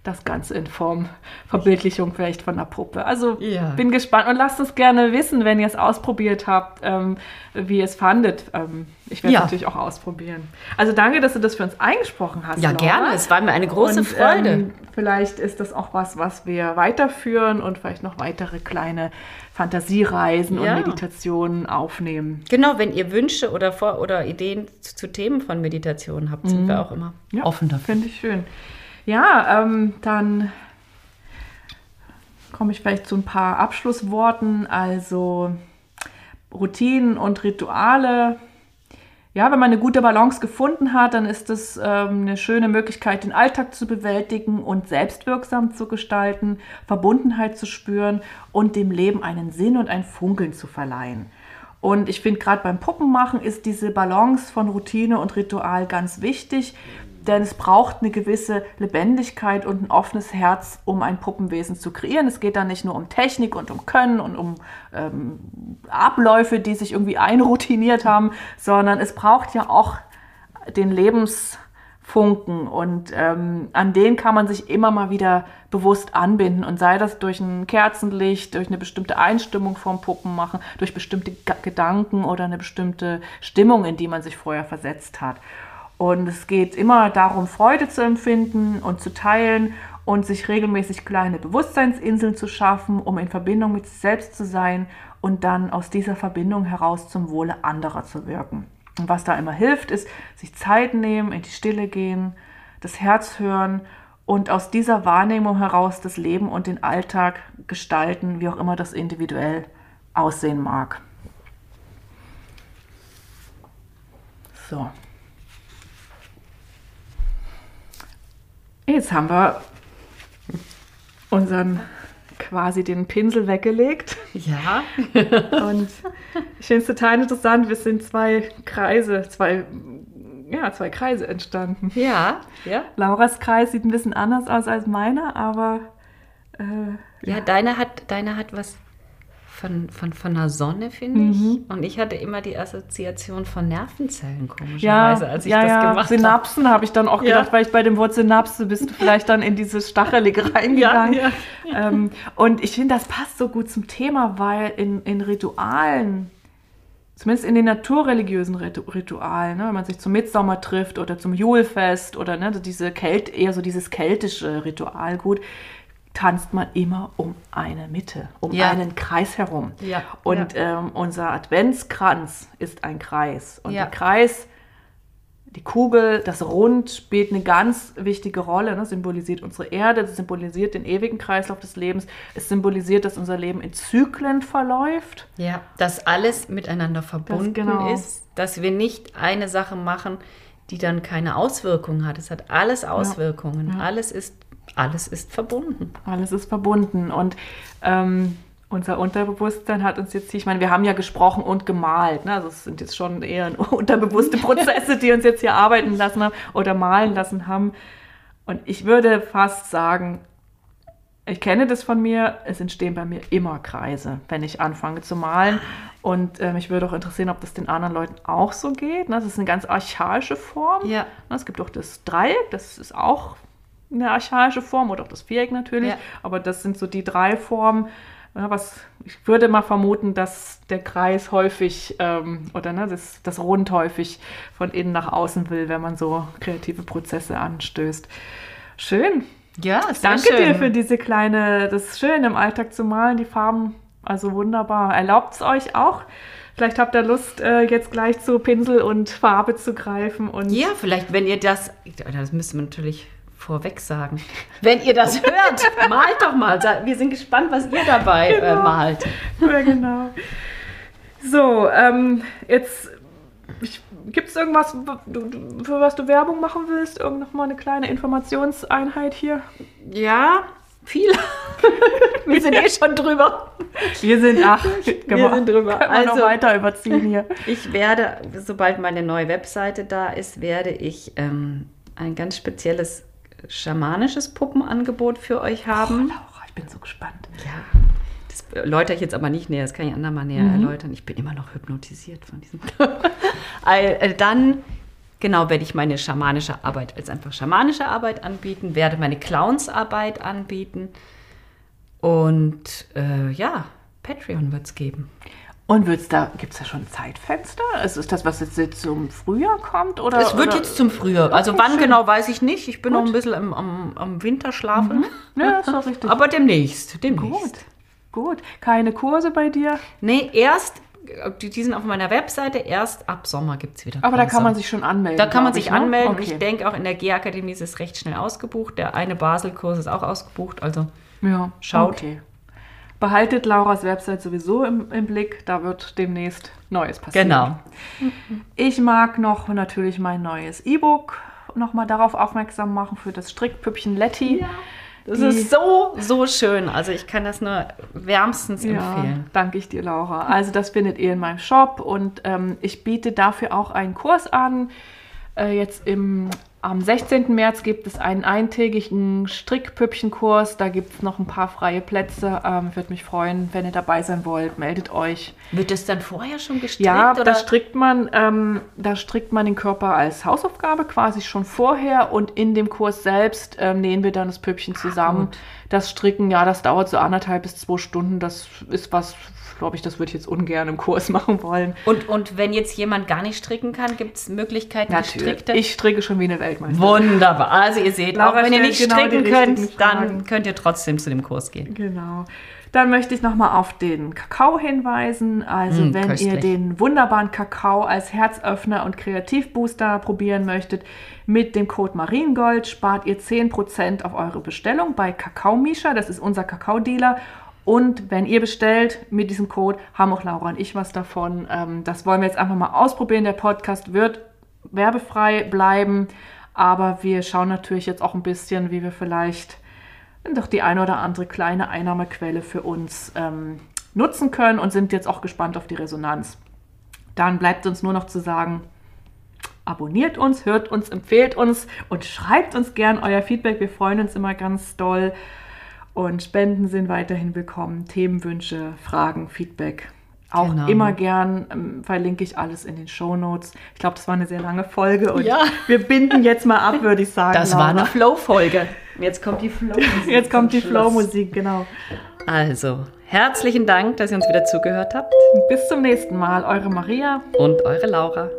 das Ganze in Form Verbildlichung vielleicht von einer Puppe. Also Ja. bin gespannt und lasst es gerne wissen, wenn ihr es ausprobiert habt, ähm, wie ihr es fandet. Ähm, ich werde es Ja. natürlich auch ausprobieren. Also danke, dass du das für uns eingesprochen hast. Ja, Laura. gerne. Es war mir eine große Und, Freude. Ähm, vielleicht ist das auch was, was wir weiterführen und vielleicht noch weitere kleine Fantasiereisen Ja. und Meditationen aufnehmen. Genau, wenn ihr Wünsche oder, Vor oder Ideen zu, zu Themen von Meditation habt, sind wir auch immer offen dafür. Finde ich schön. Ja, ähm, dann komme ich vielleicht zu ein paar Abschlussworten. Also Routinen und Rituale. Ja, wenn man eine gute Balance gefunden hat, dann ist es ähm, eine schöne Möglichkeit, den Alltag zu bewältigen und selbstwirksam zu gestalten, Verbundenheit zu spüren und dem Leben einen Sinn und ein Funkeln zu verleihen. Und ich finde, gerade beim Puppenmachen ist diese Balance von Routine und Ritual ganz wichtig, denn es braucht eine gewisse Lebendigkeit und ein offenes Herz, um ein Puppenwesen zu kreieren. Es geht dann nicht nur um Technik und um Können und um ähm, Abläufe, die sich irgendwie einroutiniert haben, sondern es braucht ja auch den Lebensfunken und ähm, an den kann man sich immer mal wieder bewusst anbinden und sei das durch ein Kerzenlicht, durch eine bestimmte Einstimmung vom Puppenmachen, durch bestimmte Ga- Gedanken oder eine bestimmte Stimmung, in die man sich vorher versetzt hat. Und es geht immer darum, Freude zu empfinden und zu teilen und sich regelmäßig kleine Bewusstseinsinseln zu schaffen, um in Verbindung mit sich selbst zu sein und dann aus dieser Verbindung heraus zum Wohle anderer zu wirken. Und was da immer hilft, ist sich Zeit nehmen, in die Stille gehen, das Herz hören und aus dieser Wahrnehmung heraus das Leben und den Alltag gestalten, wie auch immer das individuell aussehen mag. So. Jetzt haben wir unseren quasi den Pinsel weggelegt. Ja. Und ich finde es total interessant. Wir sind zwei Kreise, zwei, ja, zwei Kreise entstanden. Ja, ja. Lauras Kreis sieht ein bisschen anders aus als meiner, aber äh, Ja, deine hat, deine hat was von, von, von der Sonne, finde ich. Und ich hatte immer die Assoziation von Nervenzellen, ja, komischerweise, als ich ja, das ja. gemacht habe. Synapsen habe ich dann auch Ja. gedacht, weil ich bei dem Wort Synapse bist du vielleicht dann in dieses Stachelige (laughs) reingegangen. Ja, Ähm, und ich finde, das passt so gut zum Thema, weil in, in Ritualen, zumindest in den naturreligiösen Ritu Ritualen, ne, wenn man sich zum Mitsommer trifft oder zum Julfest oder ne, diese Kält, eher so dieses keltische Ritualgut, tanzt man immer um eine Mitte, um Ja. einen Kreis herum. Ja, Und Ähm, unser Adventskranz ist ein Kreis. Und Ja. der Kreis, die Kugel, das Rund spielt eine ganz wichtige Rolle. Ne? Symbolisiert unsere Erde, das symbolisiert den ewigen Kreislauf des Lebens. Es symbolisiert, dass unser Leben in Zyklen verläuft. Ja, dass alles miteinander verbunden genau. ist, dass wir nicht eine Sache machen, die dann keine Auswirkungen hat. Es hat alles Auswirkungen. Ja. Alles ist alles ist verbunden. Alles ist verbunden. Und ähm, unser Unterbewusstsein hat uns jetzt, hier- ich meine, wir haben ja gesprochen und gemalt. Ne? Also es sind jetzt schon eher (laughs) unterbewusste (laughs) Prozesse, die uns jetzt hier arbeiten lassen haben oder malen lassen haben. Und ich würde fast sagen, ich kenne das von mir, es entstehen bei mir immer Kreise, wenn ich anfange zu malen. Und äh, mich würde auch interessieren, ob das den anderen Leuten auch so geht. Ne? Das ist eine ganz archaische Form. Ja. Ne, Es gibt auch das Dreieck, das ist auch eine archaische Form oder auch das Viereck natürlich. Ja. Aber das sind so die drei Formen. Ja, was ich würde mal vermuten, dass der Kreis häufig ähm, oder ne, das, das Rund häufig von innen nach außen will, wenn man so kreative Prozesse anstößt. Schön. Ja, sehr Danke dir für diese kleine, das ist schön im Alltag zu malen, die Farben, also wunderbar. Erlaubt es euch auch? Vielleicht habt ihr Lust, äh, jetzt gleich zu Pinsel und Farbe zu greifen und Ja, vielleicht, wenn ihr das, das müsste man natürlich vorweg sagen. Wenn ihr das (laughs) hört, malt doch mal. Wir sind gespannt, was ihr dabei äh, Genau. malt. (laughs) Ja, genau. So, ähm, jetzt gibt es irgendwas, für was du Werbung machen willst? Irgend noch mal eine kleine Informationseinheit hier? Ja, viel. (laughs) Wir sind eh schon drüber. Wir sind, ach, Wir sind drüber. Wir noch Also- weiter überziehen hier. Ich werde, sobald meine neue Webseite da ist, werde ich ähm, ein ganz spezielles schamanisches Puppenangebot für euch haben. Laura, ich bin so gespannt. Ja, das erläutere ich jetzt aber nicht näher, das kann ich andermal näher Mhm. erläutern. Ich bin immer noch hypnotisiert von diesem. (laughs) Äh, Dann, genau, werde ich meine schamanische Arbeit als einfach schamanische Arbeit anbieten, werde meine Clownsarbeit anbieten und äh, ja, Patreon wird es geben. Und wird's da, gibt es da schon ein Zeitfenster? Also ist das, was jetzt, jetzt zum Frühjahr kommt? Oder, Es wird oder? jetzt zum Frühjahr. Also Okay, wann schön. genau, weiß ich nicht. Ich bin noch Gut. ein bisschen am, am, am Winterschlafen. Ja, ist doch richtig. Aber demnächst, demnächst. gut, gut. Keine Kurse bei dir? Nee, erst, die, sind auf meiner Webseite, erst ab Sommer gibt es wieder Aber da Kurse. kann man sich schon anmelden. Da kann man sich ich, ne? anmelden. Okay. ich denke, auch in der G-Akademie ist es recht schnell ausgebucht. Der eine Basel-Kurs ist auch ausgebucht. Also Ja, Schaut. Okay. Behaltet Lauras Website sowieso im, im Blick, da wird demnächst Neues passieren. genau. Ich mag noch natürlich mein neues E-Book nochmal darauf aufmerksam machen für das Strickpüppchen Letty. Das Die- ist so, so schön. Also ich kann das nur wärmstens Ja, empfehlen. danke ich dir, Laura. Also das findet ihr in meinem Shop und ähm, ich biete dafür auch einen Kurs an. Äh, jetzt im, am 16. März gibt es einen eintägigen Strickpüppchenkurs. Da gibt es noch ein paar freie Plätze. Ähm, Würde mich freuen, wenn ihr dabei sein wollt. Meldet euch. Wird das dann vorher schon gestrickt? Ja, oder? da strickt man, ähm, da strickt man den Körper als Hausaufgabe quasi schon vorher und in dem Kurs selbst ähm, nähen wir dann das Püppchen zusammen. gut. das Stricken, ja, das dauert so anderthalb bis zwei Stunden. Das ist was, glaube ich, das würde ich jetzt ungern im Kurs (laughs) machen wollen. und, und wenn jetzt jemand gar nicht stricken kann, gibt es Möglichkeiten, gestrickte? Ich stricke schon wie eine Weltmeisterin. Wunderbar. Also ihr seht, Laura auch wenn ihr nicht genau stricken könnt, dann könnt ihr trotzdem zu dem Kurs gehen. Genau. Dann möchte ich nochmal auf den Kakao hinweisen. Also, Mm, wenn ihr köstlich. den wunderbaren Kakao als Herzöffner und Kreativbooster probieren möchtet, mit dem Code Mariengold spart ihr 10% auf eure Bestellung bei Kakao Misha. Das ist unser Kakaodealer. Und wenn ihr bestellt mit diesem Code, haben auch Laura und ich was davon. Ähm, das wollen wir jetzt einfach mal ausprobieren. Der Podcast wird werbefrei bleiben. Aber wir schauen natürlich jetzt auch ein bisschen, wie wir vielleicht doch die eine oder andere kleine Einnahmequelle für uns ähm, nutzen können und sind jetzt auch gespannt auf die Resonanz. Dann bleibt uns nur noch zu sagen, abonniert uns, hört uns, empfehlt uns und schreibt uns gern euer Feedback. Wir freuen uns immer ganz doll. Und Spenden sind weiterhin willkommen. Themenwünsche, Fragen, Feedback. Auch Genau. immer gern ähm, verlinke ich alles in den Shownotes. Ich glaube, das war eine sehr lange Folge und Ja. wir binden jetzt mal ab, würde ich sagen. Das war eine Laura. Flow-Folge. Jetzt kommt die Flow-Musik. (laughs) Jetzt kommt die. Flow-Musik, genau. Also, herzlichen Dank, dass ihr uns wieder zugehört habt. Bis zum nächsten Mal, eure Maria. Und eure Laura.